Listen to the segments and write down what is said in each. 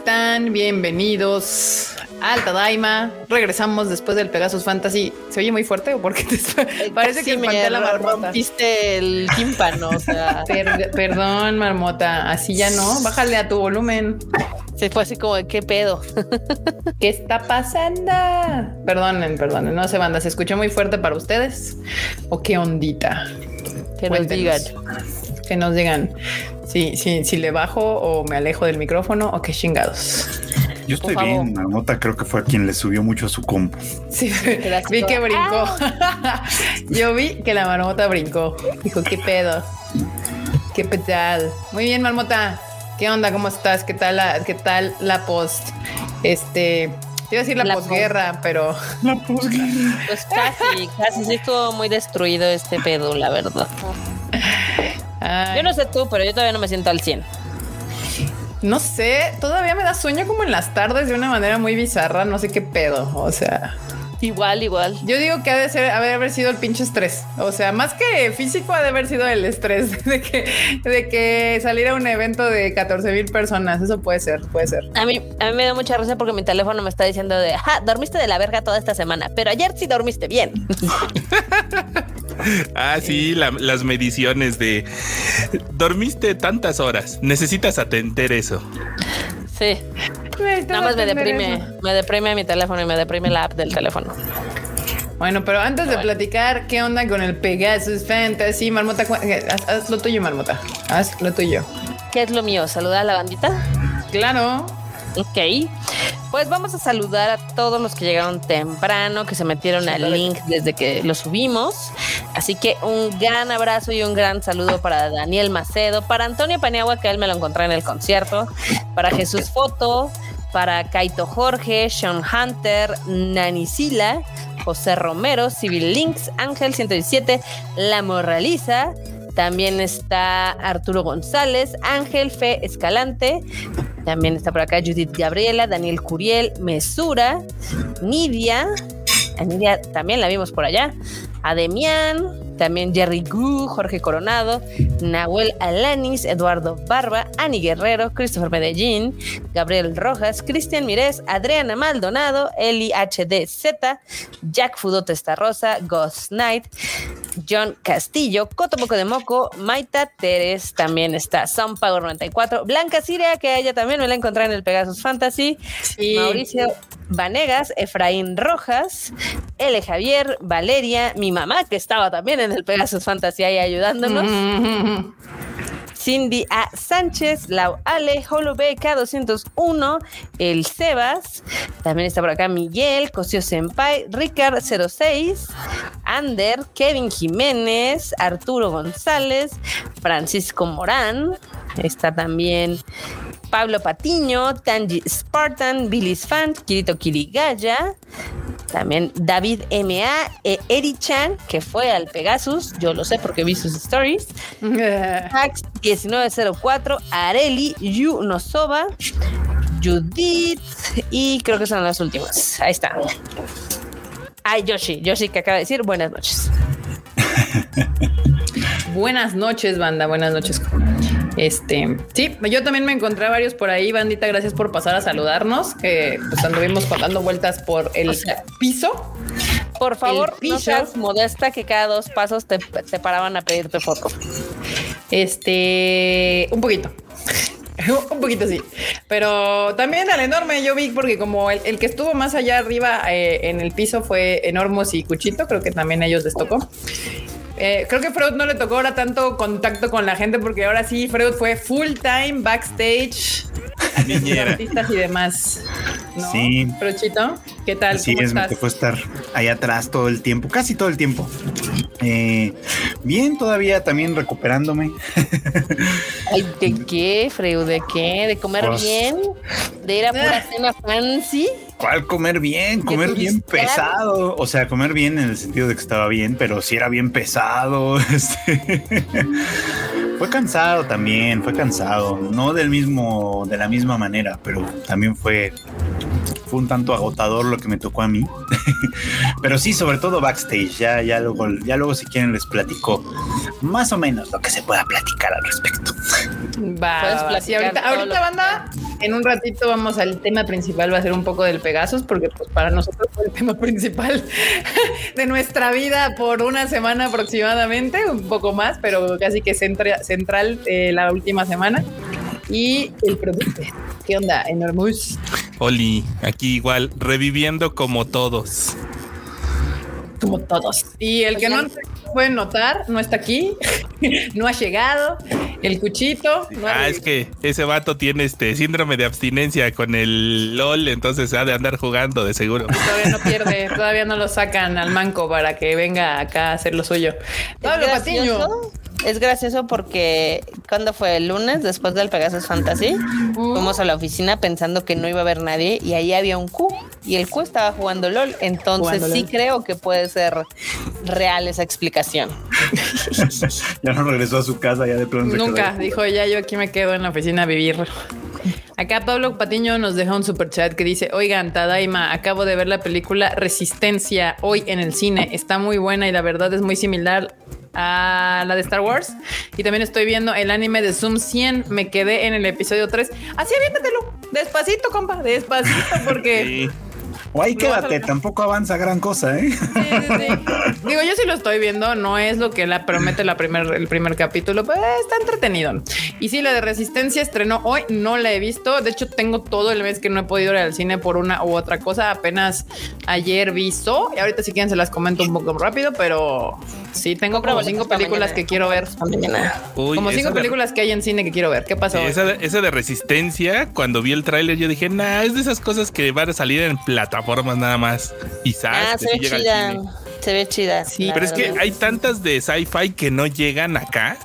están? Bienvenidos al Tadaima. Regresamos después del Pegasus Fantasy. ¿Se oye muy fuerte o porque te... parece que me la marmota? Rompiste el tímpano, o sea. perdón, marmota. Así ya no. Bájale a tu volumen. Se fue así como de qué pedo. ¿Qué está pasando? Perdonen, perdonen. No se banda. ¿Se escuchó muy fuerte para ustedes? ¿O qué ondita? Que nos digan. Que nos digan si, sí, si le bajo o me alejo del micrófono o qué chingados. Yo estoy bien, Marmota creo que fue a quien le subió mucho a su compu. Sí, vi que brincó. Yo vi que la marmota brincó. Dijo, ¿qué pedo? ¿Qué pedal? Muy bien, marmota. ¿Qué onda? ¿Cómo estás? ¿Qué tal la, qué tal la post? Este, te iba a decir la, posguerra, pero. La posguerra. Pues casi, casi sí estuvo muy destruido este pedo, la verdad. Yo no sé tú, pero yo todavía no me siento al 100. No sé, todavía me da sueño como en las tardes de una manera muy bizarra, no sé qué pedo, o sea. Igual, igual. Yo digo que ha de ser, haber sido el pinche estrés. O sea, más que físico, ha de haber sido el estrés de que, de que salir a un evento de 14 mil personas. Eso puede ser, puede ser. A mí, a mí me da mucha risa porque mi teléfono me está diciendo de, ja, dormiste de la verga toda esta semana, pero ayer sí dormiste bien. ah, sí, las mediciones de dormiste tantas horas. Necesitas atender eso. Sí. Nada más me deprime, me deprime mi teléfono y me deprime la app del teléfono. Bueno, pero antes de platicar, ¿qué onda con el Pegasus Fantasy? Marmota, haz, lo tuyo, Marmota. Haz lo tuyo. ¿Qué es lo mío? ¿Saludar a la bandita? Claro. Ok. Pues vamos a saludar a todos los que llegaron temprano, que se metieron al link desde que lo subimos. Así que un gran abrazo y un gran saludo para Daniel Macedo, para Antonio Paniagua, que él me lo encontré en el concierto, para Jesús Foto, para Kaito Jorge, Sean Hunter, Nani Sila, José Romero, Civil Links, Ángel 117, La Morraliza, también está Arturo González, Ángel Fe Escalante. También está por acá Judith Gabriela, Daniel Curiel, Mesura, Nidia. A Nidia también la vimos por allá. A también Jerry Gu, Jorge Coronado, Nahuel Alanis, Eduardo Barba, Ani Guerrero, Christopher Medellín, Gabriel Rojas, Cristian Mirés, Adriana Maldonado, Eli HDZ, Jack Fudote Rosa, Ghost Knight, John Castillo, Cotomoco de Moco, Maita Teres, también está Sun Power 94, Blanca Siria, que ella también me la encontré en el Pegasus Fantasy, Mauricio Vanegas, Efraín Rojas, L. Javier, Valeria, mi mamá, que estaba también en el Pegasus Fantasy ahí ayudándonos. Cindy A. Sánchez, Lau Ale, Holo K201, El Sebas, también está por acá Miguel, Cosio Senpai, Ricard 06, Ander, Kevin Jiménez, Arturo González, Francisco Morán, está también Pablo Patiño, Tanji Spartan, Billy Fan, Kirito Kirigaya, también David M.A., e Eri Chan, que fue al Pegasus, yo lo sé porque vi sus stories. Max 1904, Areli, Yu Nosoba, Judith, y creo que son las últimas. Ahí está. Ay, Yoshi, Yoshi que acaba de decir buenas noches. buenas noches, banda, buenas noches. Este, sí, yo también me encontré varios por ahí, bandita, gracias por pasar a saludarnos, que pues anduvimos dando vueltas por el piso. Por favor, no seas modesta que cada dos pasos te, paraban a pedirte foto. Este, un poquito. un poquito sí, pero también al enorme yo vi porque como el, que estuvo más allá arriba eh, en el piso fue Enormos y Cuchito, creo que también a ellos les tocó. Eh, creo que Freud no le tocó ahora tanto contacto con la gente porque ahora sí, Freud fue full time backstage. artistas y demás. ¿no? Sí. Chito, ¿qué tal? Sí, es, me tocó estar ahí atrás todo el tiempo, casi todo el tiempo. Eh, bien, todavía también recuperándome. Ay, ¿de qué, Freud? ¿De qué? ¿De comer pues, bien? ¿De ir a pura cena fancy? ¿Cuál comer bien? Comer bien pesado. O sea, comer bien en el sentido de que estaba bien, pero si era bien pesado. Este, fue cansado también, fue cansado. No del mismo, de la misma manera, pero también fue, fue un tanto agotador lo que me tocó a mí. pero sí, sobre todo backstage. Ya, ya luego, ya luego si quieren les platico más o menos lo que se pueda platicar al respecto. Va, ahorita, ahorita banda, en un ratito vamos al tema principal, va a ser un poco del Pegasus, porque pues para nosotros fue el tema principal de nuestra vida por una semana aproximadamente, un poco más, pero casi que centra- central eh, la última semana. Y el producto. ¿Qué onda, Enormous? Oli, aquí igual, reviviendo como todos. Como todos. Y el que no pueden notar, no está aquí, no ha llegado. El cuchito. No ha Ah, es que ese vato tiene este síndrome de abstinencia con el LOL, entonces ha de andar jugando de seguro. Todavía no pierde, todavía no lo sacan al manco para que venga acá a hacer lo suyo. Pablo Patiño. gracioso, es gracioso porque cuando fue el lunes, después del Pegasus Fantasy, fuimos a la oficina pensando que no iba a haber nadie y ahí había un Q y el Q estaba jugando LOL. Entonces Jugando sí LOL. creo que puede ser real esa explicación. ya no regresó a su casa, ya de pronto. Nunca, dijo ya yo aquí me quedo en la oficina a vivir. Acá Pablo Patiño nos deja un super chat que dice, oigan, Tadaima, acabo de ver la película Resistencia hoy en el cine. Está muy buena y la verdad es muy similar a la de Star Wars. Y también estoy viendo el anime de Zoom 100. Me quedé en el episodio 3. Así aviéntatelo. Despacito, compa. Despacito porque... O ahí No quédate, tampoco avanza gran cosa, ¿eh? Sí, sí, sí. Digo, yo sí lo estoy viendo, no es lo que la promete la primer, el primer capítulo, pero está entretenido. Y sí, la de Resistencia estrenó hoy, no la he visto. De hecho, tengo todo el mes que no he podido ir al cine por una u otra cosa. Apenas ayer vi So, y ahorita si quieren se las comento un poco rápido, pero sí, tengo como cinco películas mañana. que quiero ver. Uy, Como cinco de- películas que hay en cine que quiero ver. ¿Qué pasó? Esa de, esa de resistencia, cuando vi el tráiler, yo dije, nah, es de esas cosas que van a salir en plataformas nada más. Y Ah, se ve chida. Se ve chida. Sí, Pero es que verdad. hay tantas de sci-fi que no llegan acá.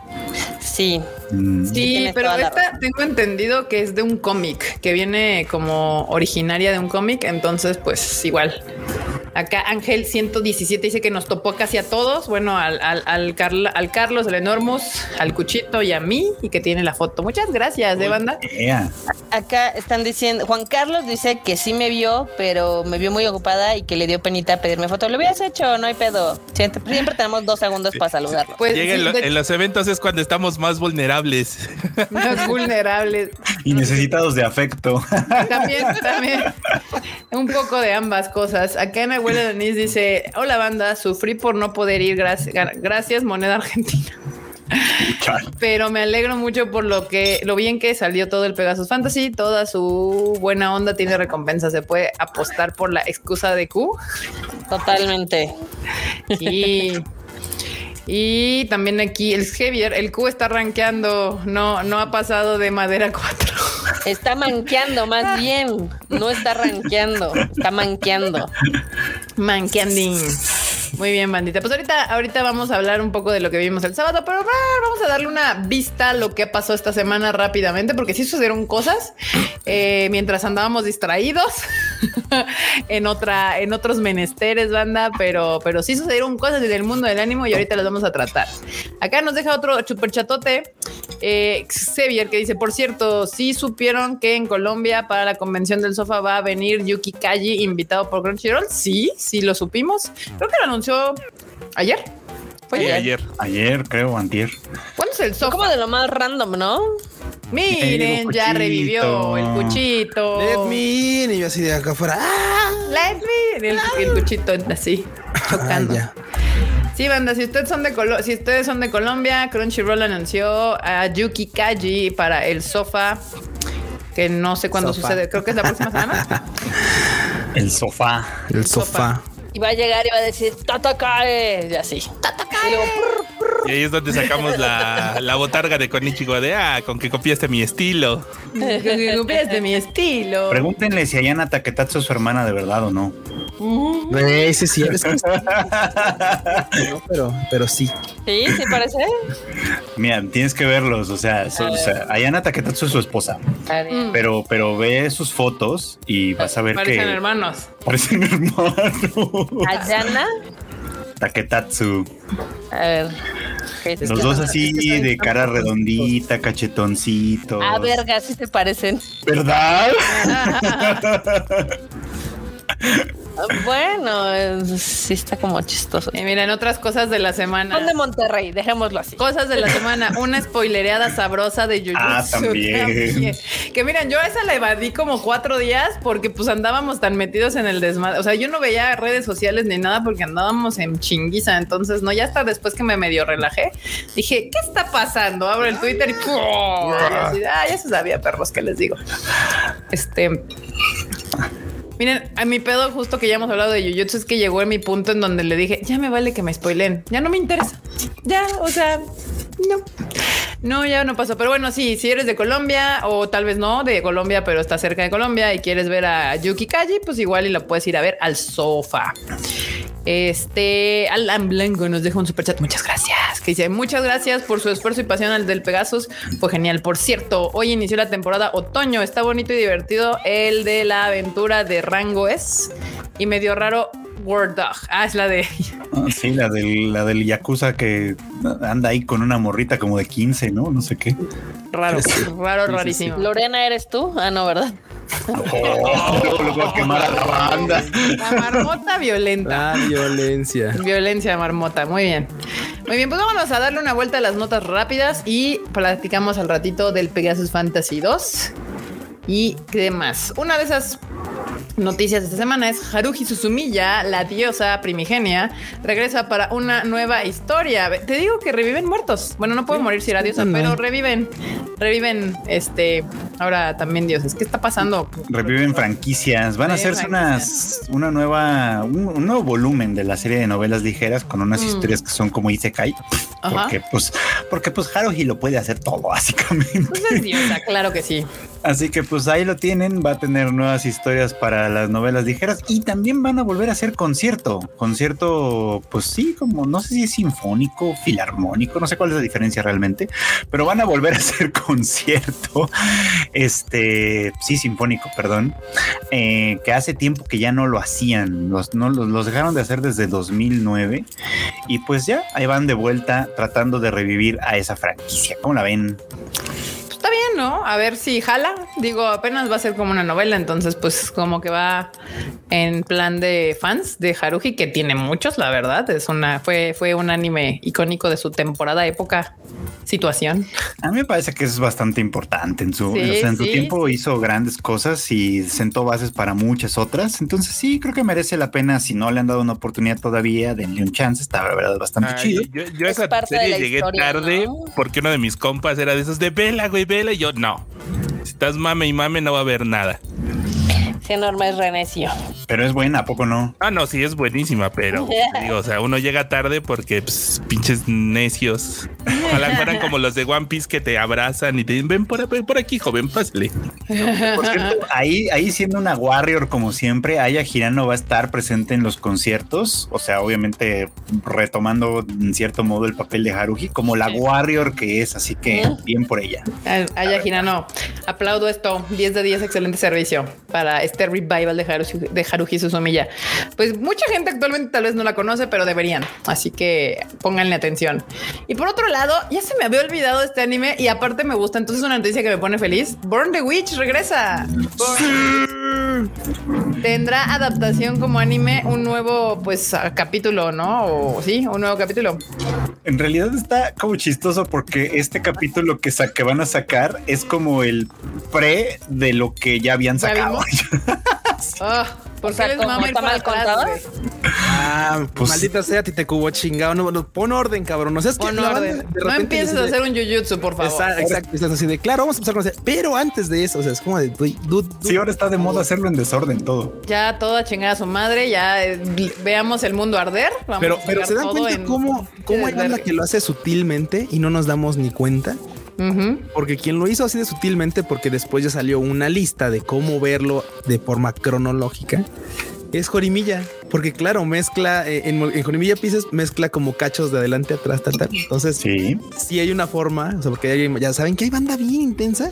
Sí. Mm. Sí, pero esta tengo entendido que es de un cómic, que viene como originaria de un cómic, entonces pues igual. Acá Ángel 117 dice que nos topó casi a todos, bueno, al, al, al, Carla- al Carlos, al Enormous, al Cuchito y a mí, y que tiene la foto. Muchas gracias, de banda. Ea. Acá están diciendo, Juan Carlos dice que sí me vio, pero me vio muy ocupada y que le dio penita pedirme foto. Lo hubieras hecho, no hay pedo. Siempre, siempre tenemos dos segundos para saludarlo. Pues Llega en, sí, lo- de- en los eventos es cuando estamos más vulnerables. más vulnerables. Y necesitados de afecto. También, también. Un poco de ambas cosas. Acá en Abuela Denise dice: Hola banda, sufrí por no poder ir. Gracias, gracias moneda argentina. Pero me alegro mucho por lo que lo bien que salió todo el Pegasus Fantasy. Toda su buena onda tiene recompensa. Se puede apostar por la excusa de Q. Totalmente. Y, y también aquí el Javier, el Q está rankeando. No, no ha pasado de madera 4. Está manqueando más bien. No está ranqueando, está manqueando. Manqueanding. Muy bien, bandita. Pues ahorita, ahorita vamos a hablar un poco de lo que vimos el sábado, pero vamos a darle una vista a lo que pasó esta semana rápidamente, porque sí sucedieron cosas eh, mientras andábamos distraídos en otra, en otros menesteres, banda, pero, pero sí sucedieron cosas en el mundo del ánimo y ahorita las vamos a tratar. Acá nos deja otro superchatote, eh, Xavier, que dice, por cierto, sí supieron que en Colombia para la convención del sofá va a venir Yuki Kaji invitado por Crunchyroll. Sí, sí lo supimos. Creo que lo anunció ayer. Fue ayer. ayer. Ayer, creo, antier. ¿Cuándo es el Fue como sofá? de lo más random, ¿no? Miren, ya revivió el cuchito. Let me in. Y yo así de acá afuera. ¡Ah! Let me. El, el cuchito así, chocando. Ah. Sí, banda, si ustedes son de Colo- si ustedes son de Colombia, Crunchyroll anunció a Yuki Kaji para el sofá. Que no sé cuándo Sofá. sucede, creo que es la próxima semana. El sofá. El sofá. Y va a llegar y va a decir, Tatakae. Y así. Y luego, Y ahí es donde sacamos la, la botarga de Konichigo de, ah, con que copiaste mi estilo. que copias de mi estilo. Pregúntenle si Ayana Taketatsu es su hermana de verdad o no. Ese sí es que. No, pero, pero sí. sí, sí parece. Mira, tienes que verlos. O sea, so- o sea, Ayana Taketatsu es su esposa. Ver. Pero, pero ve sus fotos y vas a ver Parecen que hermanos. parecen hermanos. Ayana. Taketatsu. A ver. Es Los dos así de cara redondita, cachetoncitos. Ah, verga, sí se parecen. ¿Verdad? Bueno, es- sí está como chistoso. Y miren, otras cosas de la semana. Son de Monterrey, dejémoslo así. Cosas de la semana, una spoilereada sabrosa de Jujutsu. Ah, también. Que miren, yo a esa la evadí como cuatro días porque pues andábamos tan metidos en el desmadre. O sea, yo no veía redes sociales ni nada porque andábamos en chinguiza. Entonces, no, ya hasta después que me medio relajé, dije, ¿qué está pasando? Abro el Twitter y, ¡pum! Y así, ah, ya se sabía, perros, ¿qué les digo? Este... Miren, a mi pedo, justo que ya hemos hablado de Jujutsu, es que llegó en mi punto en donde le dije, ya me vale que me spoilen, ya no me interesa. Ya, o sea, no. No, ya no pasó. Pero bueno, sí, si eres de Colombia o tal vez no de Colombia, pero está cerca de Colombia y quieres ver a Yuki Kaji, pues igual y lo puedes ir a ver al sofá. Este Alan Blanco nos deja un super chat. Muchas gracias. Que dice muchas gracias por su esfuerzo y pasión al del Pegasus. Fue genial. Por cierto, hoy inició la temporada otoño. Está bonito y divertido. El de la aventura de Rango es y medio raro. Word Dog. Ah, es la de Ah, Sí, la del, la del Yakuza que anda ahí con una morrita como de 15, ¿no? No sé qué. raro, raro, Sí, sí, rarísimo. Lorena, ¿eres tú? Ah, no, ¿verdad? Oh, luego a quemar a la banda. La marmota violenta. La violencia. Violencia marmota, muy bien. Muy bien, pues vámonos a darle una vuelta a las notas rápidas y platicamos al ratito del Pegasus Fantasy 2 y qué más. Una de esas noticias de esta semana es Haruhi Suzumiya, la diosa primigenia, regresa para una nueva historia. Te digo que reviven muertos. Bueno, no puedo morir si era diosa, pero reviven, reviven, este, ahora también dioses. ¿Qué está pasando? Reviven franquicias. Van a hacerse unas, una nueva, un, un nuevo volumen de la serie de novelas ligeras con unas Mm. historias que son como Isekai. Ajá. Porque pues, porque pues Haruhi lo puede hacer todo, básicamente. Pues es diosa, claro que sí. Así que pues ahí lo tienen, va a tener nuevas historias para las novelas ligeras y también van a volver a hacer concierto, concierto pues sí, como no sé si es sinfónico, filarmónico, no sé cuál es la diferencia realmente, pero van a volver a hacer concierto, este, sí, sinfónico, perdón, eh, que hace tiempo que ya no lo hacían, los, no, los, los dejaron de hacer desde 2009 y pues ya ahí van de vuelta tratando de revivir a esa franquicia, ¿cómo la ven? ¿No? A ver si jala. Digo, apenas va a ser como una novela, entonces pues como que va en plan de fans de Haruhi, que tiene muchos, la verdad. Es una, fue, fue un anime icónico de su temporada, época, situación. A mí me parece que es bastante importante. En su, Sí, o sea, en su sí, tiempo sí. hizo grandes cosas y sentó bases para muchas otras. Entonces sí, creo que merece la pena. Si no le han dado una oportunidad todavía, denle un chance. Está la verdad bastante Ay, chido. Yo, yo Es esa parte de serie la llegué historia, tarde ¿no? porque uno de mis compas era de esos de vela, güey, vela. Y yo, no. Si estás mame y mame, no va a haber nada. Sí, enorme es renecio. Pero es buena, ¿a poco no? Ah, no, sí, es buenísima, pero te digo, o sea, uno llega tarde porque pues, pinches necios. Ojalá fueran como los de One Piece que te abrazan y te dicen, ven por, ven por aquí, joven, pásale. Por cierto, ahí, ahí siendo una warrior como siempre, Aya Girano va a estar presente en los conciertos. O sea, obviamente retomando en cierto modo el papel de Haruhi como la warrior que es. Así que bien por ella. Aya Girano, aplaudo esto. 10 de 10, excelente servicio para este revival de Haruhi, de Haruhi Suzumiya. Pues mucha gente actualmente tal vez no la conoce, pero deberían. Así que pónganle atención. Y por otro lado, ya se me había olvidado este anime y aparte me gusta. Entonces, una noticia que me pone feliz: Born the Witch regresa. Born- Tendrá adaptación como anime un nuevo, pues, capítulo, ¿no? O sí, un nuevo capítulo. En realidad está como chistoso porque este capítulo que, que van a sacar es como el pre de lo que ya habían ¿Ya Ah, ¿Por O sea, qué les ¿como mama ir está mal contado? Ah, Pues- maldita sea, a ti te cubo chingado. No, no, pon orden, cabrón. O sea, es que Pon banda orden. de No empieces dice a hacer un jujutsu, por favor. Exacto, estás así de claro, vamos a empezar con ese. Pero antes de eso, o sea, es como de dude, dude, Sí, ahora está de moda hacerlo en desorden todo. Ya toda chingada a su madre, ya eh, veamos el mundo arder. Vamos Pero, a pero se dan todo cuenta en- cómo, cómo hay banda que lo hace sutilmente y no nos damos ni cuenta. Porque quien lo hizo así de sutilmente, porque después ya salió una lista de cómo verlo de forma cronológica, es Jorimilla. Porque claro, mezcla eh, en, en Jorimilla Pieces, mezcla como cachos de adelante, atrás, tal, tal. Entonces, Sí. sí hay una forma, o sea, porque hay- ya saben que hay banda bien intensa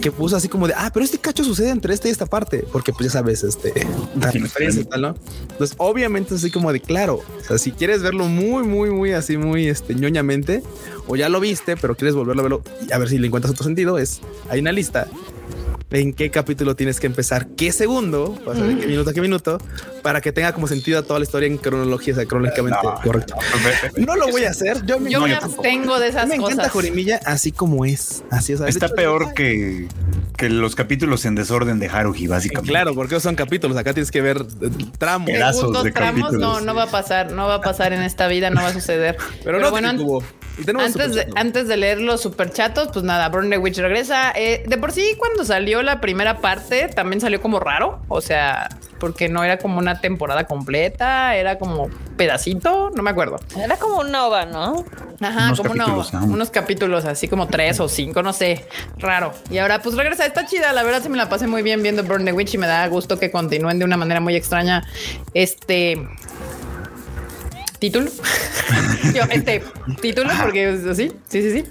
que puso así como de, ah, pero este cacho sucede entre esta y esta parte, porque pues ya sabes, este, la Sí, referencia y tal, ¿no? Entonces, obviamente así como de, claro, o sea, si quieres verlo muy, muy, muy así, muy, este, ñoñamente, o ya lo viste, pero quieres volverlo a verlo y a ver si le encuentras otro sentido, es, hay una lista en qué capítulo tienes que empezar, qué segundo, qué minuto a qué minuto, para que tenga como sentido a toda la historia en cronología, o sea, cronológicamente correcto. No lo voy a hacer. Yo, Yo no, me abstengo de esas me encanta cosas. Jorimilla así como es, así o sea, Está hecho, peor que, que los capítulos en desorden de Haruhi, básicamente. Claro, porque son capítulos. Acá tienes que ver eh, tramos. Pedazos de tramos, no, capítulos. no va a pasar, no va a pasar en esta vida, no va a suceder. Pero, no bueno, Antes de, antes de leer los superchatos, pues nada, Burn the Witch regresa. Eh, de por sí, cuando salió la primera parte, también salió como raro. O sea, porque no era como una temporada completa, era como pedacito, no me acuerdo. Era como un Nova, ¿no? Ajá, Unos como capítulos, ajá. unos capítulos así como tres o cinco, no sé, raro. Y ahora pues regresa, está chida, la verdad se me la pasé muy bien viendo Burn the Witch y me da gusto que continúen de una manera muy extraña este título. Yo, este título, porque es así, sí, sí, sí.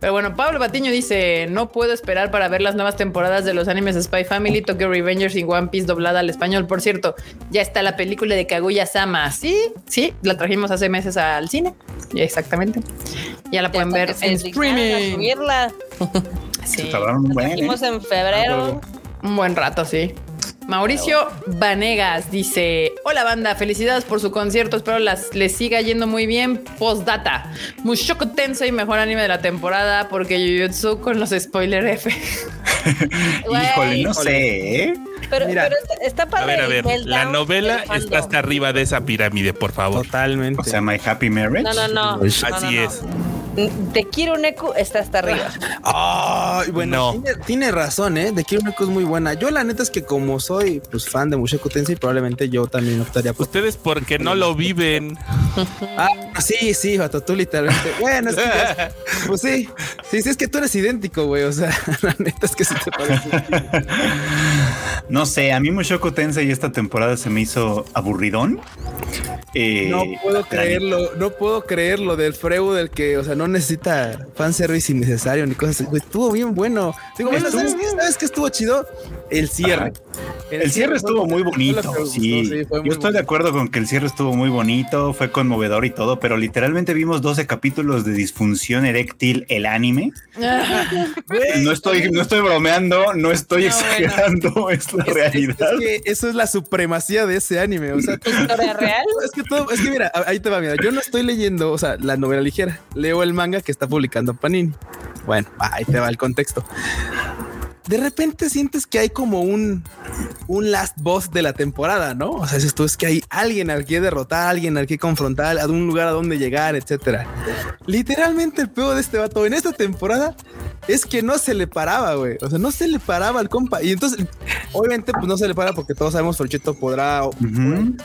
Pero bueno, Pablo Batiño dice: No puedo esperar para ver las nuevas temporadas de los animes Spy Family, Tokyo Revengers y One Piece doblada al español. Por cierto, ya está la película de Kaguya Sama. Sí, sí, la trajimos hace meses al cine. Exactamente. Ya la Ya pueden ver se en streaming. subirla. Sí, Tardaron un buen, ¿eh? Hicimos en febrero. un buen rato, sí. Mauricio Vanegas dice: Hola banda, felicidades por su concierto. Espero las, les siga yendo muy bien. Postdata: Mushoku Tensei, mejor anime de la temporada. Porque Jujutsu con los spoiler F. Híjole, no sé, ¿eh? Pero, Mira. pero está, está A padre. ver, a ver, meltdown la novela está hasta arriba de esa pirámide, por favor. Totalmente. O sea, My Happy Marriage. No, no, no. No, no, Así no. es. Quiero Neku está hasta arriba. Ay, bueno, No. tiene, tiene razón, ¿eh? De Kiryu Neko es muy buena. Yo la neta es que como soy pues fan de Mushoku Tensei, probablemente yo también optaría por... Ustedes porque no lo viven. Ah, sí, sí, vato, tú literalmente. Bueno, es que ya- pues sí, sí, sí, es que tú eres idéntico, güey. O sea, la neta es que sí te parece. No sé, a mí Mushoku Tensei esta temporada se me hizo aburridón. Eh, No puedo creerlo, no puedo creerlo del Freud del que, o sea, no necesita fanservice innecesario ni cosas estuvo bien bueno. Digo, bueno, ¿sabes? ¿Sabes qué estuvo chido? El cierre. El cierre fue estuvo muy bonito, gustó, sí. muy Yo estoy de acuerdo con que el cierre estuvo muy bonito, fue conmovedor y todo, pero literalmente vimos 12 capítulos de disfunción eréctil el anime. No estoy, no estoy bromeando, no estoy No, exagerando, es la es realidad. Es que eso es la supremacía de ese anime. O sea, ¿Historia real? es que todo, es que mira, ahí te va, mira, yo no estoy leyendo, o sea, la novela ligera, leo el manga que está publicando Panini. Bueno, ahí te va el contexto. De repente sientes que hay como un, un last boss de la temporada, ¿no? O sea, esto es que hay alguien al que derrotar, alguien al que confrontar, a un lugar a donde llegar, etcétera. Literalmente el peor de este vato en esta temporada es que no se le paraba, güey. O sea, no se le paraba al compa. Y entonces, obviamente, pues no se le para porque todos sabemos Forcheto podrá Ujú.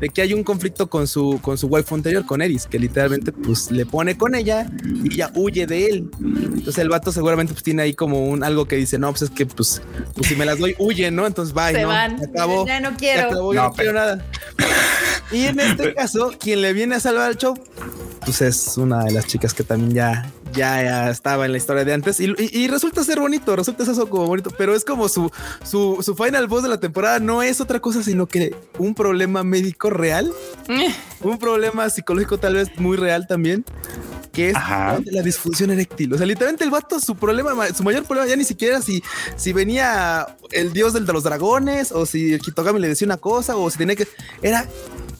de que hay un conflicto con su con su waifu anterior, con Eris, que literalmente pues le pone con ella y ella huye de él. Entonces el vato seguramente pues tiene ahí como un algo que dice, no, pues es que pues, pues si me las doy, huyen, ¿no? Entonces bye, Se ¿no? van. Se acabó. Ya no quiero. acabó, ya No, no, quiero nada. Y en este caso, quien le viene a salvar el show, pues es una de las chicas que también ya, ya, ya estaba en la historia de antes. Y, y- y resulta ser bonito, resulta ser eso como bonito, pero es como su, su, su final boss de la temporada no es otra cosa, sino que un problema médico real un problema psicológico tal vez muy real también, que es Ajá. la disfunción eréctil. O sea, literalmente el vato, su problema, ma- su mayor problema ya ni siquiera si, si venía el dios del de los dragones o si el Kitogami le decía una cosa o si tenía que... Era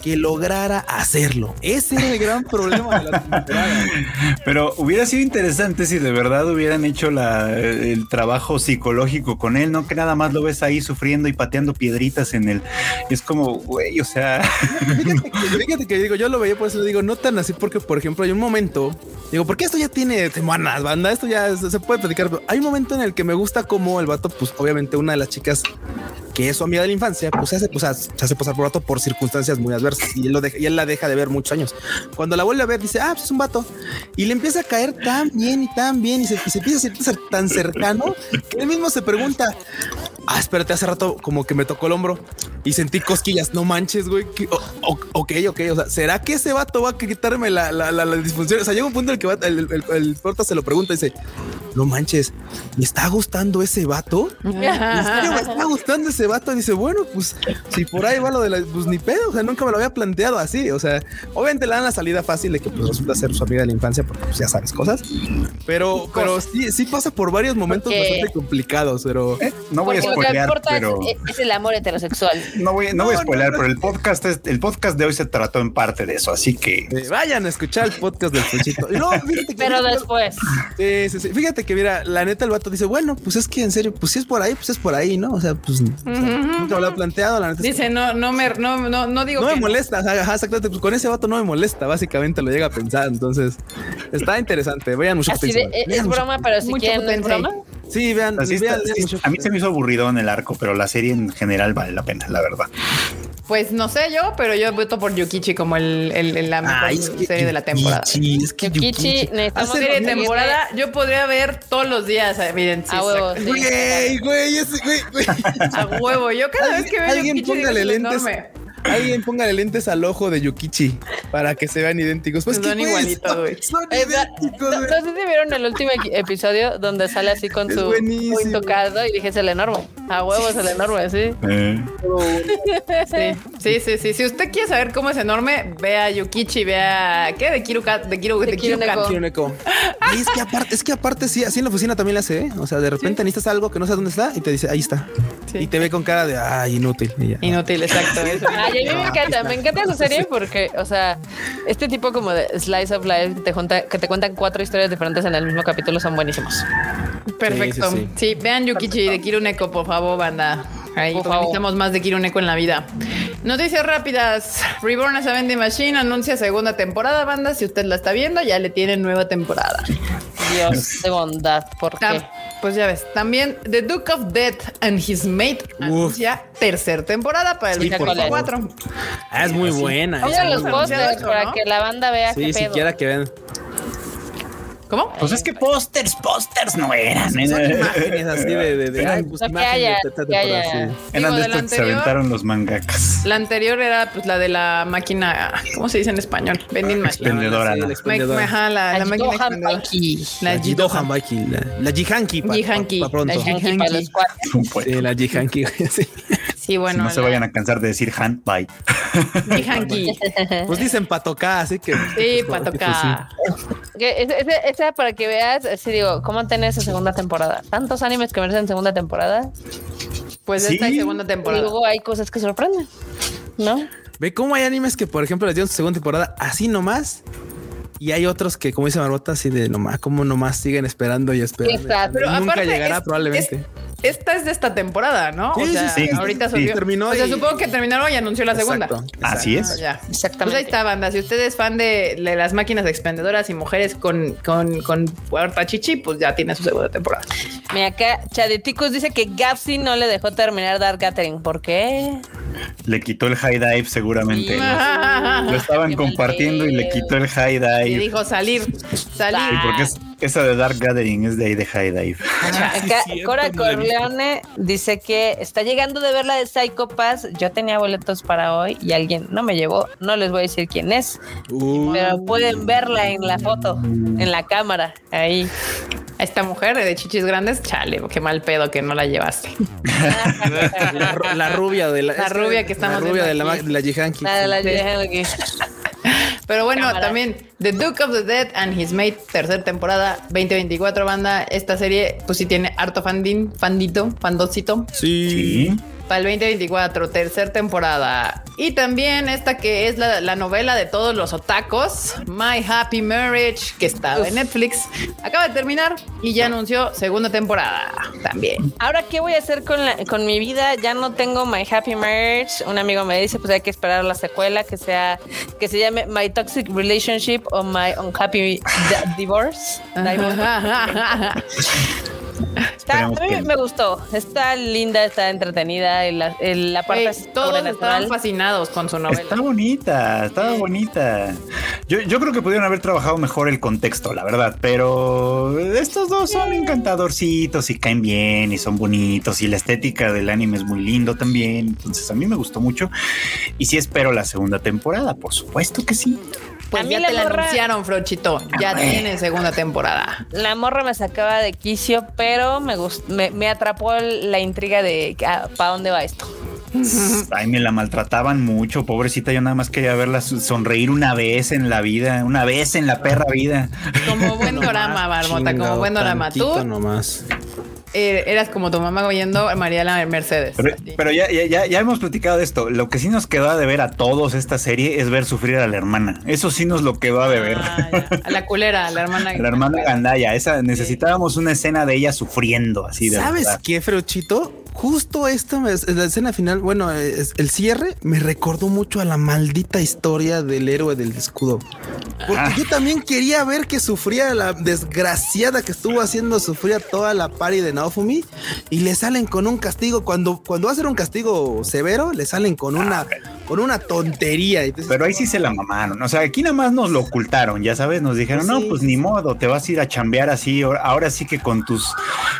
que lograra hacerlo. Ese era el gran problema de la temporada. Pero hubiera sido interesante si de verdad hubieran hecho la, el trabajo psicológico con él, no que nada más lo ves ahí sufriendo y pateando piedritas en él. Es como, güey, o sea, Fíjate que, fíjate que digo, yo lo veía por eso le digo, no tan así, porque por ejemplo hay un momento, digo, porque esto ya tiene semanas, banda, esto ya se puede platicar, pero hay un momento en el que me gusta como el vato, pues obviamente una de las chicas que es su amiga de la infancia, pues se hace, pues, se hace pasar por vato por circunstancias muy adversas y él, lo deja- y él la deja de ver muchos años. Cuando la vuelve a ver, dice, ah, pues es un vato y le empieza a caer tan bien y tan bien y se, y se empieza a sentir ser tan cercano que él mismo se pregunta, ah, espérate, hace rato como que me tocó el hombro y sentí cosquillas, no manches, güey. o- ok, ok, o sea, ¿será que ese vato va a quitarme la, la, la, la disfunción? O sea, llega un punto en el que va- el, el, el prota se lo pregunta y dice, no manches, me está gustando ese vato. ¿En serio me está gustando ese vato? Dice, bueno, pues si por ahí va lo de la, pues ni pedo, o sea, nunca me lo había planteado así. O sea, obviamente le dan la salida fácil de que pues, resulta ser su amiga de la infancia, porque pues ya sabes cosas. cosas Pero, pero sí, sí pasa por varios momentos Porque- bastante complicados, pero Eh, no voy a Porque lo que spoilear, importa es- pero es, el amor heterosexual. no voy, no voy a No, spoilear, no, no. pero el podcast es, el podcast de hoy se trató en parte de eso, así que eh, vayan a escuchar el podcast del Fuchito. No, fíjate que- Pero después. Sí, sí, sí. Fíjate que, mira, la neta, el vato dice, bueno, pues es que en serio, pues si es por ahí, pues es por ahí, ¿no? O sea, pues o sea, nunca lo ha planteado, la neta. es Dice, no, no me, no, no, no digo no que me molesta, ajá, exactamente. Pues con ese vato no me molesta, básicamente lo llega a pensar. Entonces, está interesante. Vean mucho Así de, es, es broma, pero si Mucho quieren, es broma. Sí, vean, está- sí, a mí se me hizo aburrido en el arco, pero la serie en general vale la pena, la verdad. Pues no sé yo, pero yo voto por Yukichi como el, el- el- la mejor Ay, es que serie de la temporada. Yukichi, es que Yukichi, Yukichi. necesitamos Hace- Serie de temporada, yo podría ver todos los días, miren, sí, A huevo, exacto. sí. Güey, güey, ese, güey, güey. a huevo. Yo cada vez que veo Alguien Yukichi digo, póngale "Es lentes. enorme". Alguien póngale lentes al ojo de Yukichi para que se vean idénticos. Pues Son igualitos, son- güey. Son Eh, idénticos, no, sé si vieron el último episodio donde sale así con Es su buenísimo. muy tocado y dije es el enorme. A huevo es el enorme, sí. Eh, Sí, sí, sí, sí. Si usted quiere saber cómo es enorme, vea Yukichi, vea ¿qué? De Kiruka, de Kiru, de, De Kiruka. Kiruneko. Kiruneko. Y es que aparte, es que aparte sí, así en la oficina también la hace, ¿eh? O sea, de repente necesitas algo que no sabes dónde está y te dice, ahí está. Sí. Y te ve con cara de, ay, inútil. Y ya. Inútil, exacto. eso. Ay, a mí me encanta, me encanta esa serie porque, o sea, este tipo como de slice of life que te, junta- que te cuentan cuatro historias diferentes en el mismo capítulo son buenísimos. Perfecto. Sí, Sí, sí, vean Yukichi de Kiruneko, por favor, banda. Ahí Por favor. necesitamos más de Kiruneko en la vida. Noticias rápidas. Reborn as a Vending Machine anuncia segunda temporada, banda. Si usted la está viendo, ya le tienen nueva temporada. Dios de bondad, ¿por qué? Tam- Pues ya ves. También The Duke of Death and His Mate anuncia tercer temporada para el Sí, por 24. Ah, es muy buena. muy los pósters para ¿no? que la banda vea Sí, qué pedo. siquiera que vean. ¿Cómo? pues es que pósters, pósters no eran. Son imágenes así de, de, de Eran- ay, pues, que imágenes de temporada, sí. Eran de la estos se anterior- aventaron los mangakas. La anterior era pues la de la máquina, ¿cómo se dice en español? Vending Machine. Expendedora, Sí, ¿no? la Ma- expendedora. Ajá, la, la máquina expendedora. La La la, la Jihanki. pa- Jihanki. La Yankee para los cuatro. Sí, la Jihanki. sí. Sí, bueno. no se vayan a cansar de decir hand bye. Jihanki. Pues dicen para tocar, así que. Sí, pues, para pues. Que ese- ese- Esa para que veas, así digo, ¿cómo tenés esa segunda temporada? Tantos animes que merecen segunda temporada. Pues Sí. esta es segunda Y temporada. luego hay cosas que sorprenden, ¿no? Ve cómo hay animes que, por ejemplo, les dieron su segunda temporada así nomás. Y hay otros que, como dice Marbota, así de nomás, como nomás siguen esperando y esperando. Exacto. Pero Nunca aparte llegará es- probablemente. es- esta es de esta temporada, ¿no? Sí, o sí, sea, sí. ahorita Sí, terminó O sea, y- supongo que terminaron y anunció la segunda. Exacto, Así es. Ya. Exactamente. Pues ahí está, banda. Si usted es fan de, de las máquinas expendedoras y mujeres con, con, con puerta chichi, pues ya tiene su segunda temporada. Mira, acá Chadeticus dice que Gapsi no le dejó terminar Dark Gathering. ¿Por qué? Le quitó el high dive seguramente. Sí. Lo, estaban compartiendo y le quitó el high Y dive. dijo salir, salir. Sí, porque es- esa de Dark Gathering es de ahí de high dive. Acá cierto, Cora. Corleone dice que está llegando de ver la de Psycho Pass. Yo tenía boletos para hoy y alguien no me llevó. No les voy a decir quién es, Uh, pero pueden verla en la foto, en la cámara. Ahí. A esta mujer de chichis grandes, chale, qué mal pedo que no la llevaste. la, ru- la rubia de la, La es rubia que estamos La rubia de viendo la, Jihanki. La de la aquí. Pero bueno, Cámara. también The Duke of the Dead and His Mate, tercera temporada, 2024 banda. Esta serie, pues sí tiene harto fandín, fandito, fandocito. Sí. Sí. Para el 2024, tercera temporada. Y también esta que es la, la novela de todos los otacos, My Happy Marriage, que estaba en Netflix. Acaba de terminar y ya anunció segunda temporada también. Ahora, ¿qué voy a hacer con, la- con mi vida? Ya no tengo My Happy Marriage. Un amigo me dice, pues hay que esperar la secuela que sea, que se llame My Toxic Relationship o My Unhappy Di- Divorce. Divorce. Está- a mí que- me gustó. Está linda, está entretenida. y La, el- la parte Güey, todos estaban fascinados con su novela. Está bonita, estaba bonita. Yo, yo creo que pudieron haber trabajado mejor el contexto, la verdad, pero estos dos son encantadorcitos y caen bien y son bonitos y la estética del anime es muy lindo también. Entonces a mí me gustó mucho y sí espero la segunda temporada, por supuesto que sí. Pues A mí ya la te la morra- anunciaron, Frochito. Ya tiene segunda temporada. La morra me sacaba de quicio, pero me, gust- me, me atrapó la intriga de para dónde va esto. Ay, me la maltrataban mucho, pobrecita. Yo nada más quería verla sonreír una vez en la vida, una vez en la perra vida. Como buen dorama, Barbota, como buen dorama. tantito Tú nomás. Eh, eras como tu mamá oyendo a Mariela Mercedes. Pero, pero ya, ya, ya, ya hemos platicado de esto. Lo que sí nos quedó a deber a todos esta serie es ver sufrir a la hermana. Eso sí nos lo quedó a deber. Ah. A la culera, a la hermana. la hermana Gandaya, esa necesitábamos una escena de ella sufriendo así de ¿Sabes verdad. qué, Freuchito? Justo esto, me- la escena final, bueno, es- el cierre me recordó mucho a la maldita historia del héroe del escudo. Porque Ah. yo también quería ver que sufría la desgraciada que estuvo haciendo sufrir a toda la pari de Naofumi y le salen con un castigo. Cuando, cuando va a ser un castigo severo, le salen con una, con una tontería. Entonces, Pero ahí sí se la mamaron. O sea, aquí nada más nos lo ocultaron, ya sabes, nos dijeron, no, pues ni modo, te vas a ir a chambear así, ahora- sí que con tus,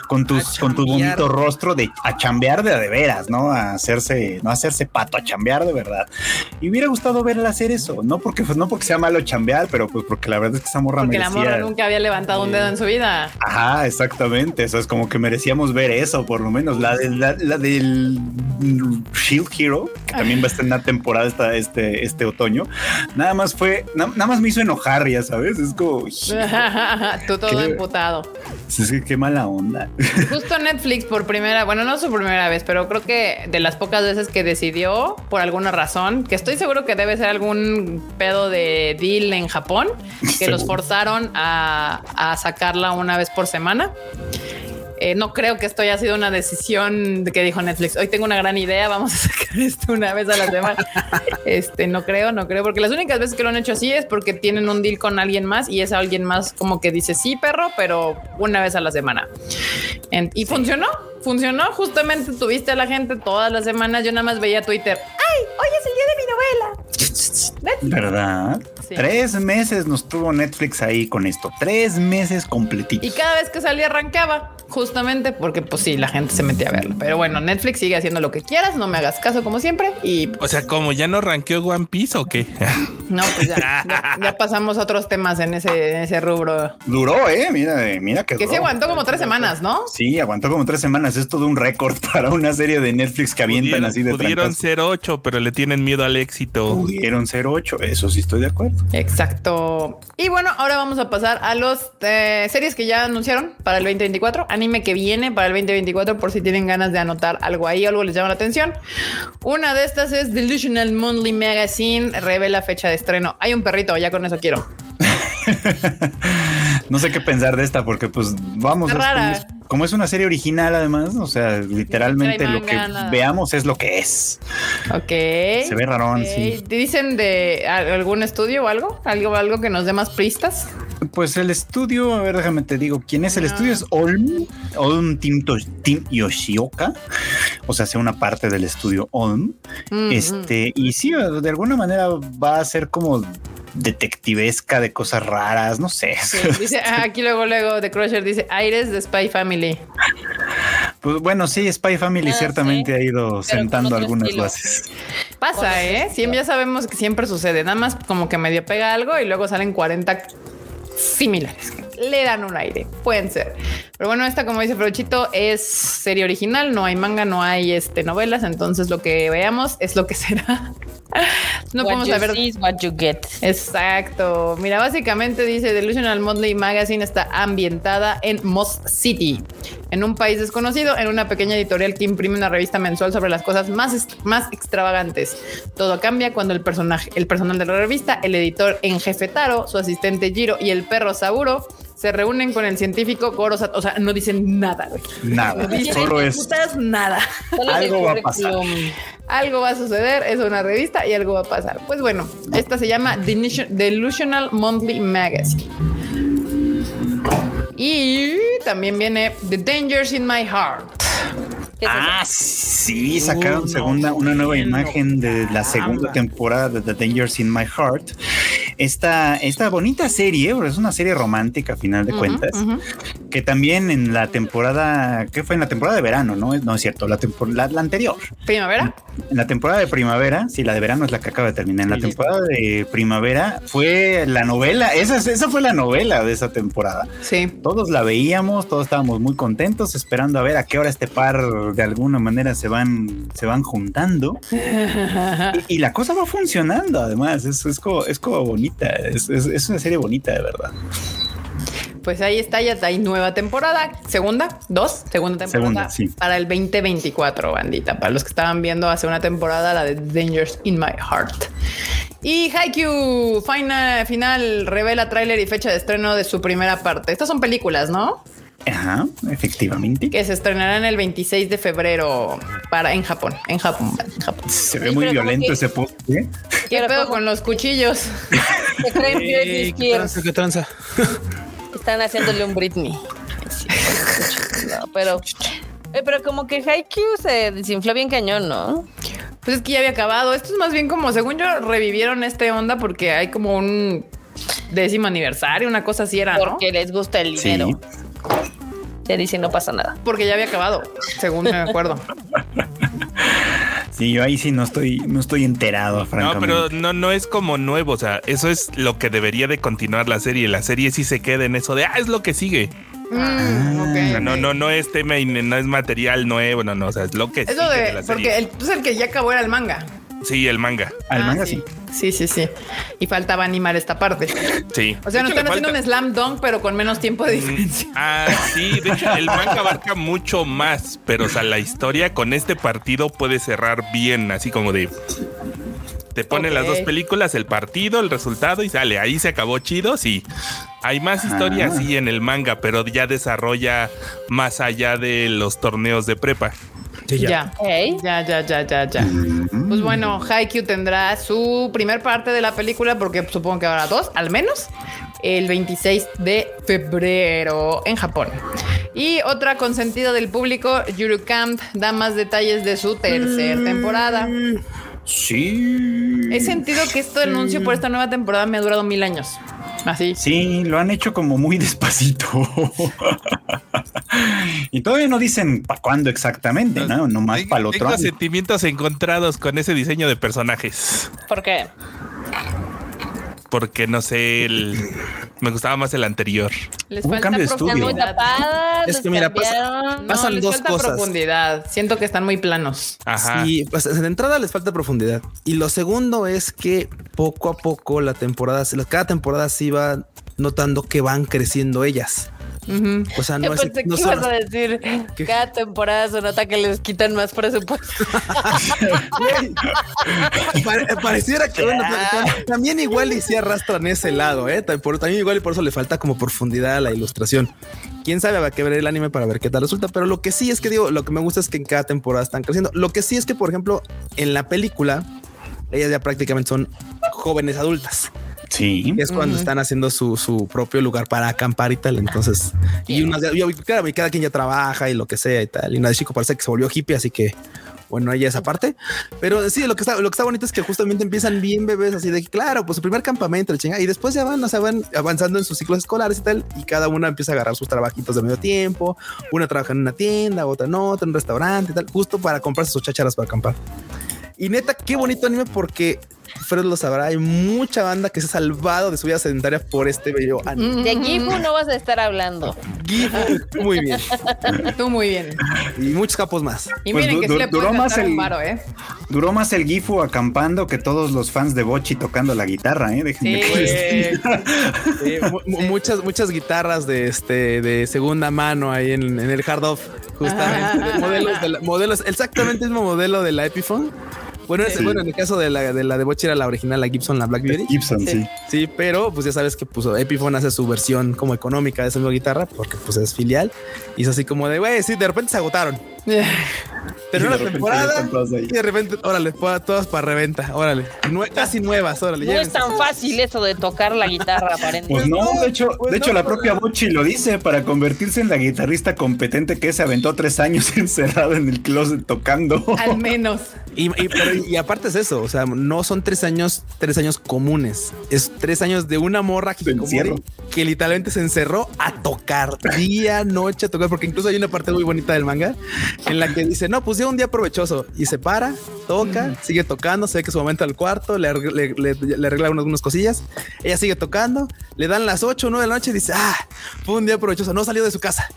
con tus, con tu bonito rostro de a chambear de de veras, ¿no? A hacerse, no hacerse pato, a chambear de verdad. Y hubiera gustado verla hacer eso, no porque, pues, no porque sea malo chambear, pero pues porque la verdad es que esa morra Porque la merecía. morra nunca había levantado un dedo en su vida. Ajá, exactamente. Eso es como que merecíamos ver eso, por lo menos. La, de- la, la del Shield Hero, que también va a estar en la temporada esta, este, este otoño. Nada más fue, na- nada más me hizo enojar, ya sabes. Es como, Tú todo emputado. es que qué mala onda. Justo Netflix por primera, bueno, no su primera vez, pero creo que de las pocas veces que decidió, por alguna razón, que estoy seguro que debe ser algún pedo de deal en Japón, que los forzaron a, a sacarla una vez por semana. Eh, no creo que esto haya sido una decisión de que dijo Netflix. Hoy tengo una gran idea, vamos a sacar esto una vez a la semana. Este no creo, no creo, porque las únicas veces que lo han hecho así es porque tienen un deal con alguien más y es alguien más como que dice sí, perro, pero una vez a la semana. En- y funcionó, funcionó. Justamente tuviste a la gente todas las semanas. Yo nada más veía Twitter. Ay, hoy es el día de mi novela. Netflix. ¿Verdad? Sí. Tres meses nos tuvo Netflix ahí con esto. Tres meses completitos. Y cada vez que salía arrancaba, justamente porque pues sí, la gente se metía a verlo. Pero bueno, Netflix sigue haciendo lo que quieras, no me hagas caso como siempre. Y O sea, como ya no ranqueó One Piece o qué? no, pues ya, ya, ya pasamos a otros temas en ese, en ese rubro. Duró, eh. Mira, eh, mira que Que sí duró. aguantó como tres semanas, ¿no? Sí, aguantó como tres semanas. Es todo un récord para una serie de Netflix que avientan Pudieron, así de pudieron trancazo. ser ocho, pero le tienen miedo al éxito. Pudieron ser ocho. Eso sí estoy de acuerdo. Exacto. Y bueno, ahora vamos a pasar a los eh, series que ya anunciaron para el 2024. Anime que viene para el 2024 por si tienen ganas de anotar algo ahí, algo les llama la atención. Una de estas es Delusional Monthly Magazine. Revela fecha de estreno. Hay un perrito, ya con eso quiero. No sé qué pensar de esta porque pues vamos, es como, es, una serie original además, o sea, literalmente lo que nada. veamos es lo que es. Ok. Se ve rarón, Ok. sí. ¿Te dicen de algún estudio o algo? ¿Algo, algo que nos dé más pistas? Pues el estudio, a ver, déjame te digo, ¿quién es el Ah. estudio? Es Olm, Olm Team, Team Yoshioka, o sea, sea una parte del estudio Olm. Mm, Este, y sí, de alguna manera va a ser como detectivesca de cosas raras, no sé. sí. Dice ah, aquí luego, luego de Crusher dice Aires de Spy Family. Pues bueno, sí, Spy Family Ah, ciertamente sí. ha ido sentando algunas estilo. bases. Pasa, ¿eh? Siempre ya sabemos que siempre sucede. Nada más como que medio pega algo y luego salen 40 similares. Le dan un aire. Pueden ser. Pero bueno, esta, como dice Frochito, es serie original. No hay manga, no hay este, novelas. Entonces lo que veamos es lo que será. No what podemos you saber see is what you get. Exacto. Mira, básicamente dice Delusional Monthly Magazine está ambientada en Moss City, en un país desconocido, en una pequeña editorial que imprime una revista mensual sobre las cosas más, más extravagantes. Todo cambia cuando el personaje, el personal de la revista, el editor en jefe Taro, su asistente Jiro y el perro Saburo se reúnen con el científico Goro Sato. O sea, no dicen nada, güey. Nada, No dicen solo es putas nada. Solo Algo va a pasar. Algo va a suceder, es una revista y algo va a pasar. Pues bueno, esta se llama Delusion- Delusional Monthly Magazine. Y también viene The Dangers in My Heart. ¿Qué es eso? Ah, sí, sacaron Uh, segunda, no, una nueva no, imagen de la segunda temporada de The Dangers in My Heart. Esta, esta bonita serie, es una serie romántica a final de cuentas, que también en la temporada, ¿qué fue? En la temporada de verano, ¿no? No es cierto, la, tempor- la, la anterior. Primavera. En la temporada de primavera, sí, la de verano es la que acaba de terminar. En la temporada de primavera fue la novela, esa, esa fue la novela de esa temporada. Sí. Todos la veíamos, todos estábamos muy contentos, esperando a ver a qué hora este par de alguna manera se van, se van juntando. Y, y la cosa va funcionando, además, es, es, como, es como bonita, es, es- es una serie bonita, de verdad. Pues ahí está, ya hay nueva temporada. Segunda, dos, segunda temporada Segunda, sí. para el 2024, bandita. Para los que estaban viendo hace una temporada, la de Dangers in My Heart. Y Haikyuu, final, final, revela tráiler y fecha de estreno de su primera parte. Estas son películas, ¿no? Ajá, efectivamente. Que se estrenarán el 26 de febrero para en Japón. En Japón, en Japón. Se ve Sí, muy violento que- ese post. ¿eh? ¿Qué Pero pedo con los cuchillos? Se creen ¿Qué tranza? ¿Qué tranza? Están haciéndole un Britney. Sí, no, pero, eh, pero como que Haikyuu se desinfló bien cañón, ¿no? Pues es que ya había acabado. Esto es más bien como, según yo, revivieron este onda porque hay como un décimo aniversario, una cosa así era, ¿no? Porque les gusta el Sí. dinero. Ya dicen no pasa nada. Porque ya había acabado, según me acuerdo. Sí, yo ahí sí no estoy, no estoy enterado, No, pero no, no es como nuevo. O sea, eso es lo que debería de continuar la serie. La serie sí se queda en eso de ah, es lo que sigue. Mm, sea, no, no, no es tema y no es material nuevo, no, no. O sea, es lo que Eso sigue de de, la porque serie. el, pues el que ya acabó era el manga. Sí, el manga. Al Ah, manga sí. sí. Sí, sí, sí. Y faltaba animar esta parte. Sí. O sea, hecho, están haciendo falta- un slam dunk, pero con menos tiempo de diferencia. Ah, sí, de hecho, el manga abarca mucho más, pero o sea, la historia con este partido puede cerrar bien, así como de. Te ponen las dos películas, el partido, el resultado y sale. Ahí se acabó chido, sí. Hay más historia Ah. así en el manga, pero ya desarrolla más allá de los torneos de prepa. Sí, ya. Ya. Ya, ya, ya, ya, ya. Pues bueno, Haikyuu tendrá su primer parte de la película, porque supongo que habrá dos, al menos, el 26 de febrero en Japón. Y otra consentida del público, Yuru Camp, da más detalles de su tercera temporada. Sí. He sentido que este anuncio por esta nueva temporada me ha durado mil años. Así. Sí, lo han hecho como muy despacito. y todavía no dicen para cuándo exactamente, ¿no? Nomás para el otro Tengo año. sentimientos encontrados con ese diseño de personajes. ¿Por qué? Porque no sé, el- me gustaba más el anterior. Les Hubo un falta cambio de estudio. tapadas. Es que mira, pasa-. No, pasan les dos falta cosas. profundidad. Siento que están muy planos. Ajá. Sí, pues de entrada les falta profundidad. Y lo segundo es que poco a poco la temporada, cada temporada se iba notando que van creciendo ellas. Ujú. O sea, Yo no es, pensé no que son- ibas a decir, ¿Qué? cada temporada se nota que les quitan más presupuesto. Pare- pareciera que bueno, tam- también igual y sí arrastran ese lado, eh. También igual y por eso le falta como profundidad a la ilustración. Quién sabe, va que ver el anime para ver qué tal resulta. Pero lo que sí es que digo, lo que me gusta es que en cada temporada están creciendo. Lo que sí es que, por ejemplo, en la película, ellas ya prácticamente son jóvenes adultas. Sí. Es cuando Ujú. están haciendo su, su propio lugar para acampar y tal. Entonces, y unas de- y claro, y cada quien ya trabaja y lo que sea y tal. Y una de chico parece que se volvió hippie, así que bueno, ella esa parte. Pero sí, lo que está, lo que está bonito es que justamente empiezan bien bebés, así de que, claro, pues su primer campamento, el chinga, y después ya van, o sea, van avanzando en sus ciclos escolares y tal, y cada una empieza a agarrar sus trabajitos de medio tiempo. Una trabaja en una tienda, otra en otra, en un restaurante y tal, justo para comprarse sus chacharas para acampar. Y neta, qué bonito anime porque Fred lo sabrá. Hay mucha banda que se ha salvado de su vida sedentaria por este bello anime. De Gifu no vas a estar hablando. Gifu, muy bien. Tú muy bien. Y muchos capos más. Y Pues miren du- que sí le duró más el- varo, ¿eh? Duró más el Gifu acampando que todos los fans de Bochi tocando la guitarra, ¿eh? Déjenme Sí. que- Sí, mu- mu- muchas, muchas guitarras de este de segunda mano ahí en, en el hard off, justamente. Modelos, de la- modelos, exactamente el mismo modelo de la Epiphone. Bueno, es- bueno, en el caso de la de la de era la original, la Gibson, la Blackberry. Gibson, sí. Sí, pero pues ya sabes que puso Epiphone hace su versión como económica de esa misma guitarra porque pues es filial y es así como de güey, sí, de repente se agotaron. Pero una de repente ya temporada y de repente, órale, todas para reventa, órale, Nue- casi nuevas, órale. No es tan fácil eso de tocar la guitarra, aparentemente. Pues no, de hecho, pues de hecho no, la pues propia. Bochi lo dice para convertirse en la guitarrista competente que se aventó tres años encerrado en el closet tocando. Al menos. Y, y- pero- y aparte es eso, o sea, no son tres años, tres años comunes, es tres años de una morra hikikomori que literalmente se encerró a tocar día, noche, a tocar, porque incluso hay una parte muy bonita del manga en la que dice, no, pues ya un día provechoso y se para, toca, sigue tocando, se ve que su momento al cuarto, le, arregla- le, le- le arregla unas, unas cosillas, ella sigue tocando, le dan las 8 o 9 de la noche y dice, ah, fue un día provechoso, no salió de su casa,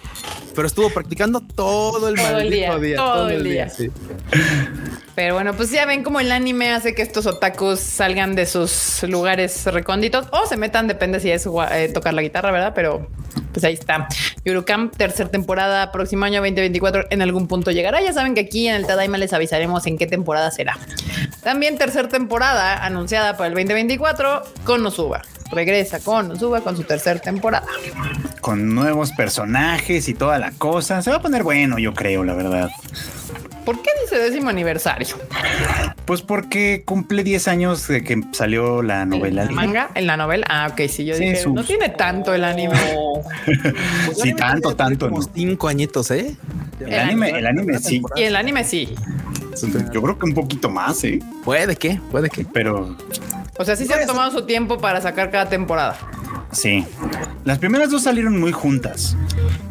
pero estuvo practicando todo el Todo maldito día, día, todo el día. sí. Pero bueno, pues ya ven como el anime hace que estos otakus salgan de sus lugares recónditos o se metan, depende si es eh, tocar la guitarra, ¿verdad? Pero pues ahí está. Yurukam, tercera temporada, próximo año 2024, en algún punto llegará. Ya saben que aquí en el Tadaima les avisaremos en qué temporada será. También tercera temporada anunciada para el 2024, Konosuba. Regresa Konosuba con su tercera temporada. Con nuevos personajes y toda la cosa. Se va a poner bueno, yo creo, la verdad. ¿Por qué dice décimo aniversario? Pues porque cumple 10 años de que salió la novela. ¿En la manga? ¿En la novela? Ah, ok, sí, yo Sí, dije, no tiene tanto el anime. Sí, tanto, tanto. Como ¿no? cinco añitos, ¿eh? El anime, el anime sí. Y el anime sí. Yo creo que un poquito más, ¿eh? Puede que, puede que. Pero O sea, sí se han tomado su tiempo para sacar cada temporada. sí. Las primeras dos salieron muy juntas.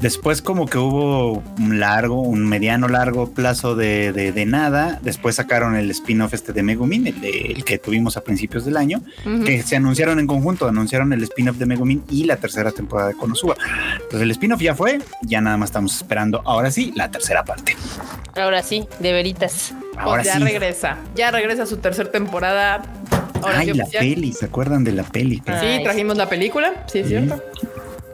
Después como que hubo un largo, un mediano largo plazo de, de- de nada. Después sacaron el spin-off este de Megumin, el, de- el que tuvimos a principios del año, que se anunciaron en conjunto. Anunciaron el spin-off de Megumin y la tercera temporada de Konosuba. Entonces el spin-off ya fue, ya nada más estamos esperando, ahora sí, la tercera parte. Ahora sí, de veritas. Ahora pues ya sí. regresa. Ya regresa su tercera temporada. Ahora Ay, la peli, ¿se acuerdan de la peli? Ah. Sí, trajimos la película, sí es cierto.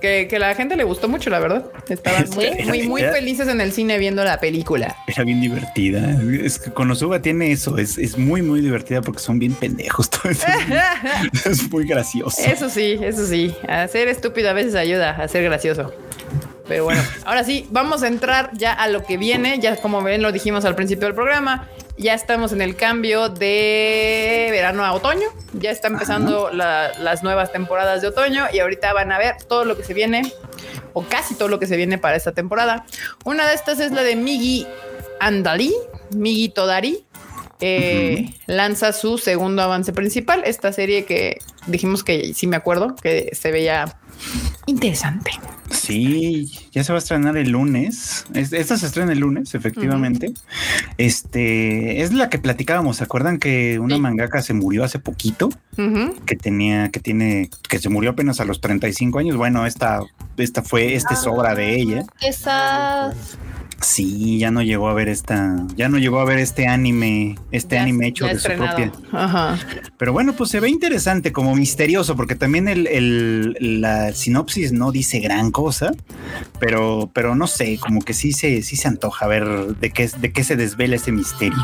Que, que la gente le gustó mucho, la verdad. Estaban muy, Era- muy, muy era- felices en el cine viendo la película. Era bien divertida. Es que Konosuba tiene eso, es, es muy, muy divertida porque son bien pendejos. Todo eso es, es muy gracioso. Eso sí, eso sí. A ser estúpido a veces ayuda a ser gracioso. Pero bueno, ahora sí, vamos a entrar ya a lo que viene. Ya como ven, lo dijimos al principio del programa. Ya estamos en el cambio de verano a otoño. Ya está empezando la- las nuevas temporadas de otoño y ahorita van a ver todo lo que se viene o casi todo lo que se viene para esta temporada. Una de estas es la de Migi Andali, Migi Todari. Eh, Lanza su segundo avance principal. Esta serie que dijimos que sí me acuerdo que se veía interesante. Sí, ya se va a estrenar el lunes. Es- Esta se estrena el lunes, efectivamente. Este es la que platicábamos. ¿Se acuerdan que una Sí. mangaka se murió hace poquito? Que tenía, que tiene, que se murió apenas a los 35 años. Bueno, esta, esta fue, esta es obra de ella. Esa. Sí, ya no llegó a ver esta, ya no llegó a ver este anime, este Ya- anime hecho de su propia. Ajá. Pero bueno, pues se ve interesante, como misterioso, porque también el, el- la sinopsis no dice gran cosa, pero, pero no sé, como que sí se, sí se antoja ver de qué, de qué se desvela ese misterio.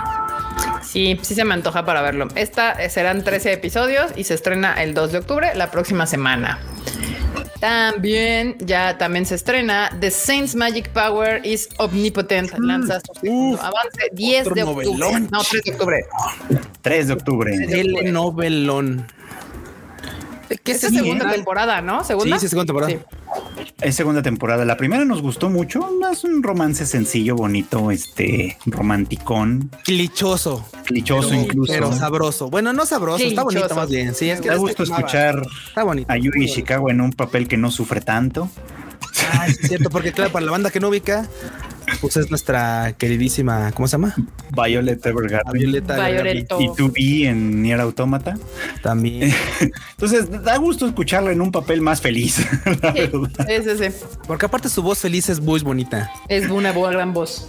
Sí, sí se me antoja para verlo. Esta eh, serán 13 episodios y se estrena el 2 de octubre, la próxima semana. También, ya también se estrena The Saints Magic Power is Omnipotent. Lanza su segundo uf, avance 10 de octubre. novelón. No, 3 de octubre. 3 de octubre. El novelón. Que es Sí, segunda ¿eh? temporada, ¿no? ¿Segunda? Sí, sí, segunda temporada. Sí. Es segunda temporada. La primera nos gustó mucho. Es un romance sencillo, bonito, este, romanticón, Clichoso. clichoso pero- incluso. Pero sabroso. Bueno, no sabroso, está bonito más bien. Sí, es que Da es gusto escuchar Está bonito. a Yuri Ishikawa en un papel que no sufre tanto. Ah, es cierto, porque claro, para la banda que no ubica, pues es nuestra queridísima, ¿cómo se llama? Violet Evergarden. Violeta. Violet. y 2B en Nier Automata. También. Entonces, da gusto escucharla en un papel más feliz. la Sí, verdad. sí, sí, sí. Porque aparte su voz feliz es muy bonita. Es una buena gran voz.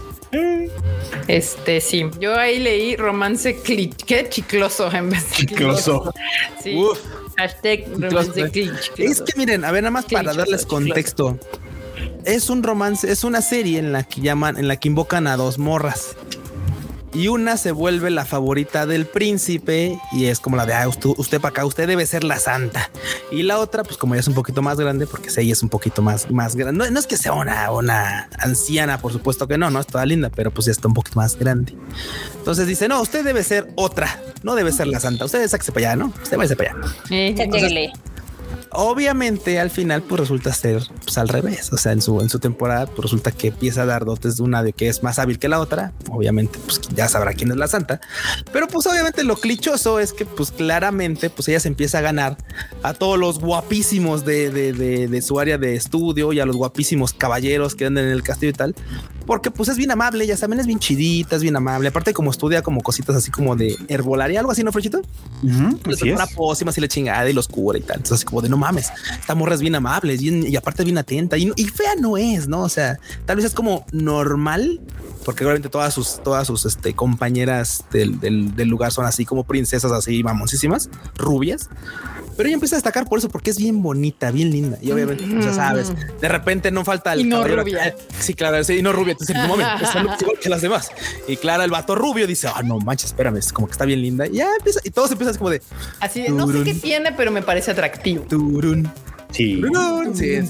Este sí, yo ahí leí romance cli qué chicloso en vez de Chicloso. Sí. Uf. Hashtag romance cli- Es chicloso. que miren, a ver, nada más para darles chicloso. Es un romance, es una serie en la que llaman, en la que invocan a dos morras. Y una se vuelve la favorita del príncipe y es como la de ah, usted, usted para acá, usted debe ser la santa. Y la otra, pues como ya es un poquito más grande, porque ella es un poquito más, más grande. No, no es que sea una, una anciana, por supuesto que no, no es toda linda, pero pues ya está un poquito más grande. Entonces dice: No, usted debe ser otra, no debe ser la santa. Usted sáquese para allá, ¿no? Usted váyase para allá. Eh, Chéquele. Obviamente al final pues resulta ser pues, al revés, o sea, en su en su temporada pues resulta que empieza a dar dotes de una de que es más hábil que la otra, obviamente pues ya sabrá quién es la santa, pero pues obviamente lo clichoso es que pues claramente pues ella se empieza a ganar a todos los guapísimos de, de, de- de su área de estudio y a los guapísimos caballeros que andan en el castillo y tal, porque pues es bien amable, ya también es bien chidita, es bien amable. Aparte, como estudia como cositas así como de herbolaria, algo así, ¿no, Frechito? Ujú, Le así es. prepara pócimas y la chingada y los cura y tal. Entonces, así como de no mames, esta morra es bien amable bien, y aparte bien atenta y, y fea no es, no? O sea, tal vez es como normal, porque obviamente todas sus, todas sus este, compañeras del lugar son así como princesas, así mamoncísimas, rubias. Pero ella empieza a destacar por eso, porque es bien bonita, bien linda. Y obviamente, pues, ya sabes, de repente no falta el Y no rubia. Sí, claro, sí, y no rubia. Entonces, en un momento, es igual que las demás. Y Clara, el vato rubio, dice, ah, no manches, espérame, es como que está bien linda. Y ya empieza, y todos empiezan como de Así de, no sé qué tiene, pero me parece atractivo. turun, Sí.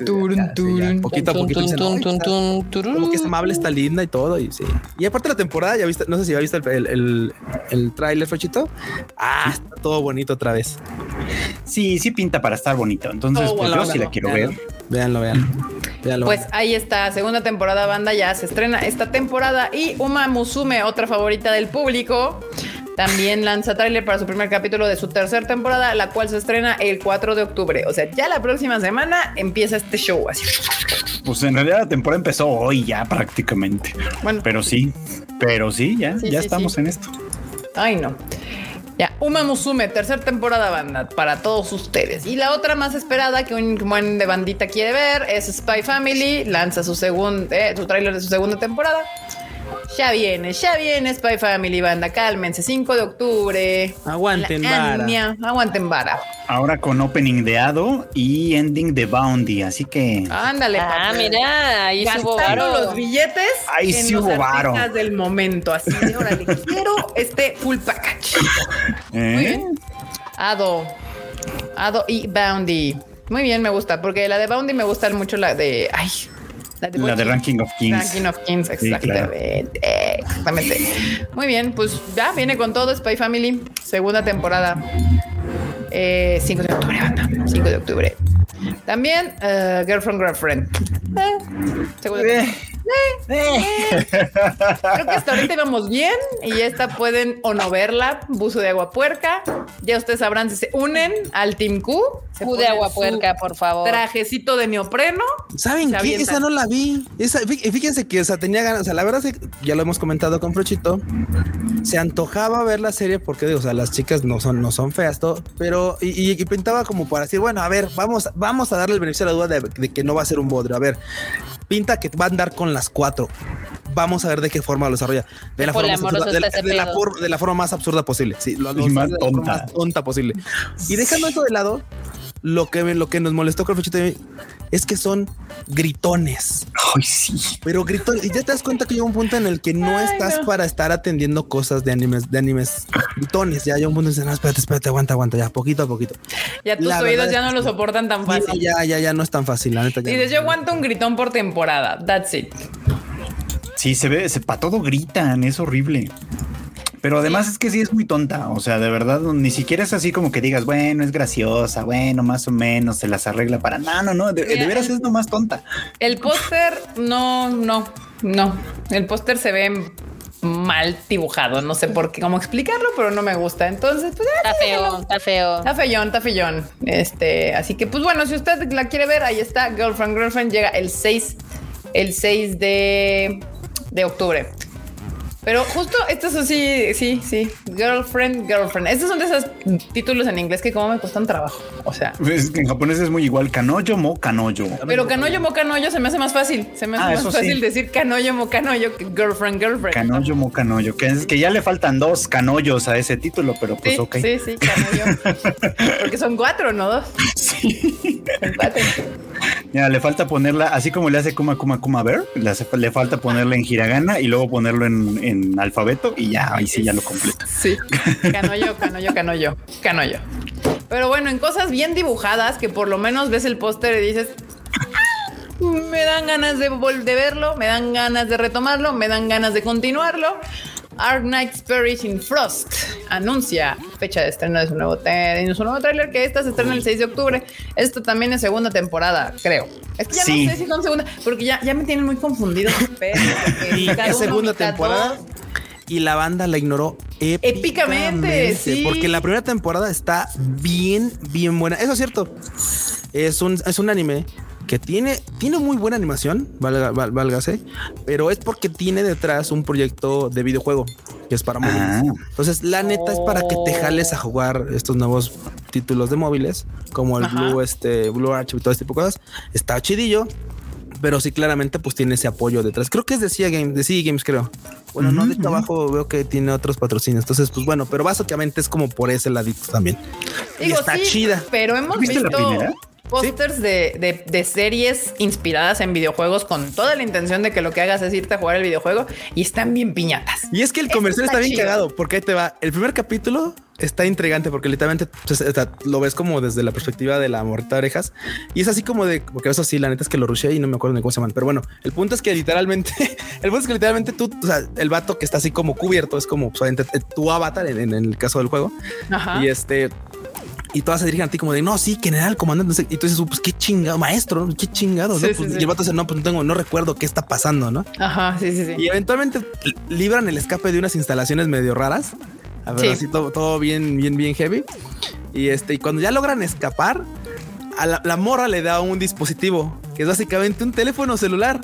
Turun, ya. Poquito a poquito. tun, dicen, tun, "Ay, tun, está- tun, turun. Como que es amable, está linda y todo. Y sí. Y aparte la temporada, ya viste, no sé si ya viste el, el, el, el tráiler, Fechito. Ah, está todo bonito otra vez. Sí, sí pinta para estar bonito. Entonces, Oh, pues bueno, yo sí la quiero ver. Véanlo, véanlo. véanlo. Pues ahí está, segunda temporada banda ya se estrena esta temporada y Uma Musume, otra favorita del público, también lanza tráiler para su primer capítulo de su tercera temporada, la cual se estrena el 4 de octubre. O sea, ya la próxima semana empieza este show así. Pues en realidad la temporada empezó hoy ya prácticamente. Bueno, Pero sí, pero sí, ya, Sí, ya sí, estamos sí. en esto. Ay, no. Ya, Uma Musume, tercera temporada banda para todos ustedes. Y la otra más esperada que un buen de bandita quiere ver es Spy Family. Lanza su segundo, eh, su tráiler de su segunda temporada. Ya viene, ya viene Spy Family, banda. Cálmense, 5 de octubre. Aguanten, La vara. Aguanten vara. Ahora con opening de Ado y ending de Bounty, así que Ándale, Ah, papá. mira, ahí subo Gastando varo. los billetes Ahí en sí los hubo varo. del momento. Así de, órale, quiero este full package. ¿eh? Muy bien. Ado. Ado y Boundy. Muy bien, me gusta, porque la de Boundy me gusta mucho la de. Ay, la de, la de. Ranking of Kings. Ranking of Kings, Sí, claro. exactamente. Exactamente. Muy bien, pues ya viene con todo Spy Family, segunda temporada. Eh, 5 de octubre, banda. 5 de octubre. También eh, Girlfriend Girlfriend. Eh, segunda Eh, Creo que hasta ahorita íbamos bien y esta pueden o no verla. Buzo de agua puerca. Ya ustedes sabrán si se unen al Team Q. se de agua puerca, por favor. Trajecito de neopreno. ¿Saben qué? avientan. Esa no la vi. Esa, fí- fíjense que o sea, tenía ganas. O sea, la verdad es que ya lo hemos comentado con Frochito. Se antojaba ver la serie porque, o sea, las chicas no son, no son feas, todo, pero y, y- y pintaba como para decir, bueno, a ver, vamos, vamos a darle el beneficio de la duda de, de que no va a ser un bodrio. A ver, pinta que va a andar con las cuatro. Vamos a ver de qué forma lo desarrolla. De la, forma más, absurda, de, la- de la de la forma más absurda posible. Sí, lo, lo- Y más de la forma tonta. más tonta posible. Y dejando eso de lado, lo que, me- lo que nos molestó a mí es que son gritones. Ay, sí. Pero gritones, y ya te das cuenta que llega un punto en el que no Ay, estás no. para estar atendiendo cosas de animes, de animes gritones. Ya llega un punto en el que no, espérate, espérate, aguanta, aguanta, ya poquito a poquito. Ya tus La oídos ya no que lo soportan tan Sí, fácil. ya, ya, ya no es tan fácil, la neta. ya Dices, no. yo aguanto un gritón por temporada. That's it. Sí, se ve, se, para todo gritan, es horrible. Pero además es que sí es muy tonta. O sea, de verdad, ni siquiera es así como que digas, bueno, es graciosa, bueno, más o menos se las arregla para. No, no, no. De, veras el- es nomás tonta. El póster, no, no, no. El póster se ve mal dibujado. No sé por qué, cómo explicarlo, pero no me gusta. Entonces, pues Está feo, está feo. Está feyón, está feyón. Este, así que, pues bueno, si usted la quiere ver, ahí está. Girlfriend, Girlfriend llega el 6, el 6 de, de octubre. Pero justo estos son sí, sí, sí. Girlfriend, Girlfriend. Estos son de esos títulos en inglés que como me cuestan trabajo. O sea, Es que en japonés es muy igual. Kanoyo mo kanoyo. pero canoyo mo canoyo se me hace más fácil. Se me hace Ah, más fácil sí. decir canoyo mo canoyo que girlfriend, girlfriend. Kanoyo mo kanoyo. Que es que ya le faltan dos canoyos a ese título, pero pues Sí, ok. sí, sí, canoyo. Porque son cuatro, no dos. Sí. Son cuatro. Ya le falta ponerla, así como le hace Kuma Kuma Kuma Bear, le, hace- le falta ponerla en hiragana y luego ponerlo en, en alfabeto y ya, ahí sí ya lo completa. Sí, canoyo, canoyo, canoyo, canoyo. Pero bueno, en cosas bien dibujadas, que por lo menos ves el póster y dices, "Ah, me dan ganas de, de verlo, me dan ganas de retomarlo, me dan ganas de continuarlo. Ark Knight Spirit in Frost anuncia fecha de estreno de su nuevo, de su nuevo tráiler que esta se estrena el 6 de octubre. Esto también es segunda temporada, creo. Es que ya Sí. no sé si son segunda, porque ya, ya me tienen muy confundido. Pero, es segunda temporada. dos. Y la banda la ignoró épicamente. Épicamente, sí. Porque la primera temporada está bien, bien buena. Eso es cierto. Es un, es un anime que tiene, tiene muy buena animación, valga, val- válgase, pero es porque tiene detrás un proyecto de videojuego que es para móviles. Ah. Entonces, la neta es para que te jales a jugar estos nuevos títulos de móviles, como el Ajá. Blue, este, Blue Archive y todo este tipo de cosas. Está chidillo, pero sí claramente pues tiene ese apoyo detrás. Creo que es de CIA Games, de CIA Games creo. Bueno, no, de hecho abajo veo que tiene otros patrocinios. Entonces, pues bueno, pero básicamente es como por ese ladito también. y está sí, chida. Pero hemos ¿Viste la visto primera? Pósters de, de- de series inspiradas en videojuegos con toda la intención de que lo que hagas es irte a jugar el videojuego y están bien piñatas. Y es que el comercial está está, bien chido. cagado porque ahí te va. El primer capítulo está intrigante porque literalmente pues, está- lo ves como desde la perspectiva de la morrita de orejas y es así como de porque eso sí, la neta es que lo rushé y no me acuerdo ni cómo se llaman. Pero bueno, el punto es que literalmente, el punto es que literalmente tú, o sea, el vato que está así como cubierto es como pues, obviamente, tu avatar en, en- en el caso del juego Ajá. y este. Y todas se dirigen a ti como de no, sí, general, comandante. no sé. Y tú dices, pues qué chingado, maestro, qué chingado. ¿no? Sí, sí, Pues, sí. Y el vato dice, no, pues no tengo, no recuerdo qué está pasando, no? Ajá, sí, sí, sí. Y eventualmente libran el escape de unas instalaciones medio raras. A ver, Sí. así todo, todo bien, bien, bien heavy. Y este, y cuando ya logran escapar, a la, la morra le da un dispositivo que es básicamente un teléfono celular.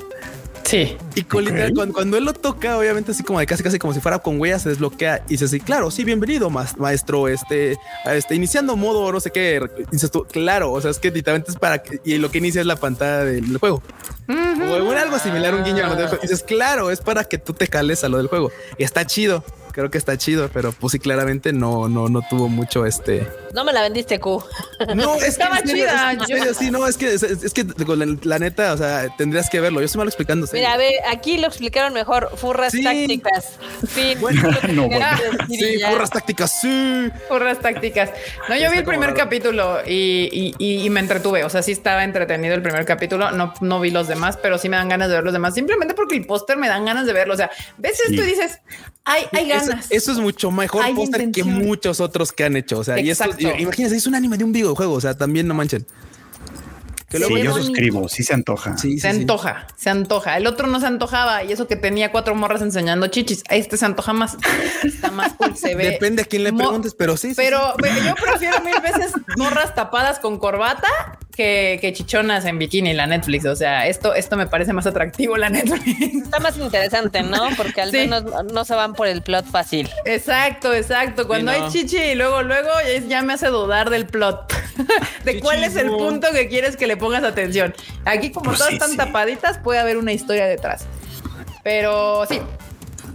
Sí. Y con Ok. literal, cuando, cuando él lo toca, obviamente así como de casi, casi como si fuera con huella, se desbloquea y dice así, claro, sí, bienvenido, mas- maestro, este, este, iniciando modo, no sé qué, dices tú, claro, o sea, es que literalmente es para que, y lo que inicia es la pantalla del juego. O bueno, algo similar, un guiño a lo del juego. Y dices, claro, es para que tú te cales a lo del juego. Y está chido. Creo que está chido, pero pues sí, claramente no, no, no tuvo mucho este. No me la vendiste, Q. No, es Estaba que, chida, es- yo- sí, no, es que, es, es que la, la neta, o sea, tendrías que verlo. Yo estoy mal explicando. sí. Mira, ve, aquí lo explicaron mejor. Furras Sí. tácticas. Fin. Bueno, no, bueno. Sí, ya. porras tácticas, sí. Porras tácticas. No, yo vi el primer raro. capítulo y, y- y- y me entretuve. O sea, sí estaba entretenido el primer capítulo. No, no vi los demás, pero sí me dan ganas de ver los demás. Simplemente porque el póster me dan ganas de verlo. O sea, ves esto y Sí. dices, hay, hay Eso, ganas. eso es mucho mejor póster que muchos otros que han hecho. O sea, y esto, imagínense, es un anime de un videojuego. O sea, también no manchen. Que Sí, yo suscribo, sí se antoja. Sí, sí, se sí. antoja, se antoja. El otro no se antojaba y eso que tenía cuatro morras enseñando chichis. Este se antoja más. Está más cool, se ve. Depende a quién le preguntes, pero sí. sí, Pero, pero yo prefiero mil veces morras tapadas con corbata que, que chichonas en bikini la Netflix. O sea, esto, esto me parece más atractivo la Netflix. Está más interesante, ¿no? Porque al Sí. menos no se van por el plot fácil. Exacto, exacto. Cuando Sí, no. hay chichi y luego, luego ya- ya me hace dudar del plot. de cuál es el punto que quieres que le pongas atención. Aquí, como Pues todas sí, están sí. tapaditas, puede haber una historia detrás. Pero sí,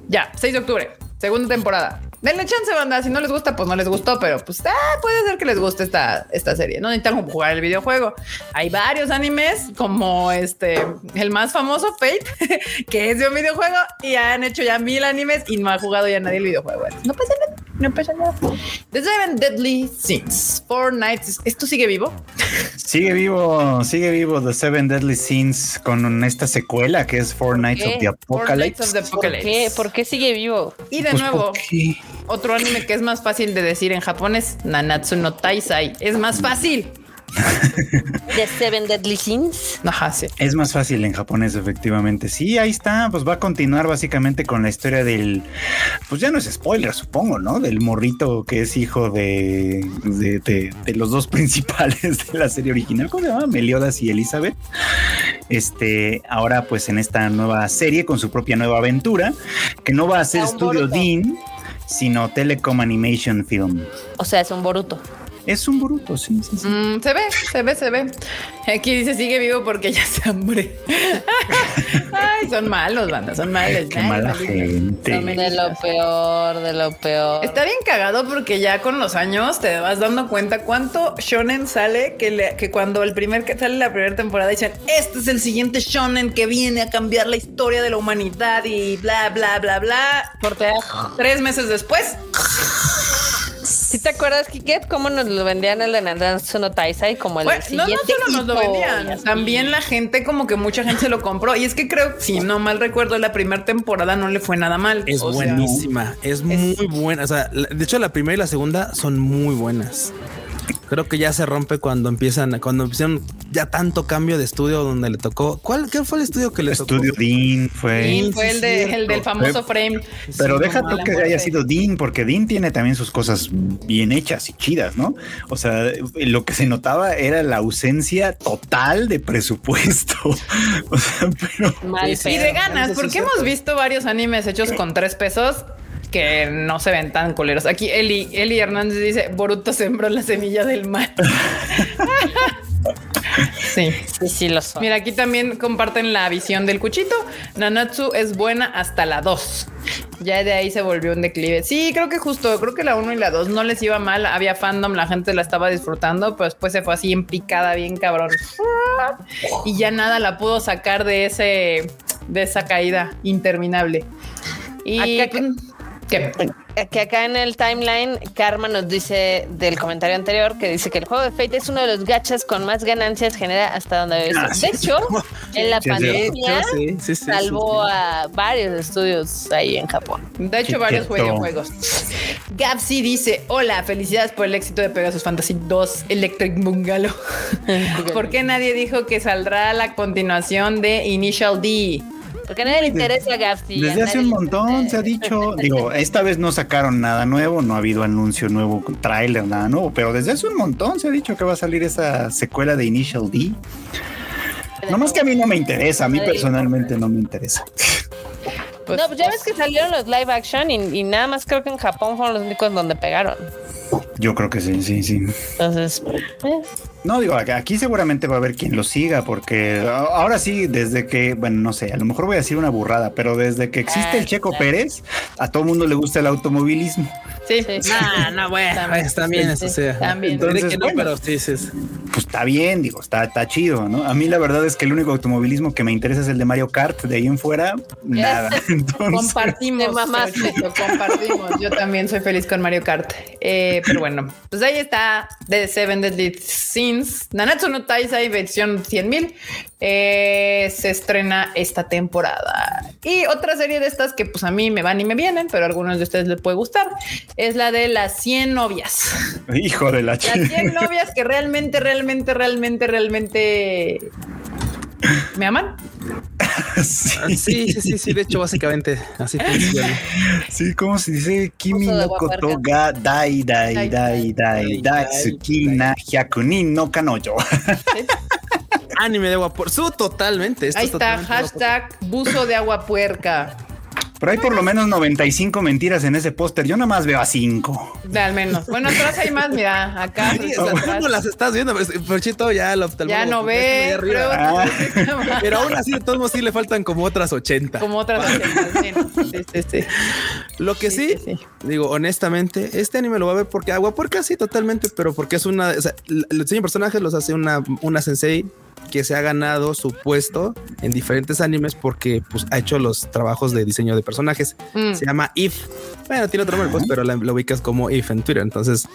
ya, 6 de octubre, segunda temporada. Denle chance, banda. Si no les gusta, pues no les gustó, pero pues ah, puede ser que les guste esta, esta serie. No necesitan jugar el videojuego. Hay varios animes, como este, el más famoso, Fate, que es de un videojuego, y han hecho ya mil animes y no ha jugado ya nadie el videojuego. No pasa nada, no pasa nada. The Seven Deadly Sins, Four Nights. ¿Esto sigue vivo? Sigue vivo, sigue vivo The Seven Deadly Sins con esta secuela que es Four Nights of the Apocalypse. of the ¿Por qué? ¿Por qué sigue vivo? Y de Pues, nuevo, otro anime que es más fácil de decir en japonés, Nanatsu no Taisai. Es más fácil. The Seven Deadly Sins. Ajá, sí. Es más fácil en japonés, efectivamente. Sí, ahí está. Pues va a continuar básicamente con la historia del. Pues ya no es spoiler, supongo, ¿no? Del morrito que es hijo de, de, de- de los dos principales de la serie original. ¿Cómo se llama? Meliodas y Elizabeth. Este, ahora, pues en esta nueva serie, con su propia nueva aventura, que no va a ser Studio. Dean, sino Telecom Animation Film. O sea, es un Boruto. Es un bruto, sí, sí, sí. Mm, se ve, se ve, se ve. Aquí dice sigue vivo porque ya se hambre. Ay, son malos, banda, son malos. Qué Ay, mala gente. Son De lo peor, de lo peor. Está bien cagado porque ya con los años te vas dando cuenta cuánto shonen sale que, le- que cuando el primer que sale la primera temporada dicen este es el siguiente shonen que viene a cambiar la historia de la humanidad y bla bla bla bla. Porque, Tres meses después, ¿Sí te acuerdas, Kiket, cómo nos lo vendían el de Nanatsu no Taisai como el bueno, no, no siguiente solo nos lo vendían, también la gente como que mucha gente se lo compró y es que creo, si no mal recuerdo, la primera temporada no le fue nada mal. Es O sea, buenísima, es muy buena. O sea, de hecho, la primera y la segunda son muy buenas. Creo que ya se rompe cuando empiezan, cuando empezaron ya tanto cambio de estudio donde le tocó. ¿Cuál qué fue el estudio que le Estudio tocó? Dean fue. Sí, fue el, de- el del famoso frame. Pero Sí, deja tú que muerte. haya sido Dean, porque Dean tiene también sus cosas bien hechas y chidas, ¿no? O sea, lo que se notaba era la ausencia total de presupuesto. O sea, pero Mal Y de ganas, porque hemos visto varios animes hechos con tres pesos que no se ven tan culeros. Aquí Eli, Eli Hernández dice, Boruto sembró la semilla del mal. sí. Sí, sí, lo son. Mira, aquí también comparten la visión del cuchito. Nanatsu es buena hasta la 2. Ya de ahí se volvió un declive. Sí, creo que justo, creo que la 1 y la 2 no les iba mal. Había fandom, la gente la estaba disfrutando, pero después se fue así en picada, bien cabrón. Y ya nada la pudo sacar de ese, de esa caída interminable. Y Acá- pues, ¿qué? Que acá en el timeline, Karma nos dice del comentario anterior que dice que el juego de Fate es uno de los gachas con más ganancias genera hasta donde Ah, De hecho, en la Sí, pandemia Sí, sí, sí, salvó sí. a varios estudios ahí en Japón. De hecho, Qué varios quieto. videojuegos. Gapsi dice: Hola, felicidades por el éxito de Pegasus Fantasy 2 Electric Bungalow. ¿Por qué nadie dijo que saldrá la continuación de Initial D? Porque a nadie le interesa Gapsi. desde hace un montón se ha dicho, digo, esta vez no sacaron nada nuevo, no ha habido anuncio nuevo, tráiler, nada nuevo, pero desde hace un montón se ha dicho que va a salir esa secuela de Initial D. No más que a mí no me interesa, a mí personalmente no me interesa. Pues, no, pues ya ves que salieron los live action y, y nada más creo que en Japón fueron los únicos donde pegaron. Yo creo que sí, sí, sí. Entonces, eh, No, digo, aquí seguramente va a haber quien lo siga, porque ahora sí, desde que, bueno, no sé, a lo mejor voy a decir una burrada, pero desde que existe el Checo claro. Pérez, a todo mundo le gusta el automovilismo. Sí, Sí. No, no, bueno, pues, también eso, o sea. También. Entonces, que no, bueno. pero sí. Pues está bien, digo, está, está chido, ¿no? A mí la verdad es que el único automovilismo que me interesa es el de Mario Kart, de ahí en fuera, nada. Entonces, Compartimos. Sergio, compartimos. Yo también soy feliz con Mario Kart. Eh, pero bueno, pues ahí está The Seven Deadly Sins. Nanatsu no Taisai versión 100.000 eh, se estrena esta temporada. Y otra serie de estas que pues a mí me van y me vienen, pero a algunos de ustedes les puede gustar, es la de las 100 novias. hijo de la Las chica. 100 novias que realmente, realmente, realmente, realmente me aman. Ah, Sí, sí, sí, sí. De hecho, básicamente así funciona. Sí, ¿cómo se dice? Kimi no koto puerca. ga dai dai dai dai dai dai, tsuki na hyakunin no kanojo. Anime de agua por su totalmente. esto Ahí es está, totalmente hashtag buzo de agua puerca. Pero hay por lo menos 95 mentiras en ese póster. Yo nada más veo a 5. De al menos. Bueno, atrás hay más, mira, acá. Sí, no las estás viendo, pero Porchito ya lo Ya no ve, pero, Ah. Pero aún así, de todos modos, sí le faltan como otras 80. como otras agendas, sí, sí, sí. Lo que sí, Sí, sí, sí. digo, honestamente, este anime lo va a ver porque agua puerca sí, totalmente, pero porque es una, o sea, l- los diseño de personajes los hace una, una sensei que se ha ganado su puesto en diferentes animes porque pues, ha hecho los trabajos de diseño de personajes. Mm. Se llama If. Bueno, tiene otro nombre, pues, pero la, la ubicas como If en Twitter. Entonces,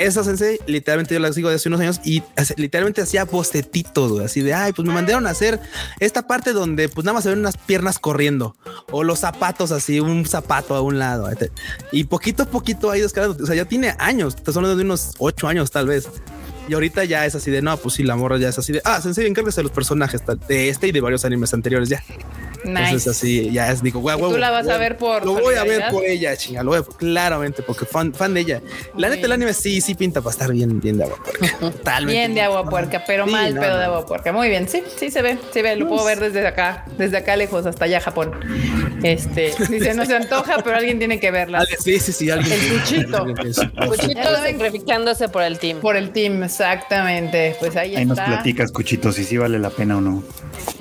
esa sensei, literalmente yo la sigo de hace unos años y literalmente hacía bostetitos, güey, así de, ay, pues me mandaron a hacer esta parte donde pues nada más se ven unas piernas corriendo o los zapatos así, un zapato a un lado. Y poquito a poquito ha ido escalando. O sea, ya tiene años, te hablando de unos ocho años tal vez. Y ahorita ya es así de, no, pues sí, la morra ya es así de, ah, sensei, encárguese de los personajes de este y de varios animes anteriores ya. Entonces Nice. así, ya es, digo, güey, tú la vas a ver por Lo voy a ver por ella, chinga, lo voy a- claramente, porque fan, fan de ella. La Muy neta, el anime sí, sí pinta para estar bien, bien de agua puerca. Totalmente. Bien de agua puerca, pero Sí, mal no, pedo no. de agua puerca. Muy bien, sí, sí se ve, se ve, lo puedo ver desde acá, desde acá lejos hasta allá Japón. Este, dice, no se antoja, pero alguien tiene que verla. Sí, sí, sí, alguien. El cuchito. Cuchito sacrificándose por el team. Por el team, exactamente. Pues ahí, Ahí nos platicas, Cuchito, si sí vale la pena o no.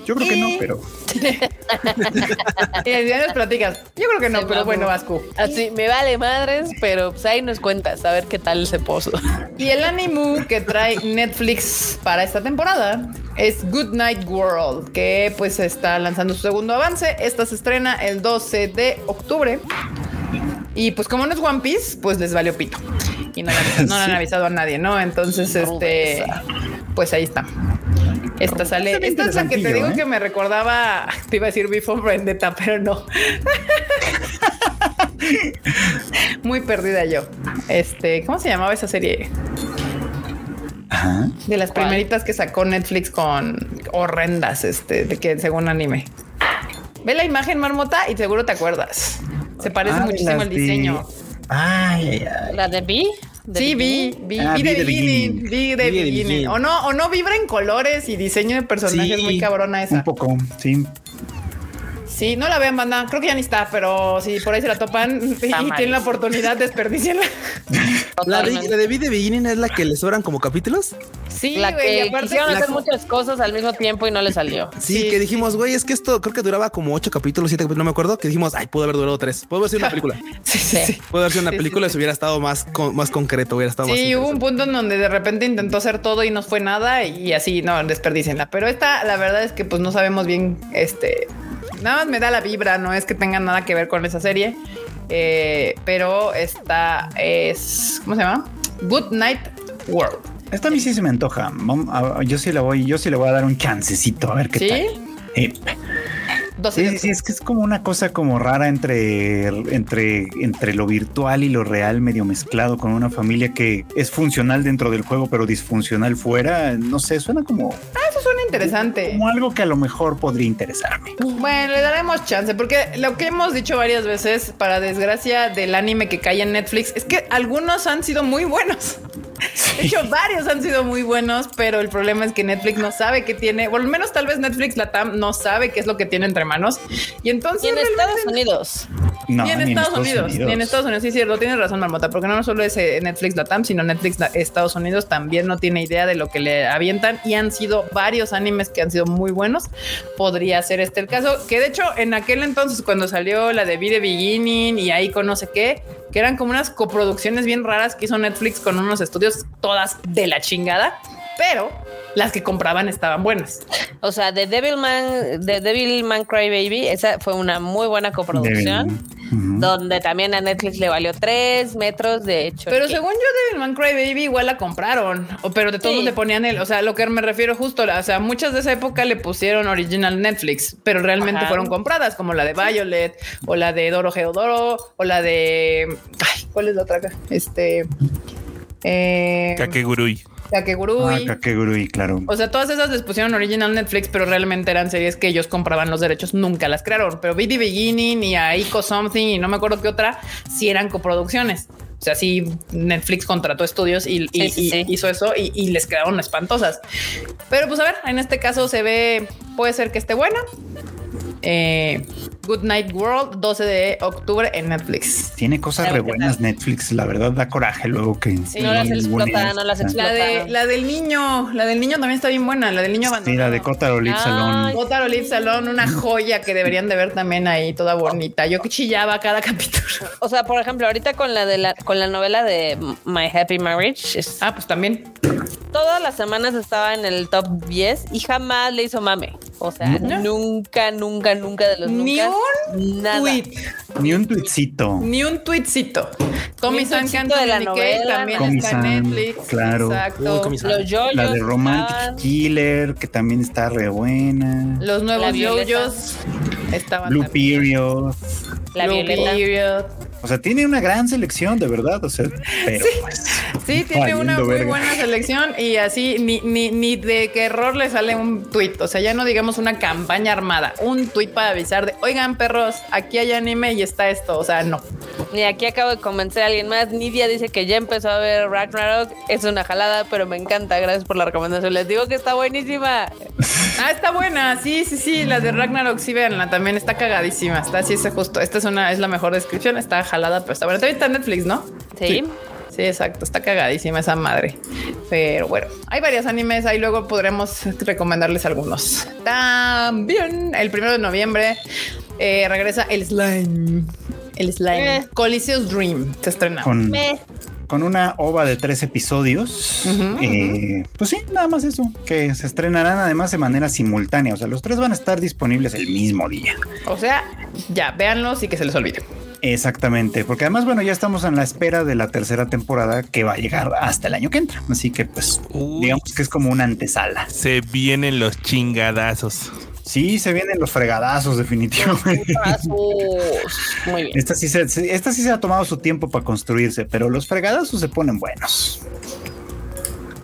Yo creo que no, pero Y ya nos platicas. Yo creo que no, Se pero mamó. bueno, Ascu. Así, me vale madres, pero pues ahí nos cuentas a ver qué tal ese pozo. Y el anime que trae Netflix para esta temporada es Good Night World, que pues está lanzando su segundo avance. Esta se estrena el 12 de octubre. Y pues como no es One Piece, pues les valió pito. Y no, le han- no han avisado a nadie, ¿no? Entonces, este, pues ahí está. Esta sale. Esta es la que te digo ¿eh? que me recordaba. Te iba a decir Before Vendetta, pero no. Muy perdida yo. Este, ¿cómo se llamaba esa serie? Ajá. De las ¿Cuál? primeritas que sacó Netflix con horrendas, este, de que según anime. Ve la imagen marmota y seguro te acuerdas. Se parece Ah, muchísimo de- diseño. Ay, ay, ay. ¿La de B? ¿De Sí, vi, vi, Ah, vi vi de beginning, vi de Vi beginning. O no, o no vibra en colores y diseño de personajes Sí, muy cabrona esa. Un poco, sí. Sí, no la vean, banda. Creo que ya ni está, pero si por ahí se la topan y tienen la oportunidad, desperdicienla. La de, la de Be The Beginning es la que le sobran como capítulos. Sí, la que y aparte, quisieron la- hacer muchas cosas al mismo tiempo y no le salió. Sí, Sí, que dijimos, güey, es que esto creo que duraba como ocho capítulos, siete capítulos, no me acuerdo. Que dijimos, ay, pudo haber durado tres. Puede haber sido una película. Sí, sí, sí. Puede haber sido una película sí. si hubiera estado más, con- más concreto, hubiera estado más. Sí, hubo un punto en donde de repente intentó hacer todo y no fue nada y así, no, desperdícenla. Pero esta, la verdad es que pues no sabemos bien, este, nada más me da la vibra, no es que tenga nada que ver con esa serie, eh, pero esta es, ¿cómo se llama? Good Night World. Esta a mí sí se me antoja. Yo sí le voy, yo sí le voy a dar un chancecito a ver qué ¿Sí? tal. Eh, Sí, sí, es que es como una cosa como rara entre, entre, entre lo virtual y lo real, medio mezclado con una familia que es funcional dentro del juego, pero disfuncional fuera. No sé, suena como, suena interesante. como algo que a lo mejor podría interesarme. Bueno, le daremos chance, porque lo que hemos dicho varias veces, para desgracia del anime que cae en Netflix, es que algunos han sido muy buenos. De hecho, varios han sido muy buenos, pero el problema es que Netflix no sabe qué tiene, o al menos tal vez Netflix Latam no sabe qué es lo que tiene entre manos. Y entonces... Y en Estados Unidos. No, ni en Estados, Unidos, ni en Estados Unidos. Sí, cierto, tienes razón, Marmota, porque no solo es eh, Netflix Latam, sino Netflix Estados Unidos también no tiene idea de lo que le avientan y han sido varios animes que han sido muy buenos. Podría ser este el caso, que de hecho en aquel entonces cuando salió la de Be The Beginning y ahí con no sé qué, que eran como unas coproducciones bien raras que hizo Netflix con unos estudios todas de la chingada, pero las que compraban estaban buenas. O sea, de Devilman, de Devilman Cry Baby, esa fue una muy buena coproducción. Donde también a Netflix le valió tres metros de hecho. Pero según yo, Devilman Crybaby igual la compraron, o, pero de todos Sí. le ponían el, o sea, lo que me refiero justo, o sea, muchas de esa época le pusieron original Netflix, pero realmente Ajá. fueron compradas, como la de Violet, o la de Doro Geodoro, o la de, ay, ¿cuál es la otra acá? Este, eh, Kakegurui. Kakegurui. Ah, Kakegurui, claro. O sea, todas esas les pusieron original Netflix, pero realmente eran series que ellos compraban los derechos, nunca las crearon. Pero Be The Beginning y Aiko Something y no me acuerdo qué otra, sí eran coproducciones. O sea, sí, Netflix contrató estudios y, y- Sí, sí, y sí. hizo eso y, y les quedaron espantosas. Pero pues a ver, en este caso se ve, puede ser que esté buena. Eh, Good Night World, 12 de octubre en Netflix. Tiene cosas re buenas Netflix, la verdad da coraje luego que Sí, no las explota, no las Ah, explota. La de la del niño, la del niño también está bien buena, la del niño Sí, abandonado. la de Kotaro Live Ay. Salón. Kotaro Live Salón, una joya que deberían de ver también ahí, toda bonita. Yo chillaba cada capítulo. O sea, por ejemplo, ahorita con la de la, con la novela de My Happy Marriage, es- Ah, pues también. todas las semanas estaba en el top 10 y jamás le hizo mame. O sea, No. nunca, nunca, nunca de los Ni nunca. un nada. tweet, Ni un tweetcito. ni un tweetcito. Un San de la novela, también Comi está en Netflix. claro. Uy, Exacto. Comi San. Los yoyos. La de Romantic estaban- Killer, que también está re buena. Los nuevos yoyos estaban Blue también. Period. La Blue Violeta. Period. O sea, tiene una gran selección, de verdad. O sea, pero pues. Sí, tiene una muy verga. buena selección y así ni, ni, ni de qué error le sale un tweet. O sea, ya no digamos una campaña armada, un tweet para avisar de, oigan perros, aquí hay anime y está esto. O sea, no. Y aquí acabo de convencer a alguien más. Nidia dice que ya empezó a ver Ragnarok. Es una jalada, pero me encanta. Gracias por la recomendación. Les digo que está buenísima. Ah, está buena. Sí, sí, sí. La de Ragnarok, sí, véanla. También está cagadísima. Está así, es justo. Es una, es la mejor descripción. Está jalada, pero está buena. También está Netflix, ¿no? Sí. Sí, exacto. Está cagadísima esa madre. Pero bueno, hay varios animes. Ahí luego podremos recomendarles algunos. También el primero de noviembre eh, regresa el slime. El slime. Eh. Coliseus Dream se estrena. Con, Me- con una ova de tres episodios. eh, Pues sí, nada más eso. Que se estrenarán además de manera simultánea. O sea, los tres van a estar disponibles el mismo día. O sea, ya, véanlos y que se les olvide. Exactamente, porque además, bueno, ya estamos en la espera de la tercera temporada que va a llegar hasta el año que entra. Así que, pues, Uy. digamos que es como una antesala. Se vienen los chingadazos. Sí, se vienen los fregadazos, definitivamente. Putazos. Muy bien. Esta sí, se, esta sí se ha tomado su tiempo para construirse, pero los fregadazos se ponen buenos.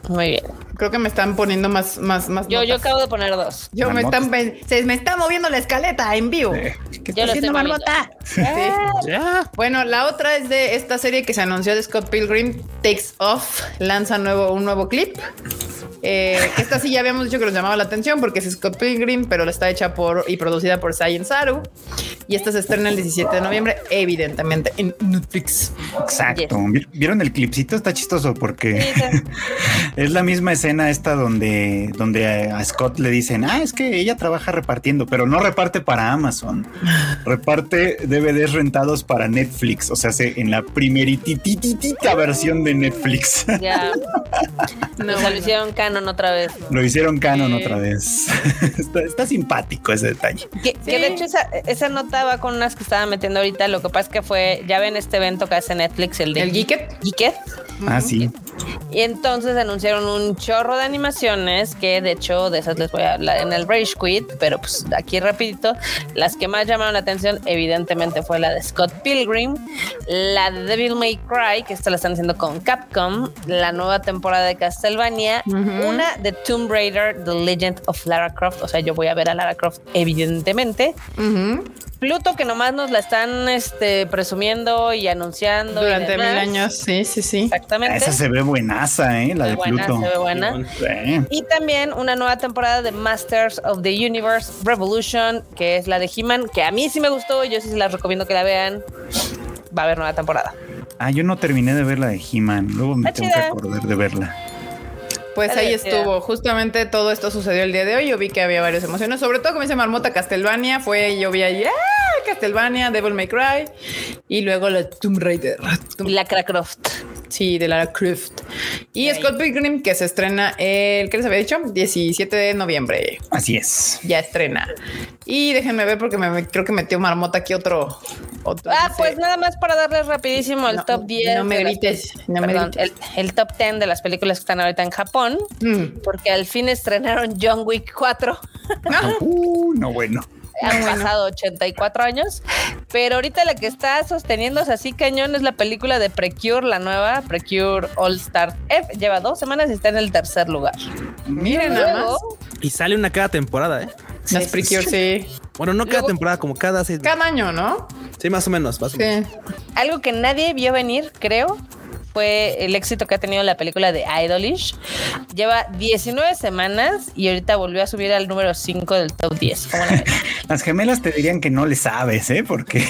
Muy bien. Creo que me están poniendo más, más, más. Yo, yo acabo de poner dos. Yo me Marmota. están, se me está moviendo la escaleta en vivo. Sí. ¿Qué Yo lo haciendo estoy Marmota? Sí. Ya. Bueno, la otra es de esta serie que se anunció de Scott Pilgrim, Takes Off, lanza nuevo, un nuevo clip. Eh, esta sí ya habíamos dicho que nos llamaba la atención porque es Scott Pilgrim, pero está hecha por y producida por Science Saru. Y esta se estrena el 17 de noviembre, evidentemente en Netflix. Exacto. ¿Vi- ¿Vieron el clipcito? Está chistoso porque sí. es la misma escena esta donde, donde a Scott le dicen, ah, es que ella trabaja repartiendo, pero no reparte para Amazon. Reparte DVDs rentados para Netflix. O sea, se- en la primeritititita versión de Netflix. Ya. No, o sea, lo hicieron canon otra vez. Lo hicieron canon Sí. otra vez. está, está simpático ese detalle. Que, de hecho esa, esa nota va con unas que estaba metiendo ahorita. Lo que pasa es que fue, ya ven este evento que hace Netflix, el de El Geeket. Geeket. Ah, sí. Y entonces anunciaron un chorro de animaciones que de hecho de esas les voy a hablar en el Rage Quit, pero pues aquí rapidito, las que más llamaron la atención evidentemente fue la de Scott Pilgrim, la de Devil May Cry, que esta la están haciendo con Capcom, la nueva temporada de Castlevania, Ujú. Una de Tomb Raider, The Legend of Lara Croft, o sea, yo voy a ver a Lara Croft evidentemente. Ujú. Pluto que nomás nos la están este, presumiendo y anunciando. y Durante mil años. Sí, sí, sí. Exactamente. Esa se ve buenaza, ¿eh? La Se de buena, Pluto. se ve buena. Sí. Y también una nueva temporada de Masters of the Universe Revolution, que es la de He-Man, que a mí sí me gustó y yo sí se las recomiendo que la vean. Va a haber nueva temporada. Ah, yo no terminé de ver la de He-Man. Luego me tengo que acordar de verla. Pues ahí estuvo. Justamente todo esto sucedió el día de hoy. Yo vi que había varias emociones. Sobre todo, como dice Marmota, Castlevania. Fue, yo vi ahí, ¡ah! Castlevania, Devil May Cry. Y luego la Tomb Raider. Y la Croft. Sí, de Lara Croft. Y Scott Pilgrim, que se estrena el, ¿qué les había dicho? 17 de noviembre. Así es. Ya estrena. Y déjenme ver porque me, me- creo que metió Marmota aquí otro. otro Ah, dice- pues nada más para darles rapidísimo el No, top 10. no me las- grites, no me grites. el, el top 10 de las películas que están ahorita en Japón, Mm. porque al fin estrenaron John Wick 4. Uh, no, bueno. Han bueno. pasado 84 años, pero ahorita la que está sosteniéndose así cañón es la película de Precure, la nueva Precure All Star F. Lleva dos semanas y está en el tercer lugar. Miren nada más. Y sale una cada temporada, ¿eh? Las Precure, sí. Bueno, no cada Luego- temporada, como cada seis. Cada año, ¿no? Sí, más o menos. Más o menos. Sí. algo que nadie vio venir, creo, fue el éxito que ha tenido la película de Idolish. Lleva 19 semanas y ahorita volvió a subir al número 5 del top 10. ¿Cómo la ven? Las gemelas te dirían que no le sabes, ¿eh? Porque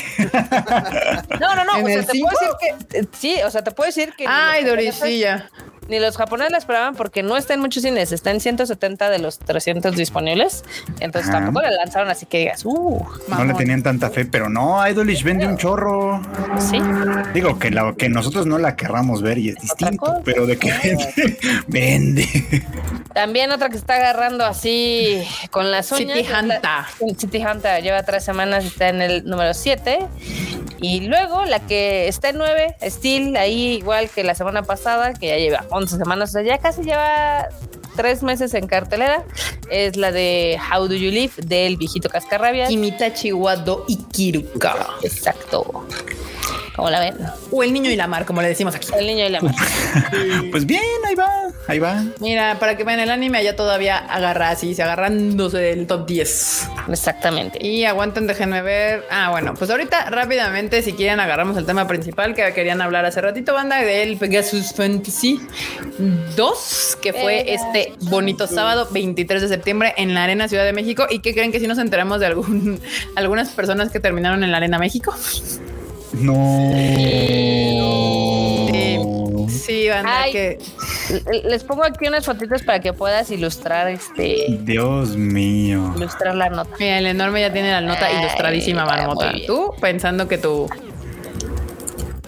No, no, no. ¿En O sea, te cinco? puedo decir que. eh, Sí, o sea, te puedo decir que. Doris, japoneses- sí, ya. Ni los japoneses la esperaban porque no está en muchos cines, está en 170 de los 300 disponibles. Entonces Ajá. tampoco la lanzaron así que digas, uh, no le tenían tanta fe, pero no, Idolish vende un chorro. sí. Digo que, la, que nosotros no la querramos ver y es distinto, pero de que vende, vende. También otra que está agarrando así con las uñas. City Hunter. City Hunter lleva tres semanas y está en el número 7. Y luego la que está en 9, Steel, ahí igual que la semana pasada, que ya lleva 11 semanas, o sea, ya casi lleva tres meses en cartelera, es la de How Do You Live del viejito Cascarrabias. Kimitachi Wado Ikiruka. Exacto. ¿Cómo la ven? O el niño y la mar, como le decimos aquí. El niño y la madre. Pues bien, ahí va, ahí va. Mira, para que vean el anime, allá todavía agarra así, se agarrándose del top 10. Exactamente. Y aguanten, déjenme ver. Ah, bueno, pues ahorita rápidamente, si quieren, agarramos el tema principal que querían hablar hace ratito, banda, del Pegasus Fantasy 2, que fue este bonito sábado 23 de septiembre en la Arena Ciudad de México. ¿Y qué creen que si nos enteramos de algún, algunas personas que terminaron en la Arena México? No. Sí, sí, banda, Ay. que Les pongo aquí unas fotitos para que puedas ilustrar este Dios mío. ilustrar la nota. Mira, el enorme ya tiene la nota Ay, ilustradísima, marmota. Tú pensando que tú.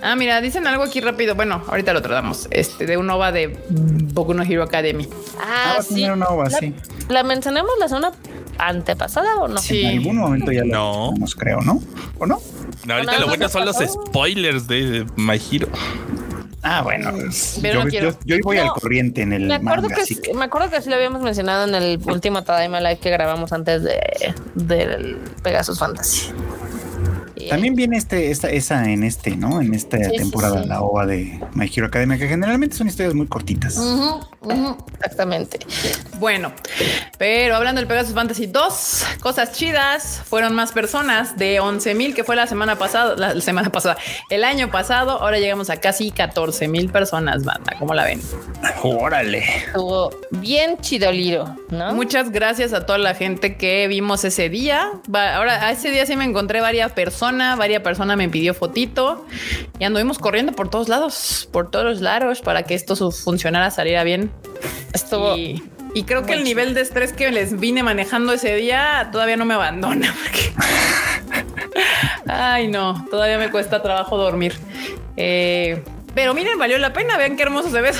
Ah, mira, dicen algo aquí rápido. Bueno, ahorita lo tratamos. Este, de un OVA de Boku no Hero Academy. Ah, Ah, sí. una ova, la, sí. la mencionamos la semana antepasada o no? Sí. En algún momento ya No. creo, ¿no? ¿O no? No, ahorita lo bueno son los spoilers de My Hero. Ah, bueno. pues, Pero yo, no quiero. yo- yo voy No, al corriente en el Me acuerdo, manga, que, así que- me acuerdo que sí lo habíamos mencionado en el último Tadaima Live que grabamos antes de del Pegasus Fantasy. También viene este, esta, esa en este, ¿no? En esta Sí, temporada, sí. la OVA de My Hero Academia, que generalmente son historias muy cortitas. Exactamente. Bueno, pero hablando del Pegasus Fantasy 2, cosas chidas, fueron más personas de 11 mil que fue la semana pasada, la semana pasada, el año pasado, ahora llegamos a casi 14 mil personas, banda, ¿cómo la ven? Órale. Estuvo bien chidoliro, ¿no? Muchas gracias a toda la gente que vimos ese día. Va- Ahora, a ese día sí me encontré varias personas, varias personas me pidió fotito y anduvimos corriendo por todos lados, por todos los lados para que esto funcionara, saliera bien. Estuvo Y, y creo que el nivel de estrés que les vine manejando ese día todavía no me abandona. Porque... Ay, no, todavía me cuesta trabajo dormir. Eh, pero miren, valió la pena. Vean qué hermoso se ve. eso.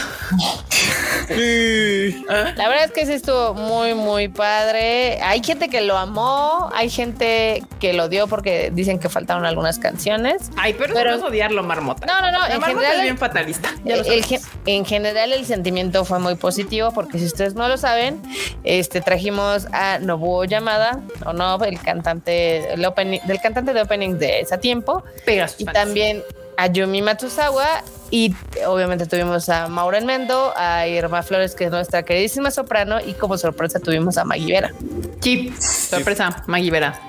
La verdad es que sí estuvo muy, muy padre. Hay gente que lo amó, hay gente que lo dio porque dicen que faltaron algunas canciones. Ay, pero, Pero- no es odiarlo, Marmota. No, no, no, La en Marmota general- es bien fatalista. ya lo El sabes. gen- en general el sentimiento fue muy positivo porque si ustedes no lo saben, este trajimos a Nobuo Yamada, o no, el cantante el opening- del cantante de opening de ese tiempo, Pegasus y también a Yumi Matsuzawa y obviamente tuvimos a Maura Mendo, a Irma Flores que es nuestra queridísima soprano y como sorpresa tuvimos a Maggie Vera. Chip, sorpresa, Maggie Vera.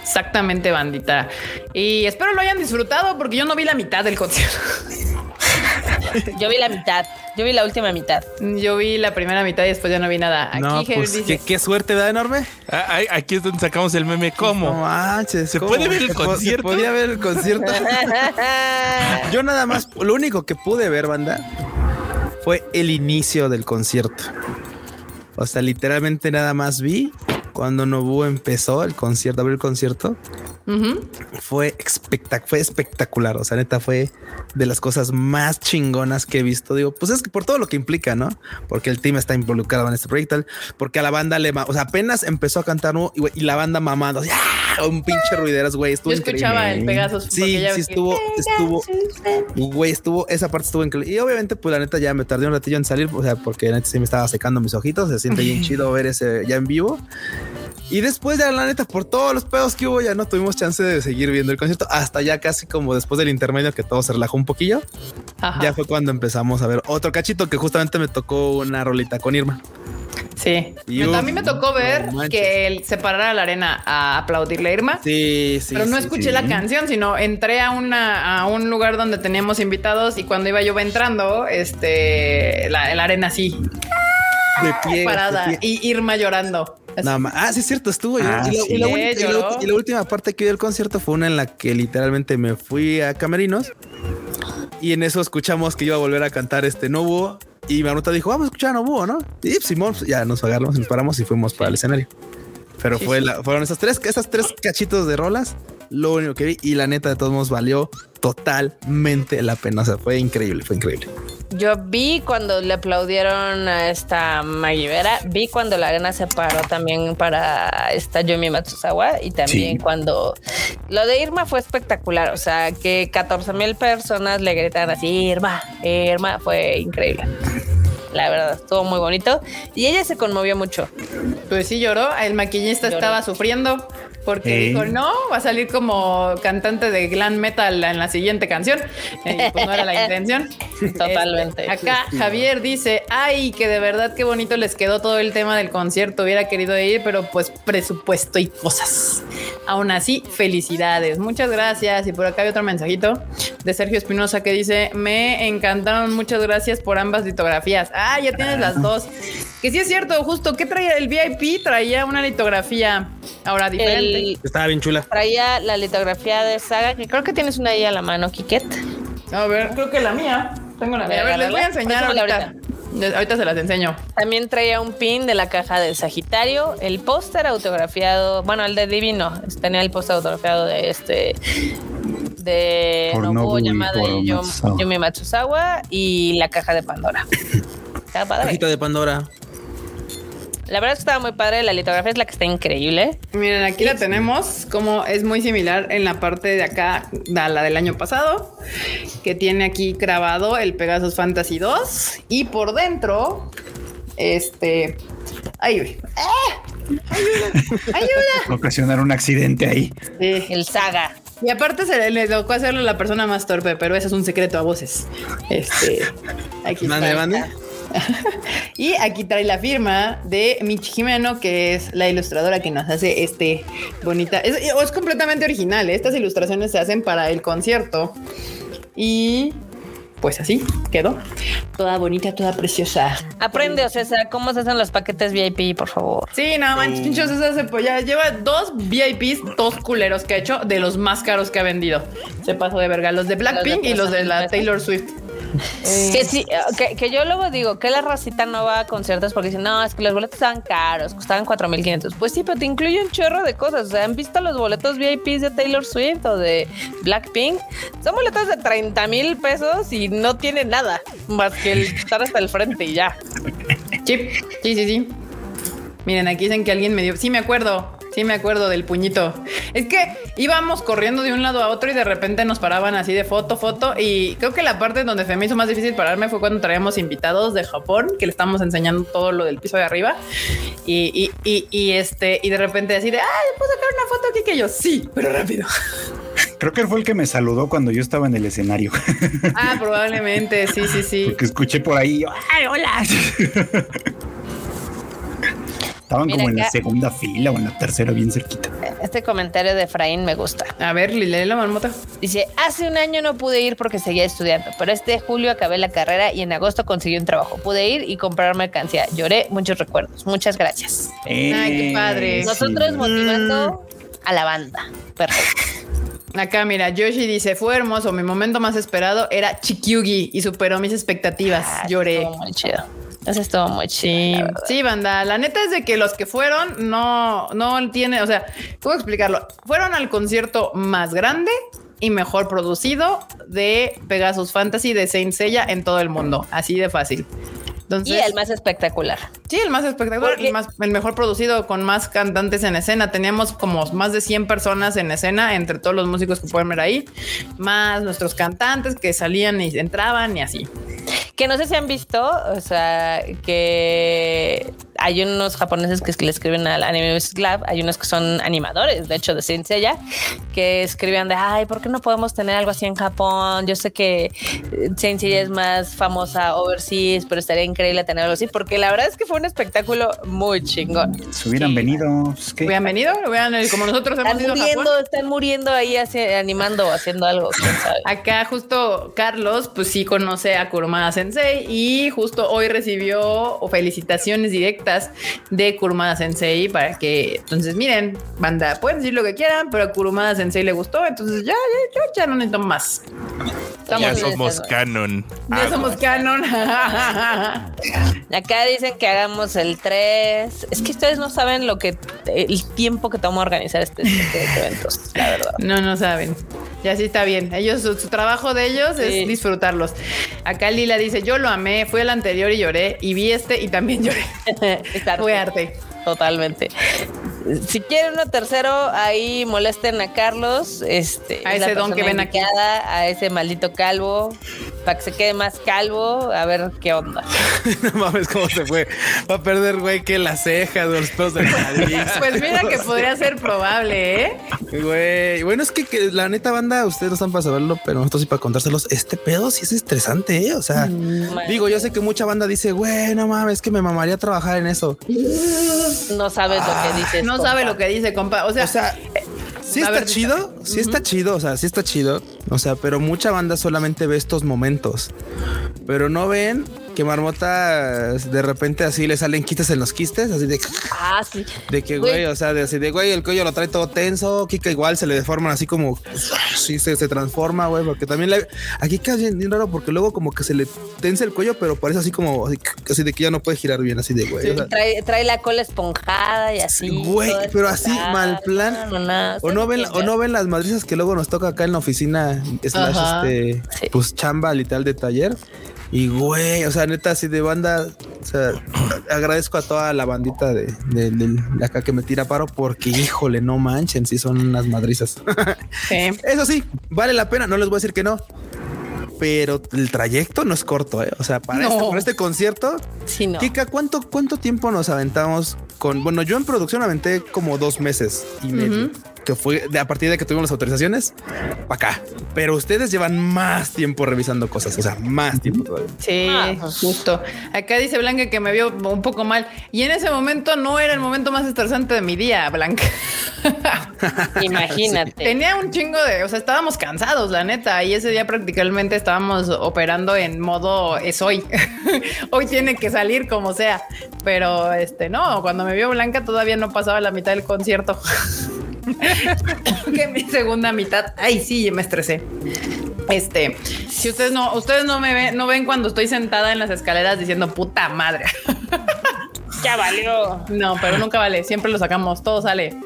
Exactamente, bandita. Y espero lo hayan disfrutado porque yo no vi la mitad del concierto. Yo vi la mitad, yo vi la última mitad. Yo vi la primera mitad y después ya no vi nada. Aquí no, pues dice, qué, qué suerte da enorme. Ah, Aquí es donde sacamos el meme. No ¿Cómo? manches. ¿Se ¿cómo? puede ver el concierto? podía ver el concierto. Yo nada más, lo único que pude ver, banda, fue el inicio del concierto. O sea, literalmente nada más vi cuando Nobu empezó el concierto, abrió el concierto. Fue, espectac- fue espectacular. O sea, neta fue de las cosas más chingonas que he visto. Digo, pues es que por todo lo que implica, ¿no? Porque el team está involucrado en este proyecto, porque a la banda le, o sea, apenas empezó a cantar ¿no? y, la banda mamando, así, ¡ah! un pinche ruideras, güey. Estuvo Yo escuchaba increíble. el Pegasus. Sí, sí estuvo, estuvo, güey, estuvo, esa parte estuvo increíble. Y obviamente, pues la neta ya me tardé un ratillo en salir, o sea, porque la neta sí me estaba secando mis ojitos, se siente bien chido ver ese ya en vivo. Y después ya la neta, por todos los pedos que hubo, ya no tuvimos chance de seguir viendo el concierto, hasta ya casi como después del intermedio que todo se relajó un poquillo. Ajá. Ya fue cuando empezamos a ver otro cachito que justamente me tocó una rolita con Irma. Sí. Y a mí me tocó ver no que él se parara a la arena a aplaudirle a Irma. Sí, sí. pero no sí, escuché sí. la canción, sino entré a una a un lugar donde teníamos invitados y cuando iba yo entrando, este la, la arena así de pie, parada de pie. y Irma llorando. Nada más. Ah, sí, es cierto, estuvo. Ah, y, la, sí. y la Sí, única- y la lloró. ulti- y la última parte que vi del concierto fue una en la que literalmente me fui a Camerinos y en eso escuchamos que iba a volver a cantar este Nobuo y Maruta dijo, vamos a escuchar a Nobuo, ¿no? Y Simón, pues, ya nos agarramos, nos paramos y fuimos para el escenario. Pero Sí, fue sí. la- fueron esas tres, esas tres cachitos de rolas, lo único que vi y la neta de todos modos valió totalmente la pena. O sea, fue increíble, fue increíble. Yo vi cuando le aplaudieron a esta Maggie Vera, vi cuando la arena se paró también para esta Yumi Matsuzawa y también Sí. cuando lo de Irma fue espectacular, o sea, que 14 mil personas le gritan así, Irma, Irma, fue increíble. La verdad, estuvo muy bonito y ella se conmovió mucho. Pues sí lloró, el maquillista Lloró. estaba sufriendo porque Sí. dijo, no, va a salir como cantante de glam metal en la siguiente canción. Y pues no era la intención. Totalmente. Este, acá Javier dice, ay, que de verdad qué bonito les quedó todo el tema del concierto. Hubiera querido ir, pero pues presupuesto y cosas. Aún así, felicidades. Muchas gracias. Y por acá hay otro mensajito de Sergio Espinosa que dice, me encantaron. Muchas gracias por ambas litografías. Ah, ya tienes las dos. Que sí es cierto, justo. ¿Qué traía el VIP? Traía una litografía ahora diferente. El- Estaba bien chula. traía la litografía de Saga, que creo que tienes una ahí a la mano, Kiket. A ver, creo que la mía. Tengo la mía. A ver, les voy a enseñar ahorita. Ahorita se las enseño. También traía un pin de la caja del Sagitario, el póster autografiado, bueno, el de Divino, tenía el póster autografiado de este de Por Nobuo Nobu y Yamada por y Yum- Matsuzawa. Yumi Matsuzawa y la caja de Pandora. Estaba padre. Cajita de Pandora. La verdad es que estaba muy padre, la litografía es la que está increíble. Miren, aquí la tenemos, como es muy similar en la parte de acá a la del año pasado, que tiene aquí grabado el Pegasus Fantasy 2 y por dentro, este, ahí, ve. ¡Ah! ayuda, ayuda. Ocasionar un accidente ahí. Sí, El Saga. Y aparte se le, le tocó hacerlo a la persona más torpe, pero eso es un secreto a voces. Este, aquí Mande, está. mande. Y aquí trae la firma de Michi Jimeno, que es la ilustradora que nos hace este bonita. Es, es completamente original. ¿eh? Estas ilustraciones se hacen para el concierto. Y pues así quedó. Toda bonita, toda preciosa. Aprende, o sea, cómo se hacen los paquetes VIP, por favor. Sí, no manches, pinchos, esa se pues ya lleva dos VIPs, dos culeros que ha hecho de los más caros que ha vendido. Se pasó de verga, los de Blackpink y los de la Taylor Swift. Que sí, que, que yo luego digo que la racita no va a conciertos porque dicen, no, es que los boletos estaban caros, costaban 4500. Pues sí, pero te incluye un chorro de cosas. O sea, ¿han visto los boletos VIPs de Taylor Swift o de Blackpink? Son boletos de 30 mil pesos y no tienen nada más que el estar hasta el frente y ya. Sí, sí, sí, sí. Miren, aquí dicen que alguien me dio. Sí, me acuerdo. Sí, me acuerdo del puñito. Es que íbamos corriendo de un lado a otro y de repente nos paraban así de foto, foto. Y creo que la parte donde se me hizo más difícil pararme fue cuando traíamos invitados de Japón, que le estamos enseñando todo lo del piso de arriba. Y, y, y, y este, y de repente así de, ay, ¿puedo sacar una foto aquí? Que yo, sí, pero rápido. Creo que él fue el que me saludó cuando yo estaba en el escenario. Ah, probablemente, sí, sí, sí. Porque escuché por ahí, ¡ay, hola! Estaban Mira como en la segunda fila o en la tercera, bien cerquita. Este comentario de Efraín me gusta. A ver, lee la marmota. Dice, hace un año no pude ir porque seguía estudiando, pero este julio acabé la carrera y en agosto conseguí un trabajo. Pude ir y comprar mercancía. Lloré, muchos recuerdos. Muchas gracias. Ay, qué padre. Nosotros motivando a la banda. Perfecto. Acá, mira, Yoshi dice, fue hermoso. Mi momento más esperado era Chikyugi y superó mis expectativas. Ah, Lloré. Muy chido. Eso estuvo muy chido. Sí, sí, banda. La neta es de que los que fueron no, no tiene, o sea, ¿cómo explicarlo? Fueron al concierto más grande y mejor producido de Pegasus Fantasy de Saint Seiya en todo el mundo. Así de fácil. Entonces, Y el más espectacular. Sí, el más espectacular, Porque- el, más, el mejor producido con más cantantes en escena. Teníamos como más de 100 personas en escena entre todos los músicos que pueden ver ahí, más nuestros cantantes que salían y entraban y así. Que no sé si han visto, o sea, que hay unos japoneses que le escriben al Anime Music Lab, hay unos que son animadores, de hecho, de Seiya, que escribían de, ay, ¿por qué no podemos tener algo así en Japón? Yo sé que eh, Saint Seiya es más famosa overseas, pero estaría increíble tener algo así, porque la verdad es que fue un espectáculo muy chingón. Se hubieran venido. pues, ¿qué? Hubieran venido, hubieran, como nosotros hemos Están ido a Japón. muriendo, están muriendo ahí haci- animando o haciendo algo, quién sabe. Acá justo Carlos, pues sí conoce a Kurumada Sensei y justo hoy recibió felicitaciones directas de Kurumada Sensei para que, entonces miren, banda, pueden decir lo que quieran, pero a Kurumada Sensei le gustó, entonces ya, ya, yo ya no necesito más. Estamos ya somos canon. Ya Aguas. somos canon. Acá dicen que hagamos el 3. Es que ustedes no saben lo que el tiempo que toma organizar este, este eventos, la verdad. No, no saben. Ya sí está bien. Ellos, su, su trabajo de ellos Sí. es disfrutarlos. Acá Lila dice, yo lo amé, fui al anterior y lloré, y vi este y también lloré. Fue arte. Totalmente. Si quieren uno tercero, ahí molesten a Carlos, este, A ese don que ven aquí. a ese maldito calvo, para que se quede más calvo, a ver qué onda. no mames, cómo se fue. Va a perder, güey, que las cejas o los pelos de la nariz. Pues mira que podría ser probable, ¿eh? Güey, bueno, es que, que la neta banda, ustedes no están para saberlo, pero nosotros sí para contárselos. Este pedo sí es estresante, ¿eh? O sea, digo, yo sé que mucha banda dice, güey, no mames, es que me mamaría trabajar en eso. No sabes lo que dices. No compa. sabe lo que dice, compa. O sea, O sea, sí está ver, chido, sí está chido, o sea, sí está chido. O sea, pero mucha banda solamente ve estos momentos. Pero no ven que Marmota de repente así le salen quites en los quistes, así de, Ah, sí. de que, Güey. o sea, de así de, güey, el cuello lo trae todo tenso, Kika igual se le deforman así como, sí, se, se transforma, güey, porque también la, aquí queda bien, bien raro porque luego como que se le tensa el cuello, pero parece así como, así, así de que ya no puede girar bien, así de, güey. o sea, Trae, trae la cola esponjada y así. Güey, pero así, mal plan. No, no, O no ven, o no ven las madrizas que luego nos toca acá en la oficina, slash, Ajá. este, Sí. pues chamba literal de taller. Y güey, o sea, neta, así de banda, o sea, agradezco a toda la bandita de, de- de acá que me tira paro porque, híjole, no manchen, si son unas madrizas. sí. Eso sí, vale la pena, no les voy a decir que no. Pero el trayecto no es corto, ¿eh? O sea, para, No. este, para este concierto, Sí, no. Kika, ¿cuánto, ¿cuánto tiempo nos aventamos con? Bueno, yo en producción aventé como dos meses y medio. Que fue de a partir de que tuvimos las autorizaciones para acá. Pero ustedes llevan más tiempo revisando cosas, o sea, más tiempo todavía. Sí, Ah, justo. Acá dice Blanca que me vio un poco mal y en ese momento no era el momento más estresante de mi día, Blanca. Imagínate. Tenía un chingo de, o sea, estábamos cansados, la neta, y ese día prácticamente estábamos operando en modo es hoy. hoy tiene que salir como sea. Pero este no, cuando me vio Blanca todavía no pasaba la mitad del concierto. que mi segunda mitad, ay sí, me estresé. Este, si ustedes no, ustedes no me ven, no ven cuando estoy sentada en las escaleras diciendo puta madre. Ya valió. No, pero nunca vale. Siempre lo sacamos, todo sale.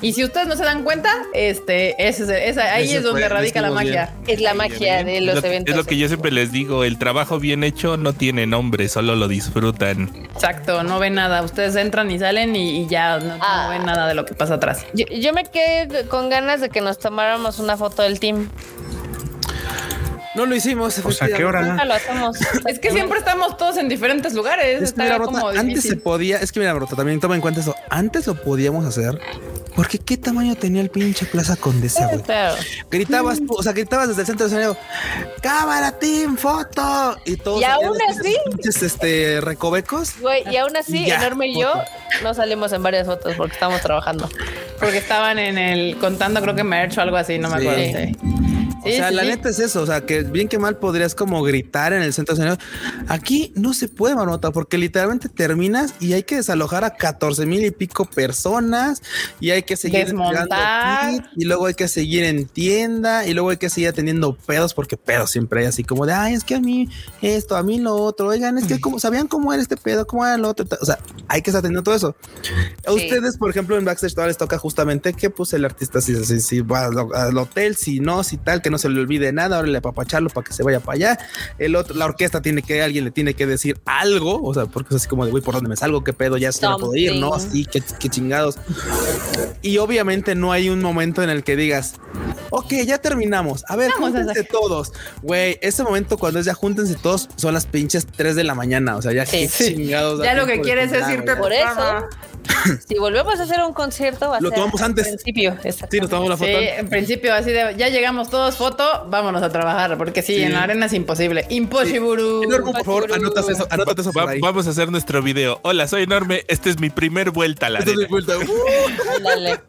Y si ustedes no se dan cuenta, este, ese, es- esa- ahí Ese es donde fue- radica la magia. Es la magia de Es los lo, eventos. es lo que yo siempre les digo, el trabajo bien hecho no tiene nombre, solo lo disfrutan. Exacto, no ven nada. Ustedes entran y salen y, y ya no, no Ah. ven nada de lo que pasa atrás. Yo, yo me quedé con ganas de que nos tomáramos una foto del team. No lo hicimos. O sea, ¿qué hora? Nunca lo hacemos. Es que siempre estamos todos en diferentes lugares. Es que Está mira, Brota, como antes se podía, es que mira, Brota, también toma en cuenta eso. Antes lo podíamos hacer porque qué tamaño tenía el pinche Plaza Condesa, güey. Claro. Gritabas o sea, gritabas desde el centro de escenario, cámara, team, foto. Y todos Y aún así- pinches, este, recovecos. Güey, y aún así, Ya, Enorme y yo foto. no salimos en varias fotos porque estamos trabajando. Porque estaban en el contando, creo que merch o algo así, no me Sí. acuerdo. Sí. O sea, la neta es eso, o sea, que bien que mal podrías como gritar en el centro de. Aquí no se puede, Marmota, porque literalmente terminas y hay que desalojar a 14 mil y pico personas y hay que seguir Desmontar. kit, y luego hay que seguir en tienda y luego hay que seguir atendiendo pedos porque pedos siempre hay así como de, ay, es que a mí esto, a mí lo otro, oigan, es que como sabían cómo era este pedo, cómo era lo otro, o sea, hay que estar atendiendo todo eso. A ustedes, por ejemplo, en backstage todavía les toca justamente que pues el artista si, si, si va al, al hotel, si no, si tal, que no se le olvide nada, ahora le apapacharlo para que se vaya para allá. El otro, la orquesta tiene que, alguien le tiene que decir algo, o sea, porque es así como de, güey, ¿por dónde me salgo? ¿Qué pedo? Ya se me puedo ir, ¿no? Something. Sí, qué, qué chingados. Y obviamente no hay un momento en el que digas, ok, ya terminamos. A ver, Vamos júntense todos. Güey, ese momento cuando es ya júntense todos, son las pinches 3 de la mañana. O sea, ya Sí. chingados. Ya lo que quieres es irte. Por eso. si volvemos a hacer un concierto, va a Lo ser tomamos antes. principio. Sí, nos tomamos la Sí, foto. en principio así de ya llegamos todos foto, vámonos a trabajar, porque sí, Sí. en la arena es imposible. Imposible. Enorme, por favor, anotas eso, anótate eso por Va- ahí. vamos a hacer nuestro video. Hola, soy enorme. Esta es mi primer vuelta a la Esto es de arena. vuelta.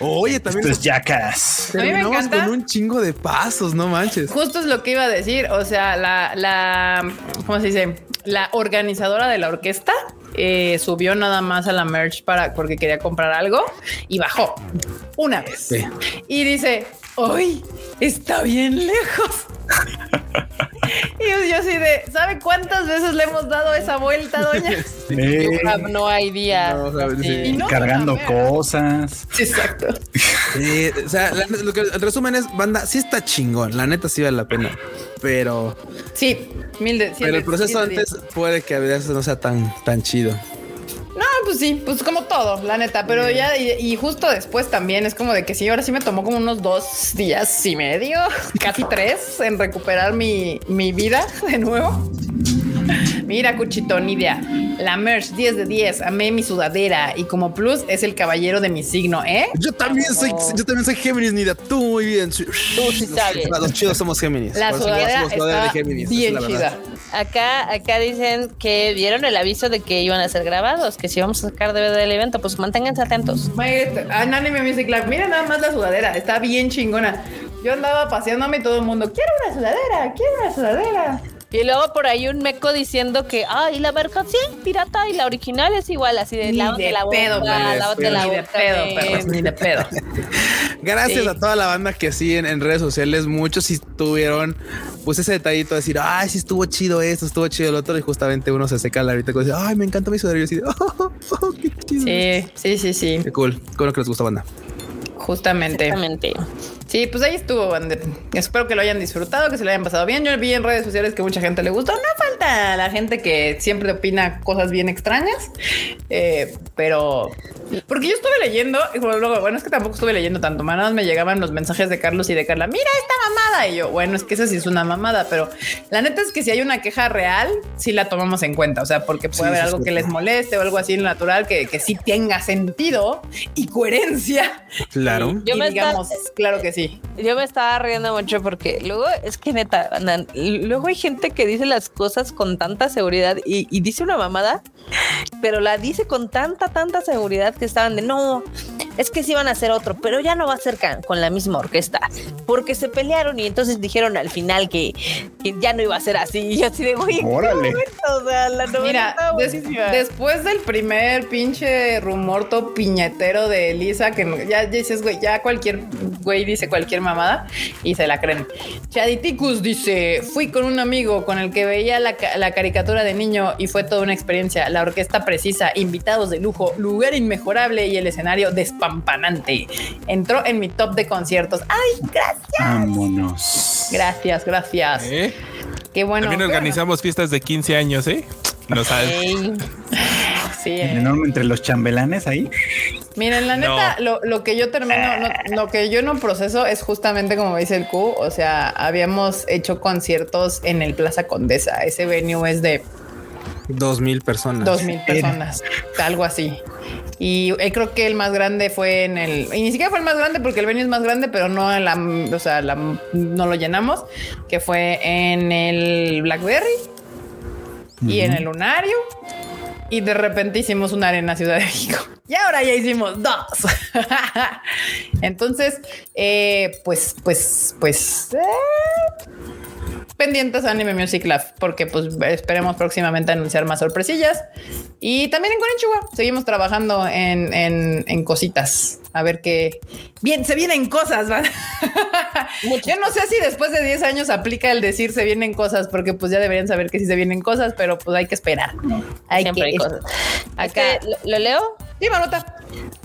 Uh. Oye, también Esto es Jackass. Terminamos con un chingo de pasos, no manches. Justo es lo que iba a decir. O sea, la, la, ¿cómo se dice? La organizadora de la orquesta eh, subió nada más a la merch para porque quería comprar algo y bajó una vez Sí. y dice: Hoy está bien lejos. y yo, yo así de, ¿sabe cuántas veces le hemos dado esa vuelta, doña? Ah, No hay día. No, sí. No, cargando cosas. Sí, exacto. Sí, o sea, la- lo que, el resumen es, banda, sí está chingón, la neta sí vale la pena, pero, Sí, mil de, pero el proceso antes puede que a veces no sea tan, tan chido. No, pues sí, pues como todo, la neta, pero ya y, y justo después también es como de que sí, ahora sí me tomó como unos dos días y medio, casi tres, en recuperar mi, mi vida de nuevo. Mira, Cuchito, ni idea. La merch 10 de 10, amé mi sudadera y como plus es el caballero de mi signo, ¿eh? Yo también soy, yo también soy Géminis, Nida, tú muy bien. Tú sí sabes. Los chidos somos Géminis. La sudadera somos sudadera está de Géminis, esa bien es la verdad. chida. Acá, acá dicen que dieron el aviso de que iban a ser grabados, que si vamos a sacar DVD del evento, pues manténganse atentos. Anime Music Club, mira nada más la sudadera, está bien chingona. Yo andaba paseándome y todo el mundo, quiero una sudadera, quiero una sudadera. Y luego por ahí un meco diciendo que, ay, la mercancía es pirata y la original es igual, así de Ni de la boca, pedo, lávate la ni de boca. pedo, men". perros, ni de pedo. Gracias Sí. a toda la banda que sí en, en redes sociales, muchos sí tuvieron pues ese detallito de decir, ay, sí estuvo chido esto, estuvo chido el otro, y justamente uno se seca la ahorita y dice, ay, me encanta mi sudadero, y así, de, oh, oh, qué chido. Sí, sí, sí, sí, Qué cool, con lo que les gusta banda. justamente. Exactamente. Sí, Sí, pues ahí estuvo. Espero que lo hayan disfrutado, que se lo hayan pasado bien. Yo vi en redes sociales que mucha gente le gustó. No falta la gente que siempre opina cosas bien extrañas, eh, pero porque yo estuve leyendo y luego, bueno, es que tampoco estuve leyendo tanto. Más me llegaban los mensajes de Carlos y de Carla. Mira esta mamada. Y yo, bueno, es que esa sí es una mamada, pero la neta es que si hay una queja real, sí la tomamos en cuenta. O sea, porque puede haber algo que les moleste o algo así natural que, que sí tenga sentido y coherencia. Claro. Y, y digamos, claro que sí. Yo me estaba riendo mucho porque luego es que neta, luego hay gente que dice las cosas con tanta seguridad y, y dice una mamada, pero la dice con tanta, tanta seguridad que estaban de no, es que sí van a hacer otro, pero ya no va a ser con la misma orquesta, porque se pelearon y entonces dijeron al final que, que ya no iba a ser así. Y yo así de, güey, Órale. o sea, la Mira, des, después del primer pinche rumor todo piñetero de Elisa, que ya, dices, güey, ya cualquier güey dice cualquier mamada y se la creen. Chaditicus dice, fui con un amigo con el que veía la, la caricatura de niño y fue toda una experiencia. La orquesta precisa, invitados de lujo, lugar inmejorable y el escenario despampanante. Entró en mi top de conciertos. ¡Ay, gracias! Vámonos. Gracias, gracias. ¿Eh? Qué bueno. También organizamos fiestas de 15 años, ¿eh? No sabes. Sí, El eh. enorme entre los chambelanes ahí. Miren, la neta, lo, lo que yo termino, no- lo que yo no proceso es justamente como dice el Q. O sea, habíamos hecho conciertos en el Plaza Condesa. Ese venue es de Dos mil personas. dos mil personas, algo así. Y eh, creo que el más grande fue en el, y ni siquiera fue el más grande porque el venue es más grande, pero no en la, o sea, la- no lo llenamos, que fue en el Blackberry y en el Lunario. Y de repente hicimos una arena Ciudad de México. Y ahora ya hicimos dos. Entonces, eh, pues, pues, pues. eh, pendientes a Anime Music Lab, porque pues esperemos próximamente anunciar más sorpresillas. Y también en Konichiwa seguimos trabajando en, en, en cositas. A ver qué bien se vienen cosas. ¿va? Yo no sé si después de 10 años aplica el decir se vienen cosas, porque pues ya deberían saber que sí se vienen cosas, pero pues hay que esperar. Hay siempre que hay cosas. Acá. Este, ¿lo, lo leo? Sí, Marmota.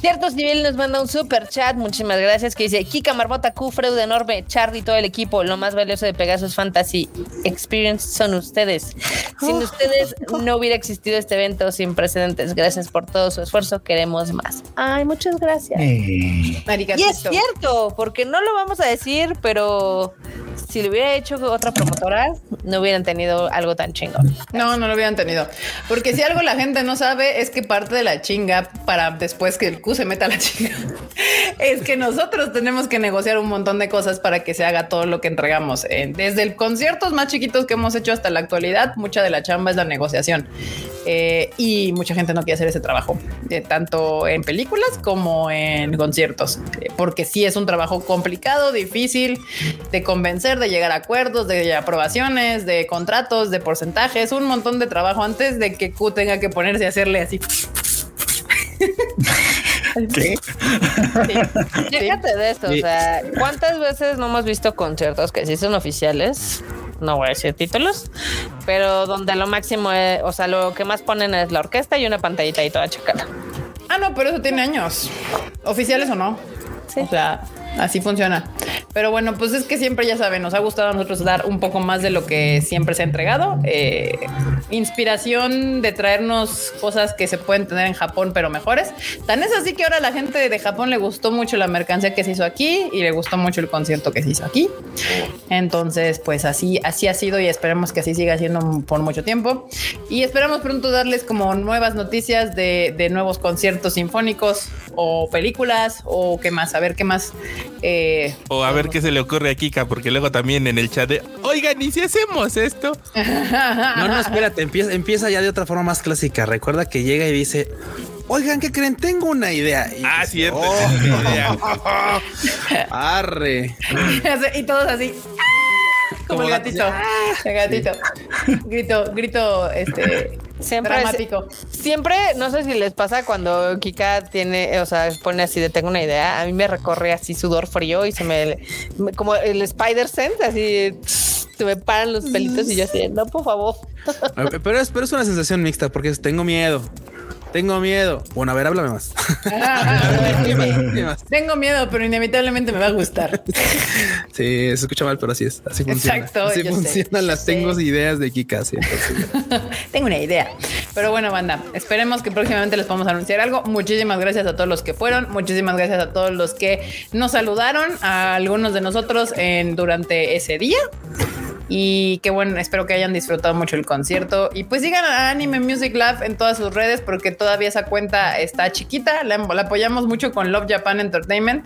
Cierto Civil nos manda un super chat, muchísimas gracias, que dice Kika Marmota, Q, Freud enorme, Charlie y todo el equipo, lo más valioso de Pegasus Fantasy Experience son ustedes. Sin ustedes no hubiera existido este evento sin precedentes. Gracias por todo su esfuerzo, queremos más. Ay, muchas gracias. Eh, Y es cierto, porque no lo vamos a decir, pero si lo hubiera hecho otra promotora, no hubieran tenido algo tan chingón. No, no lo hubieran tenido. Porque si algo la gente no sabe es que parte de la chinga para después que el Q se meta a la chinga es que nosotros tenemos que negociar un montón de cosas para que se haga todo lo que entregamos. Eh, desde el conciertos más chiquitos que hemos hecho hasta la actualidad, mucha de la chamba es la negociación. Eh, y mucha gente no quiere hacer ese trabajo, eh, tanto en películas como en conciertos, porque sí es un trabajo complicado, difícil de convencer, de llegar a acuerdos, de aprobaciones, de contratos, de porcentajes, un montón de trabajo antes de que Q tenga que ponerse a hacerle así. ¿Qué? Sí. Fíjate de esto, Sí. o sea, ¿cuántas veces no hemos visto conciertos que sí son oficiales? No voy a decir títulos, pero donde lo máximo es, o sea, lo que más ponen es la orquesta y una pantallita y toda chacala. Ah, no, pero eso tiene años. ¿Oficiales o no? Sí. O sea, así funciona. Pero bueno, pues es que siempre ya saben, nos ha gustado a nosotros dar un poco más de lo que siempre se ha entregado. Eh, inspiración de traernos cosas que se pueden tener en Japón, pero mejores. Tan es así que ahora la gente de Japón le gustó mucho la mercancía que se hizo aquí y le gustó mucho el concierto que se hizo aquí. Entonces, pues así, así ha sido y esperemos que así siga siendo por mucho tiempo. Y esperamos pronto darles como nuevas noticias de nuevos conciertos sinfónicos o películas o qué más, a ver qué más. eh, O a ver qué se le ocurre a Kika, porque luego también en el chat de, oigan, ¿y si hacemos esto? No, no, espérate, empieza, empieza ya de otra forma más clásica. Recuerda que llega y dice, oigan, ¿qué creen? Tengo una idea. Y Ah, dice, cierto. "Oh, idea. arre. y todos así. ¡ah! Como, el gatito. El gatito. Grito, grito, este. Siempre dramático. Siempre, no sé si les pasa cuando Kika tiene, o sea, pone así de tengo una idea, a mí me recorre así sudor frío y se me, me- como el Spider Sense, así se me paran los pelitos y yo así, no, por favor. Pero es, pero es una sensación mixta porque tengo miedo. Tengo miedo. Bueno, a ver, háblame más. Más. Tengo miedo, pero inevitablemente me va a gustar. Sí, se escucha mal, pero así es. Así funciona. Exacto, Así sé, funcionan las sé. tengo ideas de Kika. sí. Tengo una idea. Pero bueno, banda, esperemos que próximamente les podamos anunciar algo. Muchísimas gracias a todos los que fueron. Muchísimas gracias a todos los que nos saludaron, a algunos de nosotros en, durante ese día. Y que bueno, espero que hayan disfrutado mucho el concierto. Y pues sigan a Anime Music Lab en todas sus redes porque todavía esa cuenta está chiquita. La, la apoyamos mucho con Love Japan Entertainment,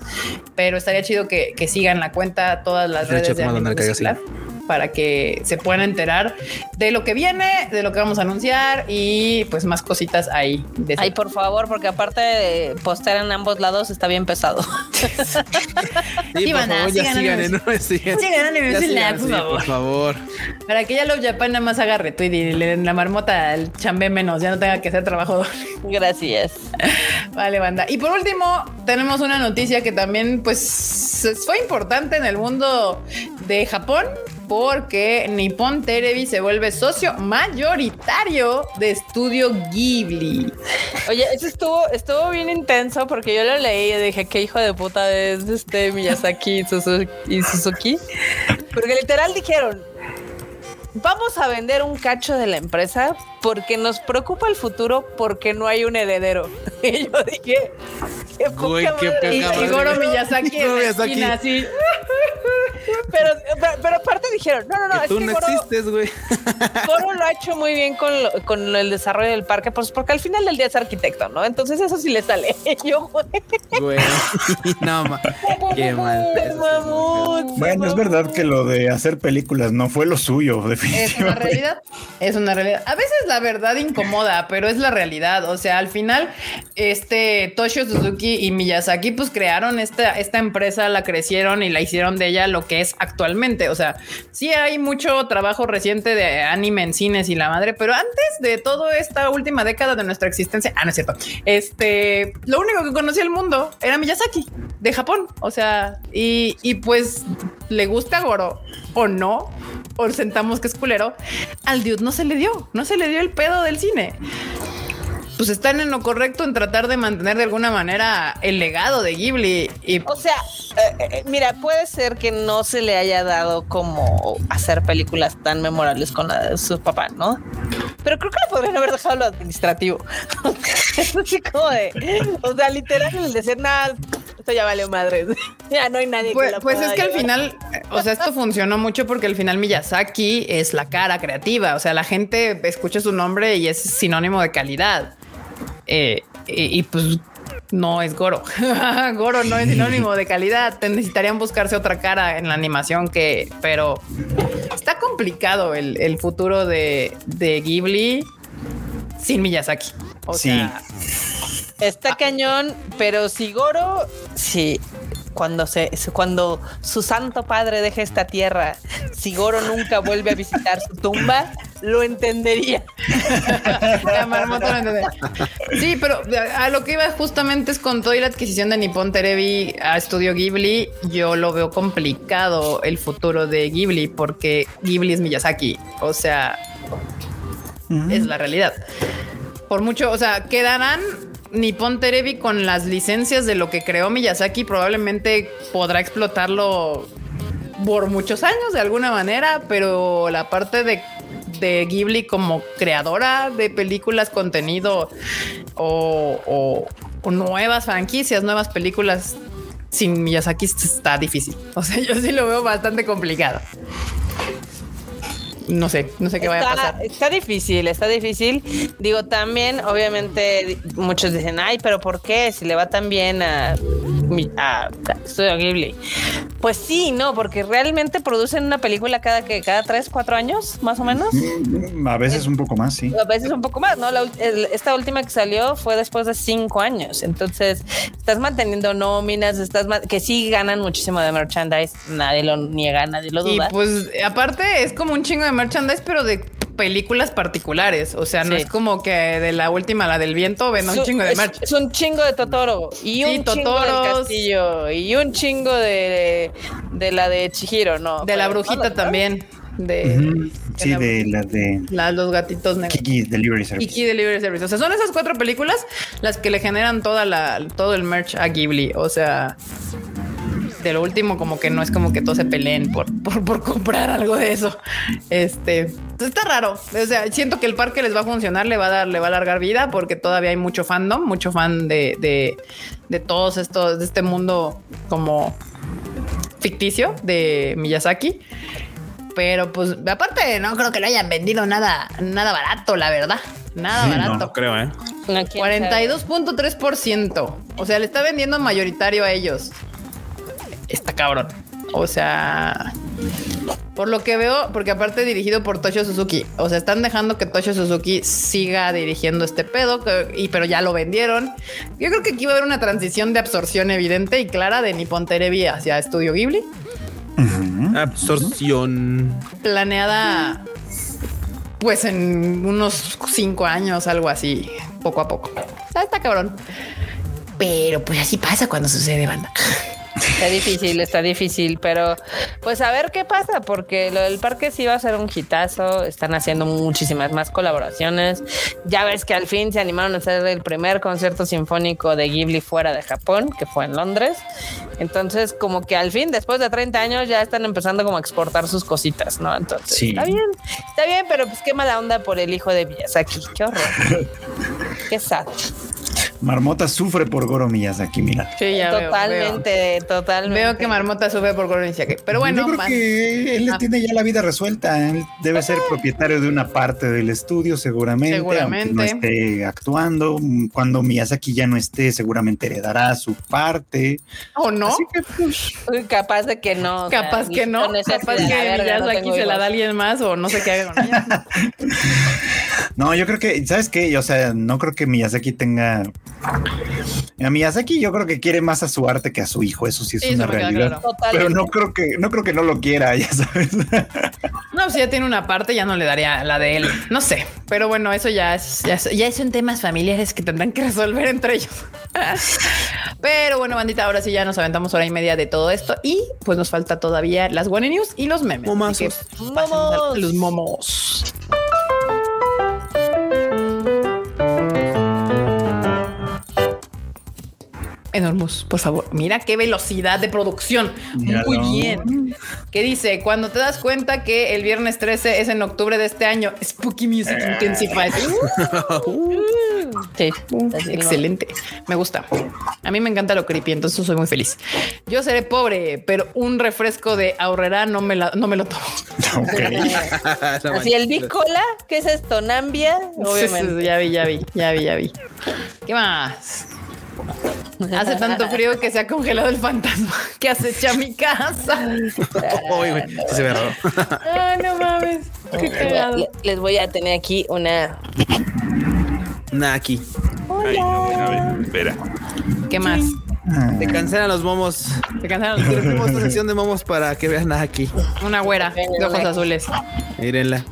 pero estaría chido que, que sigan la cuenta, todas las redes de Anime Music. Lab para que se puedan enterar de lo que viene, de lo que vamos a anunciar y pues más cositas ahí. De Ay, por favor, porque aparte de postear en ambos lados está bien pesado. Sí, Sí, por favor, ya sigan Lab, por favor. por favor. Para que ya Love Japan nada más haga retweet y le den la marmota al chambé menos, ya no tenga que hacer trabajo. Gracias. Vale, banda. Y por último, tenemos una noticia que también, pues, fue importante en el mundo de Japón, porque Nippon Terebi se vuelve socio mayoritario de Estudio Ghibli. Oye, eso estuvo, estuvo bien intenso porque yo lo leí y dije, qué hijo de puta es este Miyazaki y Suzu- y Suzuki. Porque literal dijeron, vamos a vender un cacho de la empresa porque nos preocupa el futuro porque no hay un heredero. Y yo dije, qué poca Güey, qué madre". Y, poca y Goro Miyazaki en la esquina, así. Pero, pero, pero aparte dijeron, no, no, no, Que es tú que no Goro, existes, güey. Goro lo ha hecho muy bien con, lo- con el desarrollo del parque, pues porque al final del día es arquitecto, ¿no? Entonces eso sí le sale. Yo, güey, Güey. No, ma. Qué mal. mamut. Bueno, es verdad que lo de hacer películas no fue lo suyo, Es una definitivamente. realidad. Es una realidad. A veces la verdad incomoda, pero es la realidad. O sea, al final, este Toshio Suzuki y Miyazaki, pues crearon esta, esta empresa, la crecieron y la hicieron de ella lo que es actualmente. O sea, sí hay mucho trabajo reciente de anime en cines y la madre, pero antes de toda esta última década de nuestra existencia, ah, no es cierto. Este, lo único que conocía el mundo era Miyazaki de Japón. O sea, y, y pues le gusta Goro o no, o sentamos que es culero, al dude no se le dio, no se le dio el pedo del cine. Pues están en lo correcto en tratar de mantener de alguna manera el legado de Ghibli O sea, eh, eh, mira, puede ser que no se le haya dado como hacer películas tan memorables con la de su papá, ¿no? Pero creo que le podrían haber dejado lo administrativo. es así como de, o sea, literal, el decir nada, esto ya vale madre. ya no hay nadie Pues, que lo pues pueda es que al final, o sea, esto funcionó mucho porque al final Miyazaki es la cara creativa. O sea, la gente escucha su nombre y es sinónimo de calidad. Eh, y, y, pues no es Goro. Goro no es sinónimo de calidad. Te necesitarían buscarse otra cara en la animación que, pero está complicado el, el futuro de, de Ghibli sin Miyazaki. O Sí. sea, Está cañón, pero si Goro, sí, cuando se, cuando su santo padre deje esta tierra, si Goro nunca vuelve a visitar su tumba, lo entendería. La marmota no entiende. Sí, pero a lo que iba justamente es con toda la adquisición de Nippon Terebi a Estudio Ghibli, yo lo veo complicado el futuro de Ghibli porque Ghibli es Miyazaki. O sea, es la realidad. Por mucho, o sea, quedarán Nippon Terebi con las licencias de lo que creó Miyazaki, probablemente podrá explotarlo por muchos años de alguna manera, pero la parte de, de Ghibli como creadora de películas, contenido o, o- o nuevas franquicias, nuevas películas sin Miyazaki está difícil. O sea, yo sí lo veo bastante complicado. No sé, no sé qué vaya a está, pasar. está difícil, está difícil. Digo, también, obviamente, muchos dicen, ay, pero ¿por qué? Si le va tan bien a, a, Studio Ghibli. Pues sí, no, porque realmente producen una película cada que cada tres, cuatro años, más o menos. Mm, A veces un poco más, sí. A veces un poco más, ¿no? La ul- el- esta última que salió fue después de cinco años. Entonces, estás manteniendo nóminas, estás que sí ganan muchísimo de merchandise. Nadie lo niega, nadie lo Y duda. pues aparte es como un chingo de merchandise, pero de películas particulares. O sea, no Sí. es como que de la última, la del viento, ven un chingo de merch. es un chingo de Totoro y Sí, un chingo del castillo y un chingo de, de la de Chihiro, ¿no? De la brujita ¿no? también. De, Ujú. Sí, la- de la de la- los gatitos negros. Kiki Delivery Service. Kiki Delivery Service. O sea, son esas cuatro películas las que le generan toda la, todo el merch a Ghibli. O sea, de lo último, como que no es como que todos se peleen por, por, por comprar algo de eso. Este está raro. O sea, siento que el parque les va a funcionar, le va a dar, le va a alargar vida porque todavía hay mucho fandom, mucho fan de, de, de todos estos, de este mundo como ficticio de Miyazaki. Pero pues aparte no creo que lo hayan vendido nada, nada barato, la verdad. Nada Sí, no, barato. No creo, ¿eh? No, quién sabe. 42.3%. O sea, le está vendiendo mayoritario a ellos. Está cabrón. O sea, por lo que veo, porque aparte dirigido por Toshio Suzuki. O sea, están dejando que Toshio Suzuki siga dirigiendo este pedo, que- y, pero ya lo vendieron. Yo creo que aquí va a haber una transición de absorción evidente y clara de Nippon Terebi hacia Estudio Ghibli. Absorción. Planeada pues en unos cinco años, algo así, poco a poco. O sea, está cabrón. Pero pues así pasa cuando sucede, banda. Está difícil, está difícil, pero pues a ver qué pasa, porque lo del parque sí va a ser un hitazo. Están haciendo muchísimas más colaboraciones. Ya ves que al fin se animaron a hacer el primer concierto sinfónico de Ghibli fuera de Japón, que fue en Londres. Entonces, como que al fin, después de 30 años, ya están empezando como a exportar sus cositas, ¿no? Entonces, Sí. está bien, está bien, pero pues qué mala onda por el hijo de Miyazaki. Qué horror. qué sad. Marmota sufre por Goro Miyazaki, mira. Sí, ya veo, totalmente, totalmente. Veo, Veo que Marmota sube por Goro Miyazaki. Pero bueno, Yo creo más- que él Ah. tiene ya la vida resuelta. Él debe ser propietario de una parte del estudio, seguramente. Seguramente. No esté actuando. Cuando Miyazaki ya no esté, seguramente heredará su parte. ¿O no? Así que, pues, Uy, capaz de que no. o sea, Capaz que no. Capaz que no Miyazaki tengo se la da a alguien más o no sé qué haga con ella. no, yo creo que, ¿sabes qué? O sea, no creo que Miyazaki tenga. A Miyazaki yo creo que quiere más a su arte que a su hijo. Eso sí es eso una realidad. claro. Pero no creo que, no creo que no lo quiera, ya sabes. No, si ya tiene una parte, ya no le daría la de él. No sé. Pero bueno, eso ya es, ya, es- ya son temas familiares que tendrán que resolver entre ellos. Pero bueno, bandita, ahora sí ya nos aventamos hora y media de todo esto. Y pues nos falta todavía las One News y los memes. Así que Momazos. Momos. los momos. Enormous, por favor. Mira qué velocidad de producción. Míralo. Muy bien. ¿Qué dice? Cuando te das cuenta que el viernes 13 es en octubre de este año, Spooky Music Intensified. Sí, Excelente. Me gusta. A mí me encanta lo creepy, entonces soy muy feliz. Yo seré pobre, pero un refresco de ahorrera no me, la- no me lo tomo. Ok. Así el bicola, ¿qué es esto? Nambia, obviamente. Ya vi, ya vi, ya vi, ya vi. ¿Qué más? Hace tanto frío que se ha congelado el fantasma que acecha mi casa. Uy, güey, sí se ve raro. Ay, no mames. Qué cagado. Les voy a tener aquí una. Naki. Ay, no, a ver, espera. ¿Qué más? Te cancelan los momos. Se cansaron los Tenemos una sección de momos para que vean Naki. Una güera de ojos azules. Mírenla.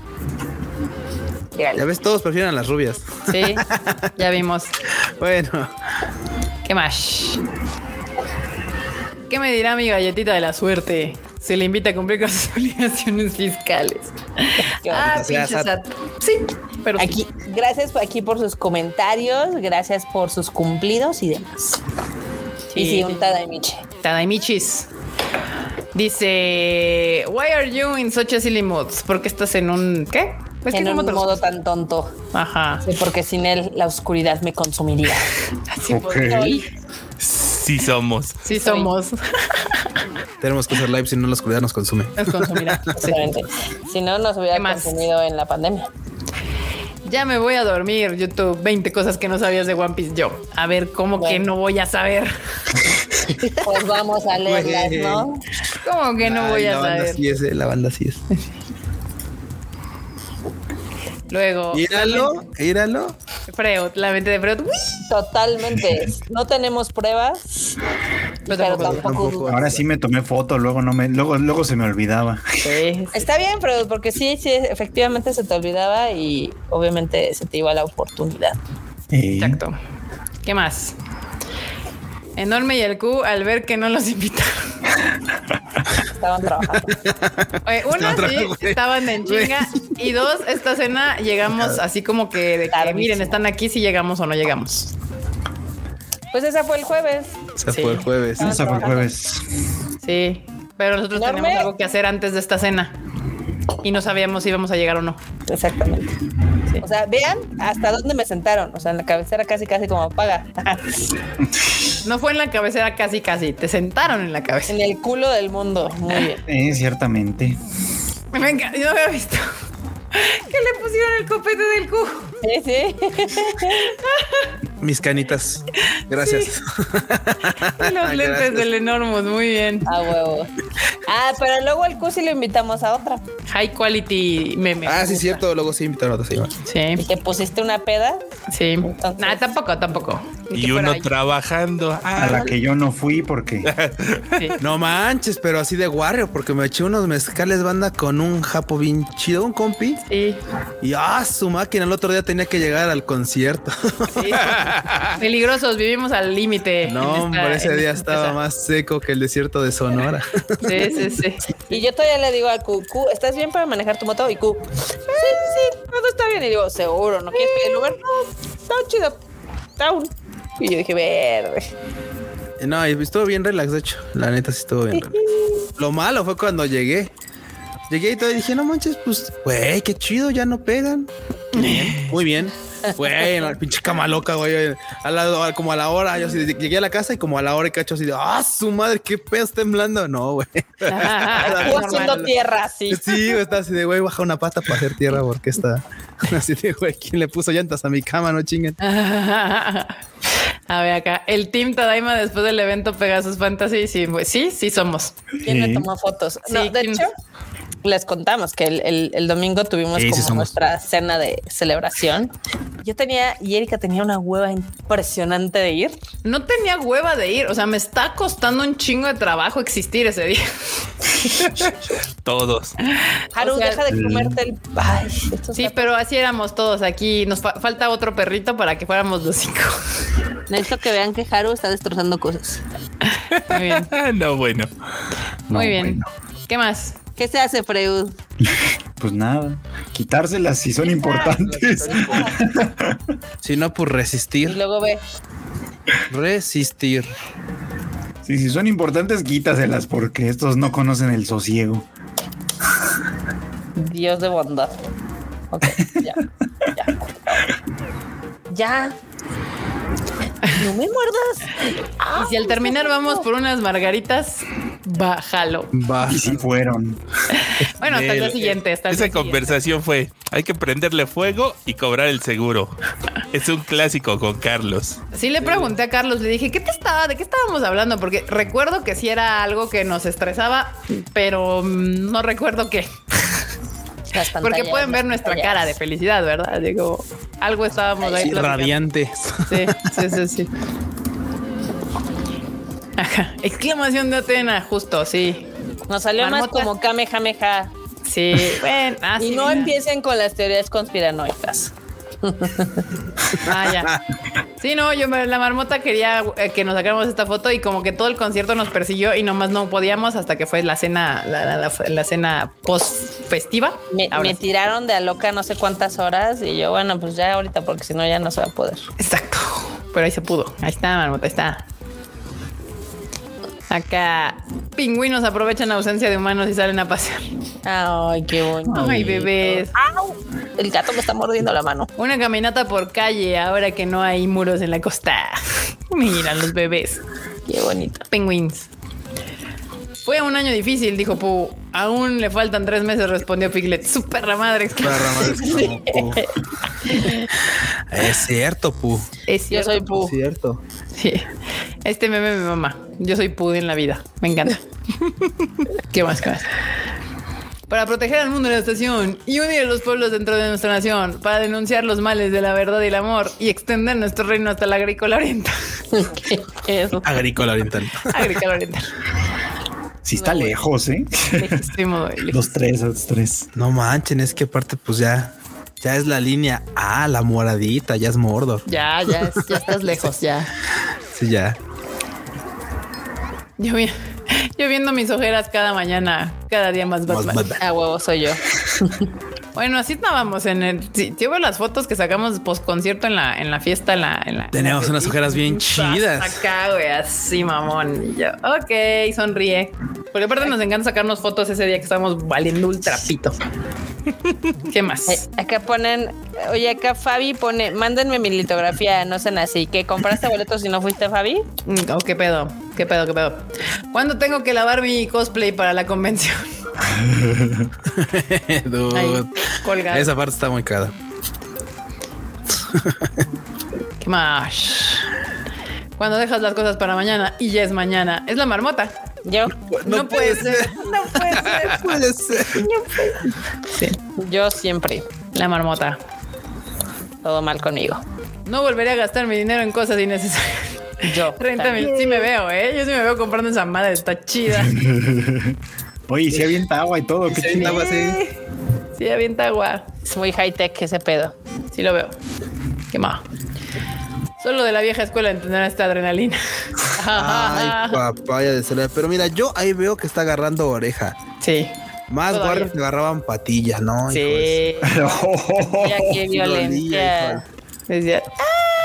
Ya ves, todos prefieren a las rubias. Sí, ya vimos. Bueno, ¿Qué más? ¿Qué me dirá mi galletita de la suerte? Se le invita a cumplir con sus obligaciones fiscales. Ah, maldita sea, pinche Sat. Sat. Sí, pero sí. Aquí, gracias por aquí por sus comentarios, gracias por sus cumplidos y demás. Y sí, un Tadaimiche. Tadaimichis. Dice, why are you in such a silly mood? ¿Por qué estás en un qué? Es que En ¿cómo un modo tan tonto. Ajá. Sí, porque sin él la oscuridad me consumiría. Así Ok. soy. Sí somos. Sí somos. tenemos que hacer live si no la oscuridad nos consume. Nos consumirá. Sí. Exactamente. Si no, nos hubiera consumido en la pandemia. Ya me voy a dormir, YouTube. 20 cosas que no sabías de One Piece yo. A ver, ¿cómo que no voy a saber? Pues vamos a leerlas, ¿no? ¿Cómo que no voy a la banda saber? sí es, eh, la banda sí es. Luego, Míralo, míralo. Freud, la mente de Freud. Uy, Totalmente. No tenemos pruebas, pero tampoco- tampoco. tampoco. Ahora sí me tomé foto, luego no me, luego, luego se me olvidaba. sí, Está bien, pero porque sí, sí, efectivamente se te olvidaba y obviamente se te iba la oportunidad. Exacto. ¿Qué más? Enorme y el Q al ver que no los invitaron. estaban trabajando. Oye, una, Estaban sí, trabajando, estaban en chinga. Y dos, esta cena llegamos así como que de que miren, están aquí si llegamos o no llegamos. Pues esa fue el jueves. Se Sí. fue el jueves. Esa fue el jueves. Sí, pero nosotros Enorme. teníamos algo que hacer antes de esta cena y no sabíamos si íbamos a llegar o no. Exactamente. Sí. O sea, vean hasta dónde me sentaron. O sea, en la cabecera casi, casi como paga. No fue en la cabecera casi, casi. Te sentaron en la cabeza. en el culo del mundo. Muy bien. Eh, ciertamente. Venga, yo no había visto que le pusieron el copete del cu. Sí, sí. Mis canitas. Gracias. Los lentes Gracias. del Enormous, muy bien. A huevo. Ah, pero luego al Cusi lo invitamos a otra. High quality meme. Ah, me sí, cierto. Luego sí invitaron a otros. sí. Y te pusiste una peda. sí. Entonces- Nah, tampoco, tampoco. Y uno ahí. trabajando. A Ah, la que yo no fui porque Sí. No manches, pero así de Wario, porque me eché unos mezcales banda con un japo bien chido, un compi. Sí, Y ah, su máquina, el otro día tenía que llegar al concierto. sí. Peligrosos, vivimos al límite. No, ese día esta estaba más seco que el desierto de Sonora. Sí, sí, sí. Y yo todavía le digo al Q, Q, ¿estás bien para manejar tu moto? Y Q, sí, sí, todo está bien. Y digo, seguro, ¿no quieres pedir el Uber? No, está chido. Está un. Y yo dije, verde. No, y estuvo bien relax, de hecho. La neta sí estuvo bien relax. Lo malo fue cuando llegué. Llegué y todo y dije, no manches, pues, güey, qué chido, ya no pegan. Bien, muy bien. Bueno, el pinche cama loca, güey. A la- a- como a la hora, yo así, llegué a la casa y como a la hora y cacho así de, ah, su madre, qué pedo está temblando. No, güey. Haciendo tierra, sí. Sí, güey, está así de, güey, baja una pata para hacer tierra porque está así de, güey, ¿quién le puso llantas a mi cama? No chinguen. A ver acá, el Team Tadaima después del evento Pegasus Fantasy, sí, pues, sí, sí somos. ¿Quién me Sí. tomó fotos? No, Sí, de hecho, les contamos que el, el- el domingo tuvimos Sí, como nuestra cena de celebración. Yo tenía, y Erika tenía una hueva impresionante de ir. No tenía hueva de ir, o sea, me está costando un chingo de trabajo existir ese día. todos. Haru, O sea, deja de comerte el. Ay, esto Sí, está- pero así éramos todos aquí. Nos fa- falta otro perrito para que fuéramos los cinco. Necesito que vean que Haru está destrozando cosas. Muy bien, no, bueno. muy No, bien. bueno. ¿Qué más? ¿Qué se hace, Freud? Pues nada, quitárselas si son importantes. Si no, pues Y resistir. luego ve. Resistir. Sí, si son importantes, quítaselas porque estos no conocen el sosiego. Dios de bondad. Ok, ya, ya. Ya. No me muerdas. Y si al terminar vamos por unas margaritas, bájalo. Y si fueron. Bueno, hasta el día siguiente. Hasta el Esa siguiente. conversación fue, hay que prenderle fuego y cobrar el seguro. Es un clásico con Carlos. Sí le pregunté a Carlos, le dije, ¿qué te estaba, de qué estábamos hablando? Porque recuerdo que sí era algo que nos estresaba, pero mm, no recuerdo qué. Las Porque pueden ver nuestra pantallas. cara de felicidad, ¿verdad? Digo, algo estábamos ahí. Sí, platicando. radiantes. Sí, sí, sí, sí. Ajá. Exclamación de Atena, justo, sí. Nos salió más como Kamehameha. Sí, bueno, ah, Y sí. no empiecen con las teorías conspiranoicas. Ah, ya. Sí, no, yo la marmota quería eh, que nos sacáramos esta foto y como que todo el concierto nos persiguió y nomás no podíamos hasta que fue la cena, la, la- la- la cena post festiva. Me, Ahora me sí. tiraron de a loca no sé cuántas horas y yo, bueno, pues ya ahorita porque si no ya no se va a poder. Exacto. Pero ahí se pudo. Ahí está, marmota, ahí está. Acá pingüinos aprovechan la ausencia de humanos y salen a pasear. Ay, qué bonito. Ay, bebés. ¡Au! El gato me está mordiendo la mano. Una caminata por calle ahora que no hay muros en la costa. Mira los bebés. Qué bonito. Penguins. Fue un año difícil, dijo Pu. Aún le faltan tres meses, respondió Piglet. Su perra madre. Madre. Es cierto, Pu. Es Yo cierto. soy Pu. Es cierto. Sí. Este meme mi mamá. Yo soy Pu en la vida. Me encanta. ¿Qué más? ¿Qué más? Para proteger al mundo de la estación y unir a los pueblos dentro de nuestra nación, para denunciar los males de la verdad y el amor y extender nuestro reino hasta la agrícola oriental. ¿Qué es? Agrícola oriental. agrícola oriental. Si está lejos, ¿eh? Lejísimo, lejísimo. Los tres, los tres. No manchen, es que aparte, pues ya, ya es la línea A, la moradita, ya es Mordor. Ya, ya, es- ya estás lejos, ya. Sí, ya. Yo vi, yo viendo mis ojeras cada mañana, cada día más Más Batman. Batman. A huevo soy yo. Bueno, así estábamos en el. Si yo veo las fotos que sacamos post concierto en la, en la fiesta, en la. En la Teníamos unas ojeras bien chidas. Acá, güey, así, mamón. Y yo, ok, sonríe. Porque aparte nos encanta sacarnos fotos ese día que estábamos valiendo un trapito. ¿Qué más? Eh, acá ponen, oye, acá Fabi pone, mándenme mi litografía, no sean así. ¿Que compraste boletos y no fuiste, Fabi? Mm, Oh, qué pedo, qué pedo, qué pedo. ¿Cuándo tengo que lavar mi cosplay para la convención? Dude. Ahí, colgado. Esa parte está muy cara. ¿Qué más? Cuando dejas las cosas para mañana y ya es mañana, es la marmota. Yo, No, puede ser. No puede ser. Puede ser. Sí, yo siempre. la marmota. Todo mal conmigo. No volveré a gastar mi dinero en cosas innecesarias. Yo. 30 mil. Sí me veo, ¿eh? Yo sí me veo comprando esa madre. Está chida. Oye, si avienta agua y todo, qué Sí, chido. agua, sí. Sí, avienta agua. Es muy high tech ese pedo. Sí lo veo. ¿Qué más? Solo de la vieja escuela entender esta adrenalina. Ay, papaya de celular. Pero mira, yo ahí veo que está agarrando oreja. sí. Más Todavía. guardias que agarraban patillas, ¿no? Sí. Ya qué dolía, violencia. Decía,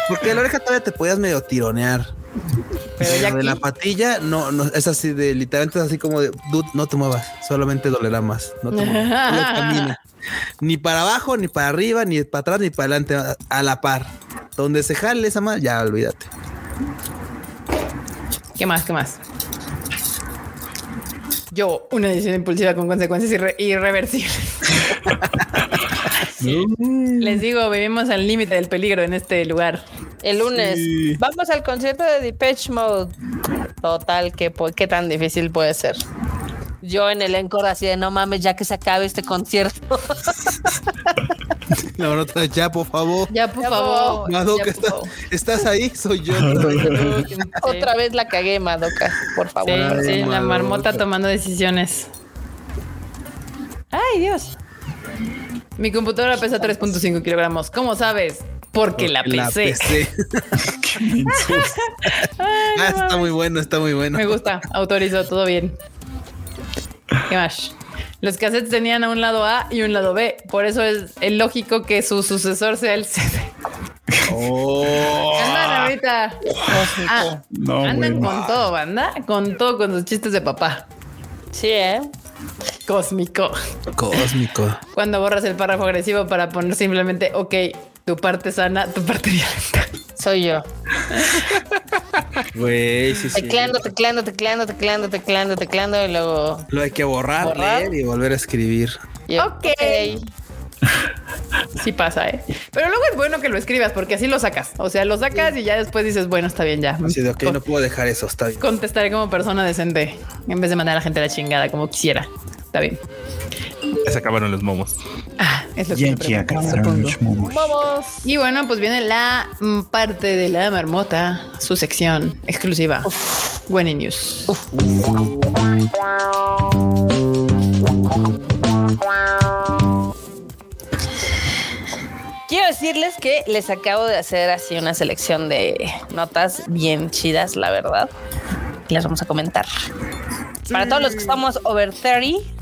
Porque la oreja todavía te podías medio tironear. Pero ya de la patilla, no, no, es así de literalmente es así como de, dude, no te muevas, solamente dolerá más. No te muevas, solo camina. Ni para abajo, ni para arriba, ni para atrás, ni para adelante, a la par. Donde se jale esa más, ya olvídate. ¿Qué más? ¿Qué más? Yo, una decisión impulsiva con consecuencias irre- irreversibles. Les digo, vivimos al límite del peligro en este lugar. El lunes, Sí. vamos al concierto de Depeche Mode. Total, ¿qué, po- qué tan difícil puede ser? Yo en el encore así de no mames, ya que se acabe este concierto. La otra, ya, por favor. Ya, por Ya, favor. Madoka, Ya, por está- favor. ¿estás ahí? Soy yo. Otra vez la cagué, Madoka, por favor. Sí, sí, la marmota tomando decisiones. Ay, Dios. Mi computadora pesa 3.5 kilogramos. ¿Cómo sabes? Porque la pesé. PC. ah, está muy bueno, está muy bueno. Me gusta. Autorizo, todo bien. ¿Qué más? Los cassettes tenían a un lado A y un lado B. Por eso es el lógico que su sucesor sea el CD. Oh. Andan ahorita. Ah, No, andan con todo, banda. Con todo, con sus chistes de papá. Sí, ¿eh? Cósmico. Cósmico. Cuando borras el párrafo agresivo para poner simplemente, ok, tu parte sana, tu parte violenta. Soy yo. Güey, sí, sí. Tecleando, tecleando, tecleando, tecleando, tecleando, tecleando y luego... Lo hay que borrar, Borrar. leer y volver a escribir. yo, Ok. ok. Sí pasa, ¿eh? Pero luego es bueno que lo escribas porque así lo sacas. O sea, lo sacas y ya después dices, bueno, está bien, ya. Así de, ok, Con- no puedo dejar eso, está bien. Contestaré como persona decente en vez de mandar a la gente a la chingada como quisiera. Está bien. Ya se acabaron los momos. Ah, es lo que Y me aquí pregunto, acabaron los momos. Y bueno, pues viene la mm, parte de la marmota, su sección exclusiva. Winnie News. Quiero decirles que les acabo de hacer así una selección de notas bien chidas, la verdad. Y las vamos a comentar. Para todos los que estamos over 30,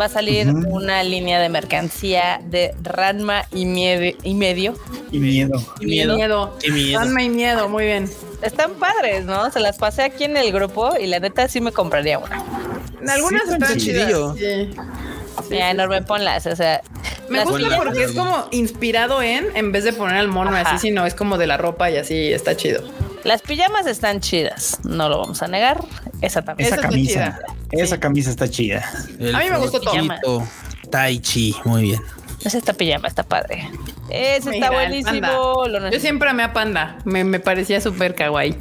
va a salir una línea de mercancía de Ranma y, mie- y medio. Y miedo. Miedo. Miedo. Qué miedo. Ranma y miedo, muy bien. Están padres, ¿no? Se las pasé aquí en el grupo y la neta sí me compraría una. Algunas Sí, están chidas. chidillo. Sí. Mira, enorme, ponlas. O sea, Me gusta porque es como inspirado en, en vez de poner al mono Ajá. así, sino es como de la ropa y así está chido. Las pijamas están chidas, no lo vamos a negar. Esa también. Esa Esa está camisa. chida. Esa camisa está chida. El A mí me gustó todo. Tai Chi, muy bien. Esa esta pijama está padre. Ese Mira, está buenísimo. Lo Yo siempre amé a Panda. Me, me parecía súper kawaii.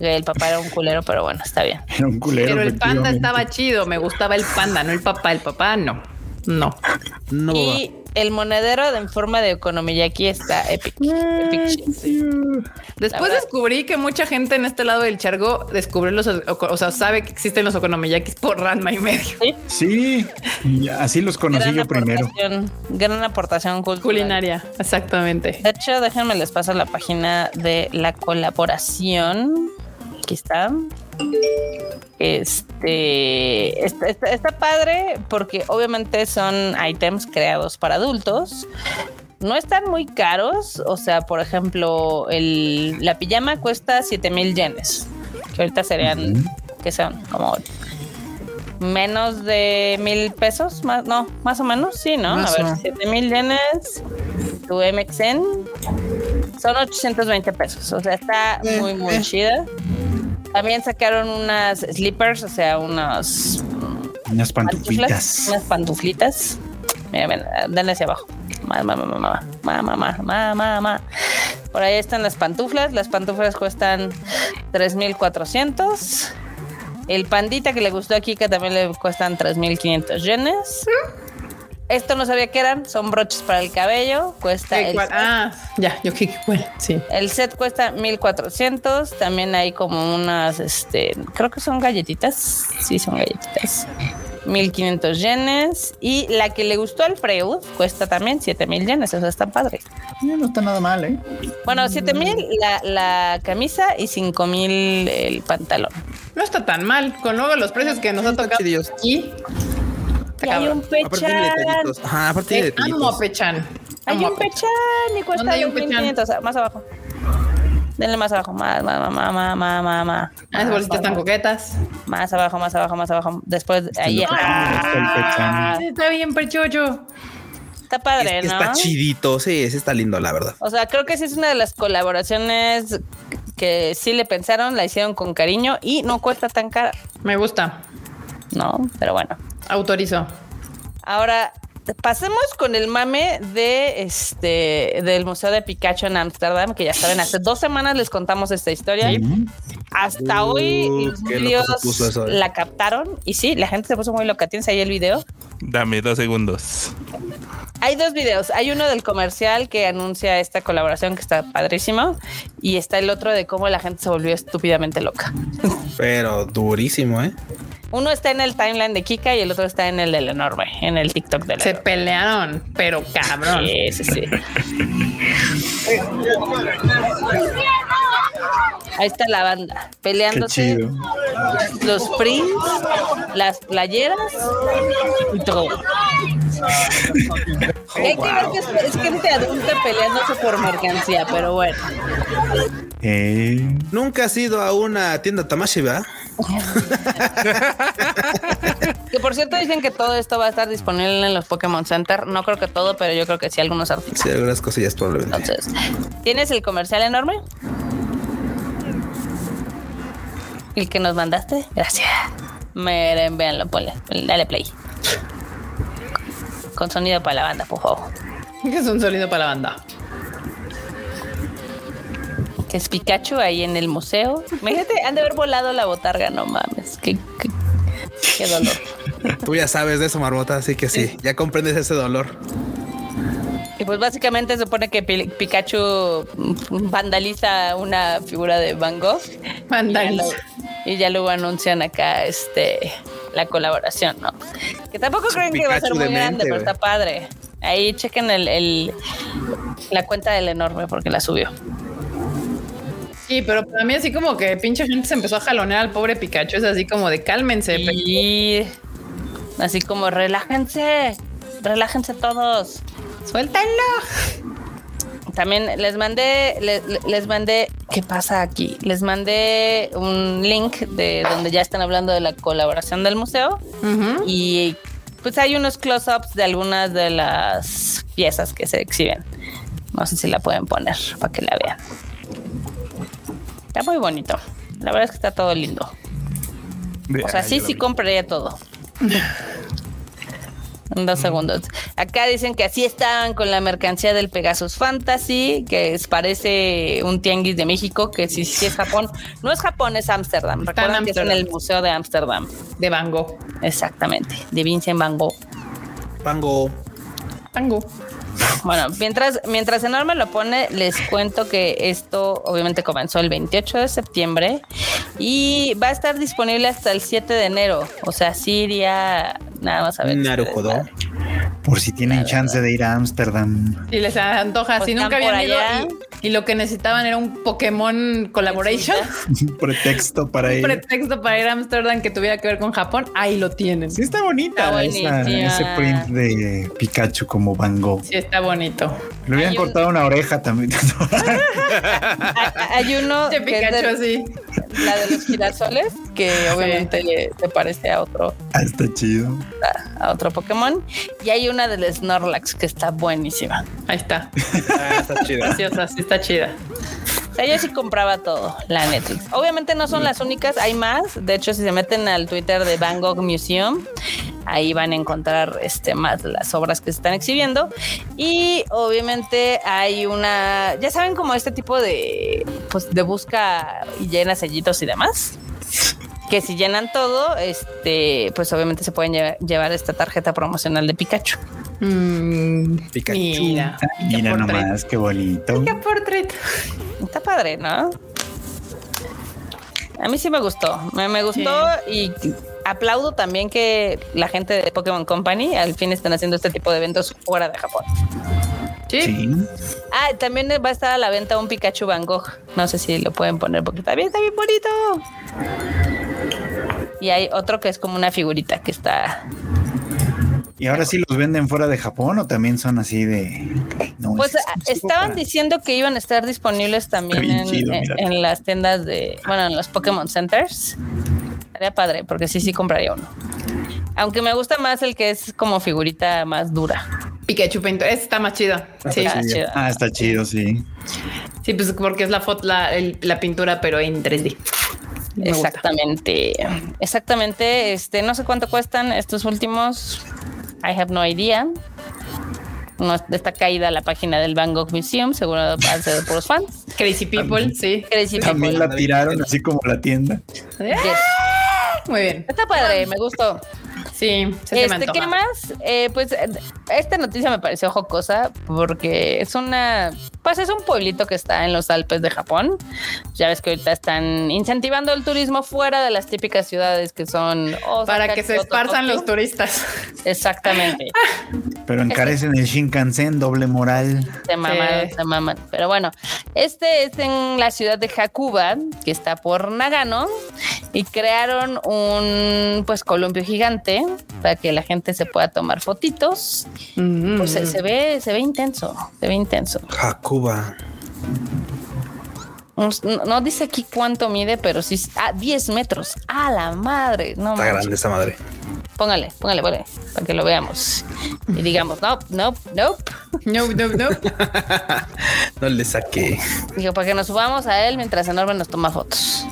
El papá era un culero, pero bueno, está bien. Era un culero. Pero el panda estaba chido. Me gustaba el panda, no el papá. El papá no. No. No, Y el monedero de- en forma de okonomiyaki está epic. epic shit. Después descubrí que mucha gente en este lado del chargo descubrió los, o sea, sabe que existen los okonomiyakis por Ranma y medio. Sí, Sí, así los conocí gran yo primero. aportación, gran aportación cultural. Culinaria, exactamente. De hecho, déjenme les paso la página de la colaboración. Aquí está. Este está, está- está padre porque obviamente son ítems creados para adultos. No están muy caros. O sea, por ejemplo, el, la pijama cuesta 7 mil yenes. Que ahorita serían, ¿qué son? Como menos de mil pesos, más, no, más o menos, sí, ¿no? Más a ver, 7 mil yenes, tu MXN, son 820 pesos, o sea, está muy, muy este. chida. También sacaron unas slippers, o sea, unos... Unas pantuflitas. Unas pantuflitas. Mira, ven, denle hacia abajo. Mamá, mamá, mamá, mamá, mamá. Por ahí están las pantuflas. Las pantuflas cuestan 3,400. El pandita que le gustó a Kika también le cuestan 3.500 yenes. Esto no sabía qué eran. Son broches para el cabello. Cuesta ¿Qué, el cuál? Ah, ya, yo qué cuál, sí. el set cuesta 1400. También hay como unas, este, creo que son galletitas. Sí, son galletitas. 1500 yenes. Y la que le gustó al Freud cuesta también 7000 yenes. O sea, está padre. No está nada mal, ¿eh? Bueno, 7000 la, la camisa y 5000 el pantalón. No está tan mal. Con luego los precios que nos han tocado aquí. Y hay un pechan. aparte Eh, amo Pechan. Hay un pechan y cuesta ¿Dónde hay un 2500. o sea, Más abajo. Denle más abajo. Más, más, más, más, más, más, más. Ah, esas bolsitas están coquetas. Más abajo, más abajo, más abajo. Después, ahí. Ah, está bien, perchocho. Está padre, Es que ¿no? Está chidito, sí, ese está lindo, la verdad. O sea, creo que sí es una de las colaboraciones que sí le pensaron, la hicieron con cariño y no cuesta tan cara, Me gusta. ¿no? Pero bueno. Autorizo. Ahora, pasemos con el mame de este del Museo de Pikachu en Ámsterdam, que ya saben, hace dos semanas les contamos esta historia. Hasta hoy Uh, puso eso, eh. la captaron y sí, la gente se puso muy loca. ¿Tienes ahí el video? Dame dos segundos. Hay dos videos. Hay uno del comercial que anuncia esta colaboración que está padrísimo y está el otro de cómo la gente se volvió estúpidamente loca. Pero durísimo, ¿eh? Uno está en el timeline de Kika y el otro está en el del enorme, en el TikTok del Se enorme. pelearon, pero cabrón. Sí, sí, sí. Ahí está la banda Qué peleándose chido. los prints, las playeras y todo. Hay que ver que es, es gente adulta peleándose por mercancía, pero bueno. Eh, Nunca has ido a una tienda Tamashi, ¿verdad? Que por cierto dicen que todo esto va a estar disponible en los Pokémon Center. No creo que todo, pero yo creo que sí algunos artículos. Sí, algunas cosillas probablemente. Entonces, ¿tienes el comercial enorme? El que nos mandaste. Gracias. Miren, véanlo, ponle. Dale play. Con sonido para la banda, por favor. Que es un sonido para la banda. Que es Pikachu ahí en el museo. Imagínate, han de haber volado la botarga, no mames. Qué, qué, qué dolor. Tú ya sabes de eso, Marmota, así que sí, ya comprendes ese dolor. Y pues básicamente se supone que Pi- Pikachu vandaliza una figura de Van Gogh. Vandaliza. Y ya, lo- y ya luego anuncian acá este la colaboración, ¿no? Que tampoco Es creen que va a ser muy grande, pero está padre. Ahí chequen el, el- la cuenta del enorme porque la subió. Sí, pero para mí así como que pinche gente se empezó a jalonear al pobre Pikachu. Es así como de cálmense. Y así como relájense, relájense todos. Suéltenlo. También les mandé, le- le- les, mandé, ¿qué pasa aquí? Les mandé un link de donde ya están hablando de la colaboración del museo y pues hay unos close-ups de algunas de las piezas que se exhiben. No sé si la pueden poner para que la vean. Está muy bonito. La verdad es que está todo lindo. O sea, sí, sí compraría todo. En dos segundos. Acá dicen que así estaban con la mercancía del Pegasus Fantasy, que es- parece un tianguis de México, que sí, sí es Japón. No es Japón, es Ámsterdam. En Recuerden que es en el Museo de Ámsterdam. De Van Gogh. Exactamente, de Vincent Van Gogh. Pango. Van Gogh. Bueno, mientras, mientras Enorme lo pone, les cuento que esto obviamente comenzó el 28 de septiembre y va a estar disponible hasta el 7 de enero. O sea, Siria, nada más a ver. Naruhodo. Por si tienen chance de ir a Ámsterdam. Y les antoja, Pues si nunca habían ido y, y lo que necesitaban era un Pokémon Collaboration, Un pretexto para un ir. pretexto para ir a Ámsterdam que tuviera que ver con Japón, ahí lo tienen. Sí, está bonita Está esa- ese print de Pikachu como Van Gogh. Sí, está bonito. Le hubieran Hay un- cortado una oreja también. Hay uno De Pikachu así. la de los girasoles, que obviamente se parece a otro, Ah, está chido. a otro Pokémon. Y hay una del Snorlax que está buenísima. Ahí está. Ah, está. Preciosa, sí está chida. O sea, yo sí compraba todo, la Netflix. Obviamente no son las únicas, hay más. De hecho, si se meten al Twitter de Van Gogh Museum, ahí van a encontrar este más las obras que se están exhibiendo. Y obviamente hay una, ya saben, como este tipo de pues de busca y llena sellitos y demás. Que si llenan todo, este, pues obviamente se pueden llevar, llevar esta tarjeta promocional de Pikachu. Mm, Pikachu. Mira, Mira nomás, qué bonito. Qué portrait. Está padre, ¿no? A mí sí me gustó, me, me gustó y aplaudo también que la gente de Pokémon Company al fin están haciendo este tipo de eventos fuera de Japón. Sí. Sí. Ah, también va a estar a la venta un Pikachu Van Gogh. No sé si lo pueden poner porque también está bien bonito. Y hay otro que es como una figurita que está. ¿Y ahora sí los venden fuera de Japón o también son así de.? No, Pues es ah, estaban para- diciendo que iban a estar disponibles también en, chido, en- las tiendas de, bueno, en los Pokémon Centers. Estaría padre, porque sí, sí compraría uno. Aunque me gusta más el que es como figurita más dura. Pikachu Painter. Ese está más chido. Sí. Está Sí. chido. Ah, está chido, sí. Sí, pues porque es la foto, la, el- la pintura, pero en 3D. Me gusta. Exactamente. Exactamente. Este, no sé cuánto cuestan estos últimos. I have no idea. No está caída la página del Van Gogh Museum, seguro ser de puros fans. Crazy People, sí. Crazy También people. la tiraron así como la tienda. Yes. Muy bien. Está padre, me gustó. Sí, se me Este, antoja. ¿qué más? Eh, pues esta noticia me pareció jocosa porque es una, pues es un pueblito que está en los Alpes de Japón. Ya ves que ahorita están incentivando el turismo fuera de las típicas ciudades que son Osaka, Para que se esparzan Tokio. los turistas. Exactamente. Pero encarecen el Shinkansen, doble moral. Se maman, Sí. se maman. Pero bueno, este es en la ciudad de Hakuba, que está por Nagano, y crearon un pues columpio gigante para que la gente se pueda tomar fotitos. Mm. Pues se, se ve, se ve intenso, se ve intenso. Hakuba. No, dice aquí cuánto mide, pero sí, ah, 10 metros. A la madre, no Está manches. grande esa madre. Póngale, póngale, póngale, para que lo veamos. Y digamos, no, no, no. No, no, no. No le saqué. Digo, para que nos subamos a él mientras Enorme nos toma fotos.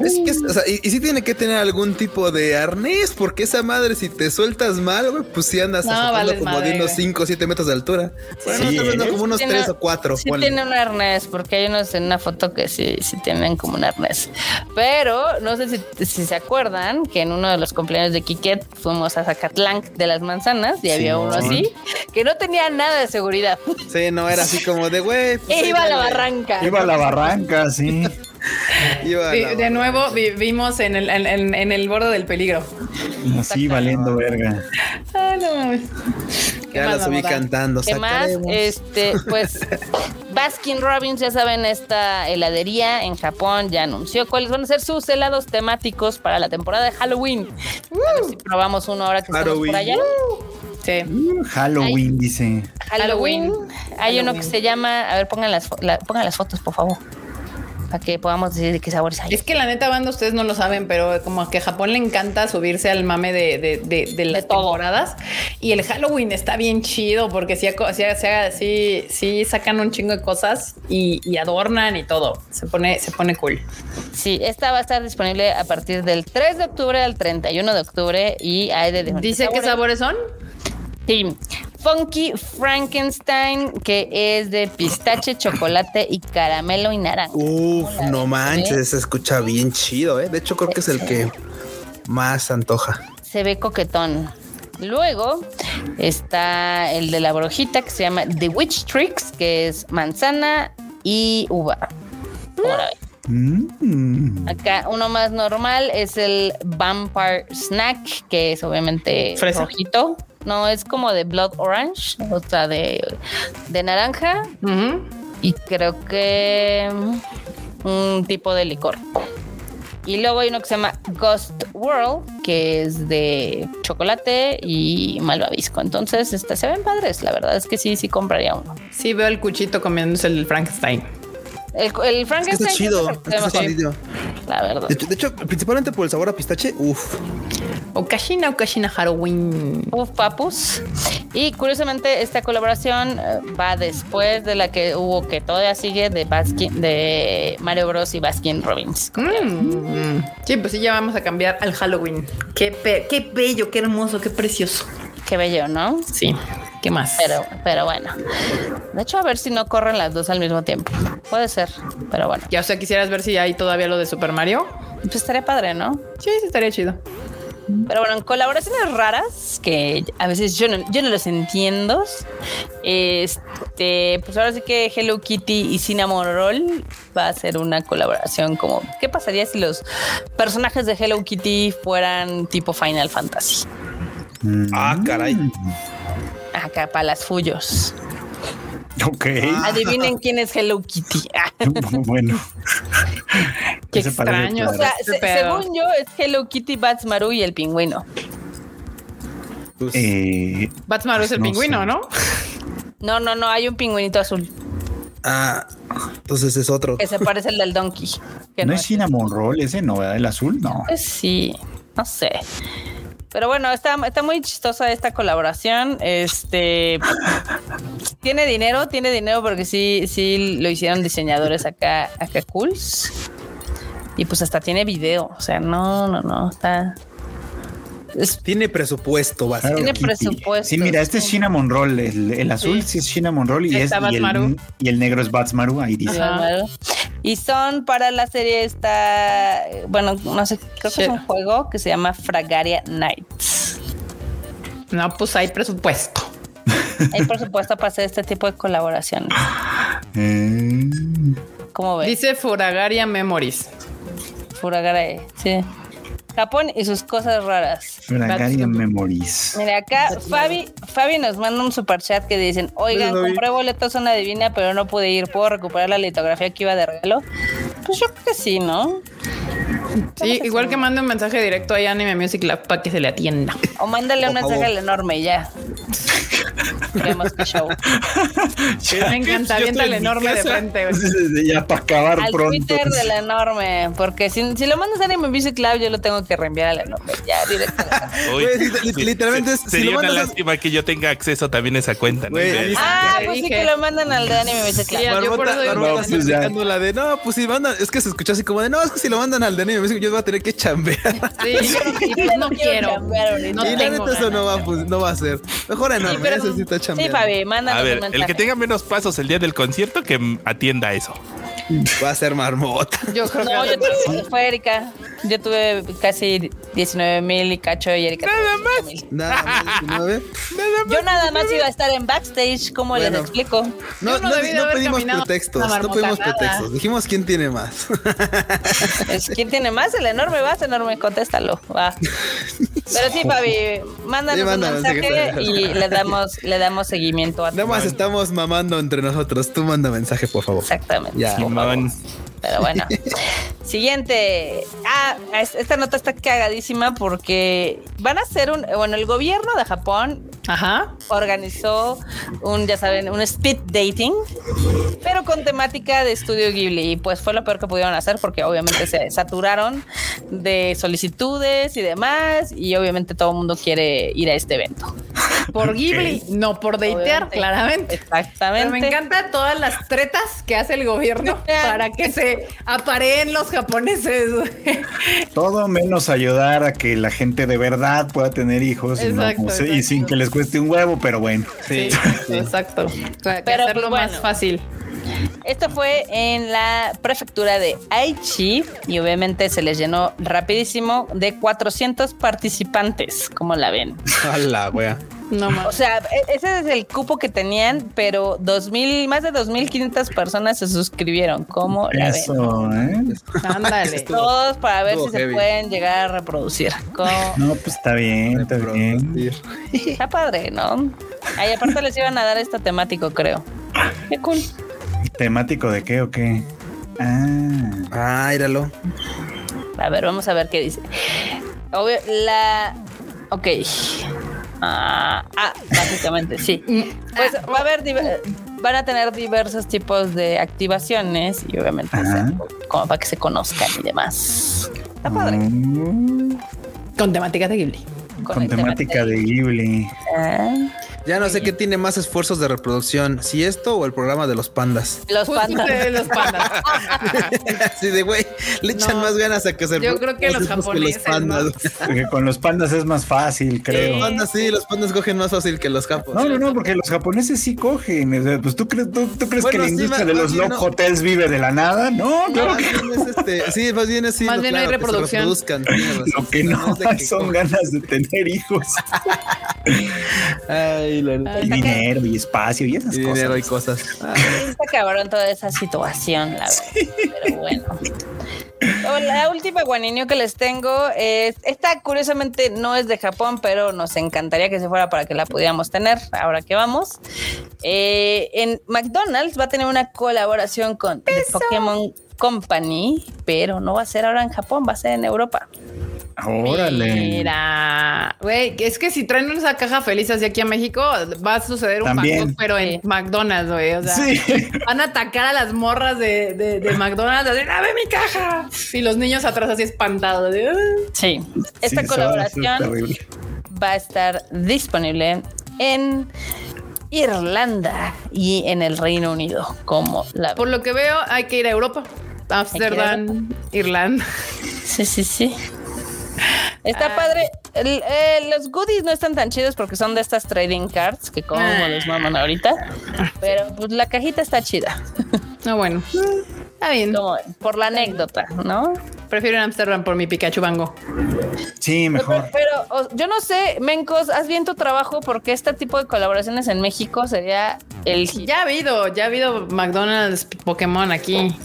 Es que, o sea, y, y sí tiene que tener algún tipo de arnés, porque esa madre, si te sueltas mal, güey, pues sí andas No, vales como madre, de unos güey. 5 o 7 metros de altura. Bueno, Sí, no, como unos Tiene- 3 o 4. Sí tiene un arnés, porque hay unos en una foto que sí, sí tienen como un arnés. Pero no sé si, si se acuerdan que en uno de los cumpleaños de Kiket fuimos a Zacatlán de las manzanas y había uno así que no tenía nada de seguridad. Sí, no era así como de, güey. pues, iba a la barranca. Iba a la barranca, sí. Vi- de nuevo vivimos en el, en, en- en el borde del peligro. Así valiendo verga. Ay, no mames. ¿Qué Ya más, la subí mamota? cantando. ¿Qué más? Este, pues Baskin Robbins, ya saben, esta heladería en Japón ya anunció cuáles van a ser sus helados temáticos para la temporada de Halloween. A ver si probamos uno ahora que estamos Halloween. por allá. Sí. Uh, Halloween, dice. Halloween. Halloween. Hay uno que se llama, a ver, pongan las, la- pongan las fotos, por favor, para que podamos decir de qué sabores hay. Es que la neta, banda, ustedes no lo saben, pero como que a Japón le encanta subirse al mame de, de, de, de las temporadas. Y el Halloween está bien chido porque sí, sí, sí, sacan un chingo de cosas y, y adornan y todo. Se pone, se pone cool. Sí, esta va a estar disponible a partir del 3 de octubre al 31 de octubre y hay de Dice qué sabores son. Sí. Funky Frankenstein, que es de pistache, chocolate y caramelo y naranja. Uf, no manches, se escucha bien chido, ¿eh? De hecho, creo que es el que más antoja. Se ve coquetón. Luego está el de la brujita que se llama The Witch Tricks, que es manzana y uva. Mm. Acá uno más normal es el Vampire Snack, que es obviamente Fresa. rojito. No, es como de Blood Orange, o sea, de, de naranja. Y creo que mm, un tipo de licor. Y luego hay uno que se llama Ghost World, que es de chocolate y malvavisco. Entonces, este, se ven padres. La verdad es que sí, sí compraría uno. Sí, veo el cuchito comiéndose el Frankenstein. El, el Es que Frankenstein. está chido. es está chido. la verdad. De hecho, de hecho, principalmente por el sabor a pistache, uff. Okashina, Okashina Halloween. Uf, papus. Y curiosamente, esta colaboración eh, va después de la que hubo, que todavía sigue, de Baskin, de Mario Bros. y Baskin Robbins. Mm. Sí, pues sí, ya vamos a cambiar al Halloween. Qué, qué bello, qué hermoso, qué precioso. Qué bello, ¿no? Sí. ¿Qué más? Pero, pero bueno. De hecho, a ver si no corren las dos al mismo tiempo. Puede ser, pero bueno. Ya, o sea, quisieras ver si hay todavía lo de Super Mario. Pues estaría padre, ¿no? Sí, sí, estaría chido. Pero bueno, en colaboraciones raras, que a veces yo no, yo no los entiendo. Este, pues ahora sí que Hello Kitty y Cinnamon Roll va a ser una colaboración como, ¿qué pasaría si los personajes de Hello Kitty fueran tipo Final Fantasy? Ah, caray. Acá para las fullos. Ok. Adivinen quién es Hello Kitty. bueno. Qué Ese extraño. O sea, se- pedo. según yo es Hello Kitty, Bats Maru y el pingüino. Pues, Eh, Batsmaru es el no pingüino, sé. ¿no? No, no, no, hay un pingüinito azul ah, entonces es otro. que se parece al del Donkey. que no no es cinnamon roll ese, no, ¿verdad? El azul, no. Pues sí, no sé. Pero bueno, está, está muy chistosa esta colaboración. Este tiene dinero, tiene dinero porque sí, sí lo hicieron diseñadores acá, acá cools. Y pues hasta tiene video. O sea, no, no, no. Está. Es- Tiene presupuesto. Hello Tiene Kitty. presupuesto, Sí, mira, este es cinnamon roll. El, el azul Sí. sí. es cinnamon roll y, es, y, el, y el negro es Batsmaru. Ahí dice. Ajá. Y son para la serie esta, bueno, no sé, creo que es un juego que se llama Fragaria Nights. No, pues hay presupuesto. Hay por supuesto para hacer este tipo de colaboraciones. Eh, ¿Cómo ves? Dice Furagaria Memories. Furagaria, sí. Japón y sus cosas raras. Fragaria Memories. Mira, acá Fabi, Fabi nos manda un super chat que dicen, oigan, compré boletos a una divina, pero no pude ir. ¿Puedo recuperar la litografía que iba de regalo? Pues yo creo que sí, ¿no? Sí, igual que mande un mensaje directo a Anime Music Lab para que se le atienda. O mándale un mensaje al enorme ya. Vemos qué show. Me encanta, avienta el enorme de frente. güey. ya para acabar Al pronto. Twitter del enorme, porque si, si lo mandas a Anime Music Club, yo lo tengo que reenviar al enorme. Ya, directo. Uy, literalmente sería lo una a- lástima que yo tenga acceso también a esa cuenta. ¿no? Güey, ah, pues sí dije. que lo mandan al de Anime Music Club. Sí, yo por eso que- está pues la de no, pues si mandan, es que se escuchó así como de no, es que si lo mandan al de anime, music, yo voy a tener que chambear. Sí, y pues no quiero. No y la neta eso no va, pues, no va a ser. Mejor enorme, pero- ese sí está Sí. Fabi, mándanos A ver, un el que tenga menos pasos el día del concierto que atienda eso. Va a ser marmota. Yo creo No, que yo tuve, fue Erika. Yo tuve casi 19 mil y cacho y Erika. Nada más. 5,000. Nada más 19. Yo nada más iba a estar en backstage, ¿cómo les explico? No, no no, no pedimos pretextos, no pedimos pretextos. Dijimos quién tiene más. Es- ¿Quién tiene más? El enorme vas, enorme, contéstalo. Va. Pero sí, Fabi, mándanos Sí, un mensaje sí, y le damos, le damos seguimiento a Nada más estamos mamando entre nosotros. Tú manda mensaje, por favor. Exactamente. Ya. por favor. Pero bueno. Siguiente. Ah, es- esta nota está cagadísima porque van a hacer un. Bueno, el gobierno de Japón Ajá. organizó un, ya saben, un speed dating, pero con temática de estudio Ghibli. Y pues fue lo peor que pudieron hacer porque obviamente se saturaron de solicitudes y demás. Y obviamente todo el mundo quiere ir a este evento. Por Ghibli, no por datear, Obviamente. claramente. Pero Exactamente. me encantan todas las tretas que hace el gobierno para que se apareen los japoneses. Todo menos ayudar a que la gente de verdad pueda tener hijos y, no Exacto, como se- y exacto. sin que les cueste un huevo, pero bueno. Sí, exacto. Para que Pero, hacerlo pues, más fácil. Esto fue en la prefectura de Aichi y obviamente se les llenó rapidísimo de 400 participantes, como la ven. A la wea. No O más. sea, e- ese es el cupo que tenían, pero 2000, más de 2.500 personas se suscribieron. ¿Cómo la ven? Eso, ¿eh? Ándale. Todos para ver estuvo si se pueden llegar a reproducir. ¿Cómo? No, pues está bien, está bien. Está padre, ¿no? Ahí aparte les iban a dar esto temático, creo. Qué cool. ¿Temático de qué o qué? Ah, Ah, íralo. A ver, vamos a ver qué dice. Obvio, la. Ok. Ah, ah, básicamente, sí. Pues va a haber. Van a tener diversos tipos de activaciones y obviamente se- como para que se conozcan y demás. Está padre. mm, Con temática de Ghibli. con tema temática de Ghibli. Ah, Ya no sé qué tiene más esfuerzos de reproducción, si esto o el programa de los pandas. Los Justo pandas. de los pandas. Así de güey, le echan No, más ganas a que se yo creo que los japoneses, pandas. Porque con los pandas es más fácil, creo. Los pandas sí, los pandas cogen más fácil que los capos. No, no, no, porque los japoneses sí cogen. o sea, Pues tú crees, tú, tú crees Bueno, que la sí, industria de los no. hotels vive de la nada. No, No, claro más que bien es este, sí, más bien es sí, Más lo- bien hay claro, que se reproducción. lo que no que son ganas de tener hijos Ay, la neta. y dinero y espacio y esas Y cosas. dinero y cosas. Ah, Está cabrón toda esa situación, la verdad. Pero bueno. La última guaninio que les tengo es, esta curiosamente no es de Japón, pero nos encantaría que se fuera para que la pudiéramos tener ahora que vamos. Eh, en McDonald's va a tener una colaboración con The Pokémon Company, pero no va a ser ahora en Japón, va a ser en Europa. Órale. Mira, güey, es que si traen esa caja feliz hacia aquí a México, va a suceder un También. Bangkok, pero en. McDonald's, güey. O sea, Sí. van a atacar a las morras de, de, de McDonald's, así, ¡dame mi caja! Y los niños atrás así espantados. Sí, esta Sí, eso va a ser colaboración va a estar disponible en Irlanda y en el Reino Unido, como la Por lo que veo, hay que ir a Europa. Amsterdam, Irlanda. Sí, sí, sí. Está padre. El- eh, los goodies no están tan chidos porque son de estas trading cards que como Ah. los maman ahorita. Pero pues la cajita está chida. No, bueno. Está bien. Como por la anécdota, ¿no? Prefiero en Amsterdam por mi Pikachu Bango. Sí, mejor. Pero, pero, o- yo no sé, Mencos, haz bien tu trabajo porque este tipo de colaboraciones en México sería el hit. Ya ha habido, ya ha habido McDonald's Pokémon aquí.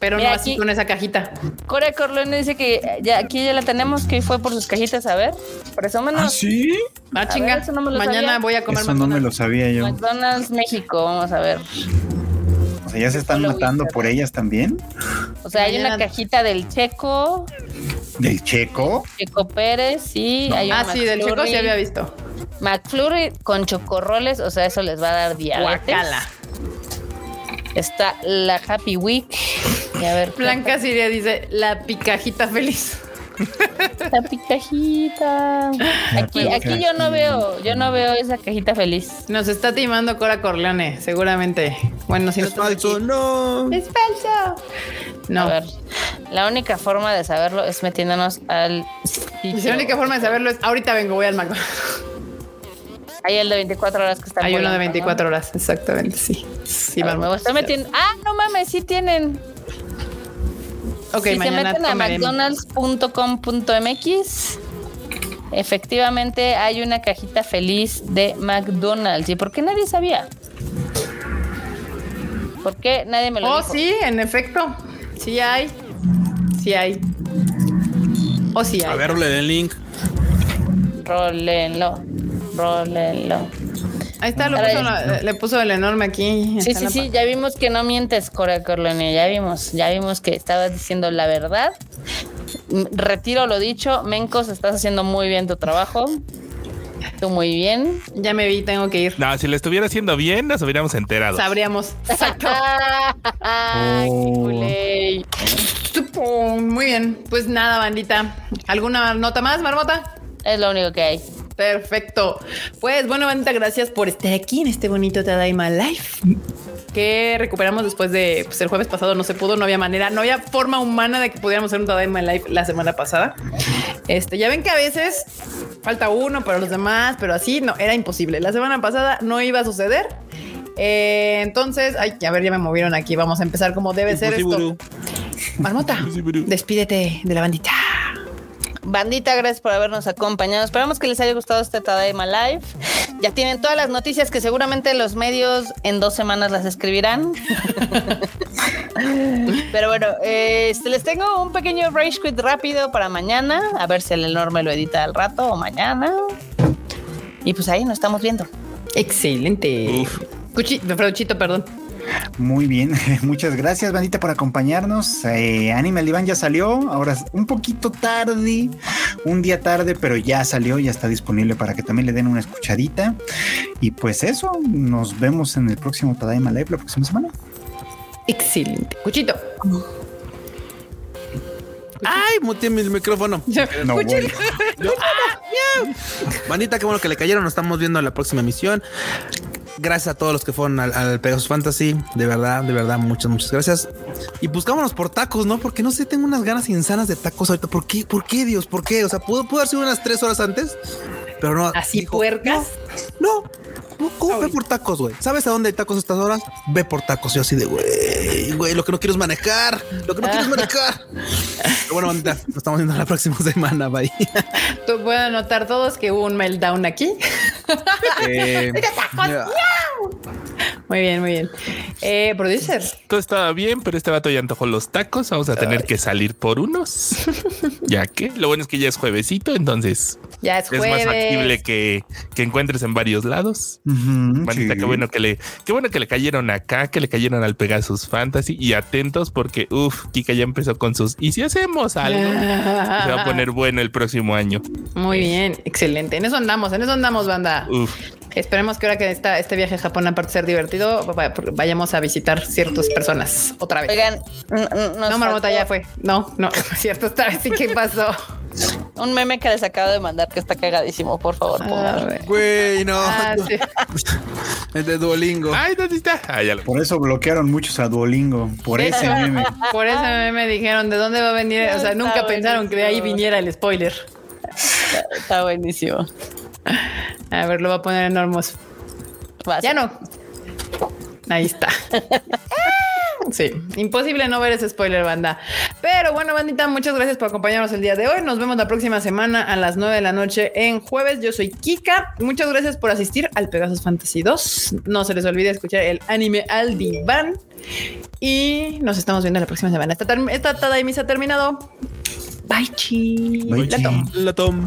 Pero Mira, no así aquí- con esa cajita. Corea Corleone dice que ya aquí ya la tenemos, que fue por sus cajitas, a ver. Presúmenos. ¿Ah, sí? Ah, ver, chinga. eso no me lo Mañana sabía. voy a comer Eso no me lo sabía yo. McDonald's México, vamos a ver. O sea, ya se están matando por ellas también. O sea, hay una cajita del Checo, Del checo. Checo Pérez, hay un Ah, sí, del McFlurry. sí había visto. McFlurry con chocorroles, o sea, eso les va a dar diabetes. Guacala. Está la Happy Week. Y a ver, Blanca Siria dice la picajita feliz. la picajita. Aquí, aquí yo no veo, yo no veo esa cajita feliz. Nos está timando Cora Corleone, seguramente. Bueno, si no es estás falso, aquí. no. Es falso. No. A ver, la única forma de saberlo es metiéndonos al Y sitio. la única forma de saberlo es ahorita vengo, voy al McDonald's. Hay el de 24 horas que está Hay uno de volando, 24 horas, exactamente, sí. Ah, no mames, sí tienen. Ok, si se mañana meten a mcdonalds.com.mx, efectivamente hay una cajita feliz de McDonald's. ¿Y por qué nadie sabía? ¿Por qué nadie me lo Oh, dijo? sí, en efecto. Sí hay. Sí hay. Oh, sí hay. A ver, le el link. Rólenlo, Ahí está, lo puso, le puso el enorme aquí. Sí, sí, sí, ya vimos que no mientes, Cora Corleone, ya vimos, ya vimos que estabas diciendo la verdad. Retiro lo dicho, Mencos, estás haciendo muy bien tu trabajo. Tú muy bien. Ya me vi, tengo que ir. No, si lo estuviera haciendo bien, nos hubiéramos enterado. Sabríamos. Exacto. Ay, qué Oh. Muy bien. Pues nada, bandita. ¿Alguna nota más, Marmota? Es lo único que hay. Perfecto. Pues bueno, bandita, gracias por estar aquí en este bonito Tadaima Life. Que recuperamos después de pues, el jueves pasado. No se pudo, no había manera, no había forma humana de que pudiéramos hacer un Tadaima Life la semana pasada. Este, ya ven que a veces falta uno para los demás, pero así no, era imposible. La semana pasada no iba a suceder. Eh, entonces, ay, a ver, ya me movieron aquí. Vamos a empezar como debe ser esto. Marmota, despídete de la bandita. Bandita, gracias por habernos acompañado. Esperamos que les haya gustado este Tadaima Live. Ya tienen todas las noticias que seguramente los medios en dos semanas las escribirán. Pero bueno, este, les tengo un pequeño rage quit rápido para mañana. A ver si el enorme lo edita al rato o mañana. Y pues ahí nos estamos viendo. Excelente. Cuchito, Frauchito, perdón. Muy bien, muchas gracias, bandita, por acompañarnos. Eh, Animal Iván ya salió, ahora un poquito tarde, un día tarde, pero ya salió, ya está disponible para que también le den una escuchadita. Y pues eso, nos vemos en el próximo Tadaima Live la próxima semana. Excelente. Cuchito. Ay, muteé mi micrófono. No, bueno. Manita, qué bueno que le cayeron. Nos estamos viendo en la próxima emisión. Gracias a todos los que fueron al, al Pegasus Fantasy. De verdad, de verdad, muchas, muchas gracias. Y buscámonos por tacos, ¿no? Porque no sé, tengo unas ganas insanas de tacos ahorita. ¿Por qué? ¿Por qué, Dios? ¿Por qué? O sea, pudo, pudo haber sido unas tres horas antes, pero no. Así dijo, puercas. No, no, ¿cómo ve por tacos, güey? ¿Sabes a dónde hay tacos a estas horas? Ve por tacos. Yo así de, güey, güey, lo que no quiero es manejar. Lo que no quiero es manejar. Pero bueno, bandita, nos estamos viendo la próxima semana. Bye. Tú pueden notar todos que hubo un meltdown aquí. Eh, Muy bien, muy bien. Eh, producer. Todo estaba bien, pero este vato ya antojó los tacos. Vamos a tener que salir por unos. ya que lo bueno es que ya es juevesito, entonces Ya es es más jueves. factible que, que encuentres en varios lados. Manita, sí. qué bueno que le, qué bueno que le cayeron acá, que le cayeron al Pegasus Fantasy y atentos porque uff, Kika ya empezó con sus y si hacemos algo, se va a poner bueno el próximo año. Muy bien, excelente. En eso andamos, en eso andamos, banda. Uf, Esperemos que ahora que esta, este viaje a Japón, aparte de ser divertido, va- vayamos a visitar ciertas personas otra vez. Oigan, No, Marmota ya fue. No, no, cierto, esta vez sí que pasó. Un meme que les acabo de mandar que está cagadísimo, por favor. A pónganlo. ver. Güey, no. Ah, sí. De Duolingo. ay, ¿dónde está? Ah, ya lo Por eso bloquearon muchos a Duolingo, por ese meme. Por eso me dijeron de dónde va a venir. O sea, Está nunca pensaron que de ahí viniera el spoiler. Está buenísimo. A ver, lo va a poner en hermoso. Ya no. Ahí está. Sí, imposible no ver ese spoiler, banda. Pero bueno, bandita, muchas gracias por acompañarnos el día de hoy. Nos vemos la próxima semana a las 9 de la noche en jueves. Yo soy Kika. Muchas gracias por asistir al Pegasus Fantasy 2. No se les olvide escuchar el anime al diván. Y nos estamos viendo la próxima semana. Esta, esta Tadaimi se ha terminado. Bye, chi. Bye, La chi. tomo. La tom.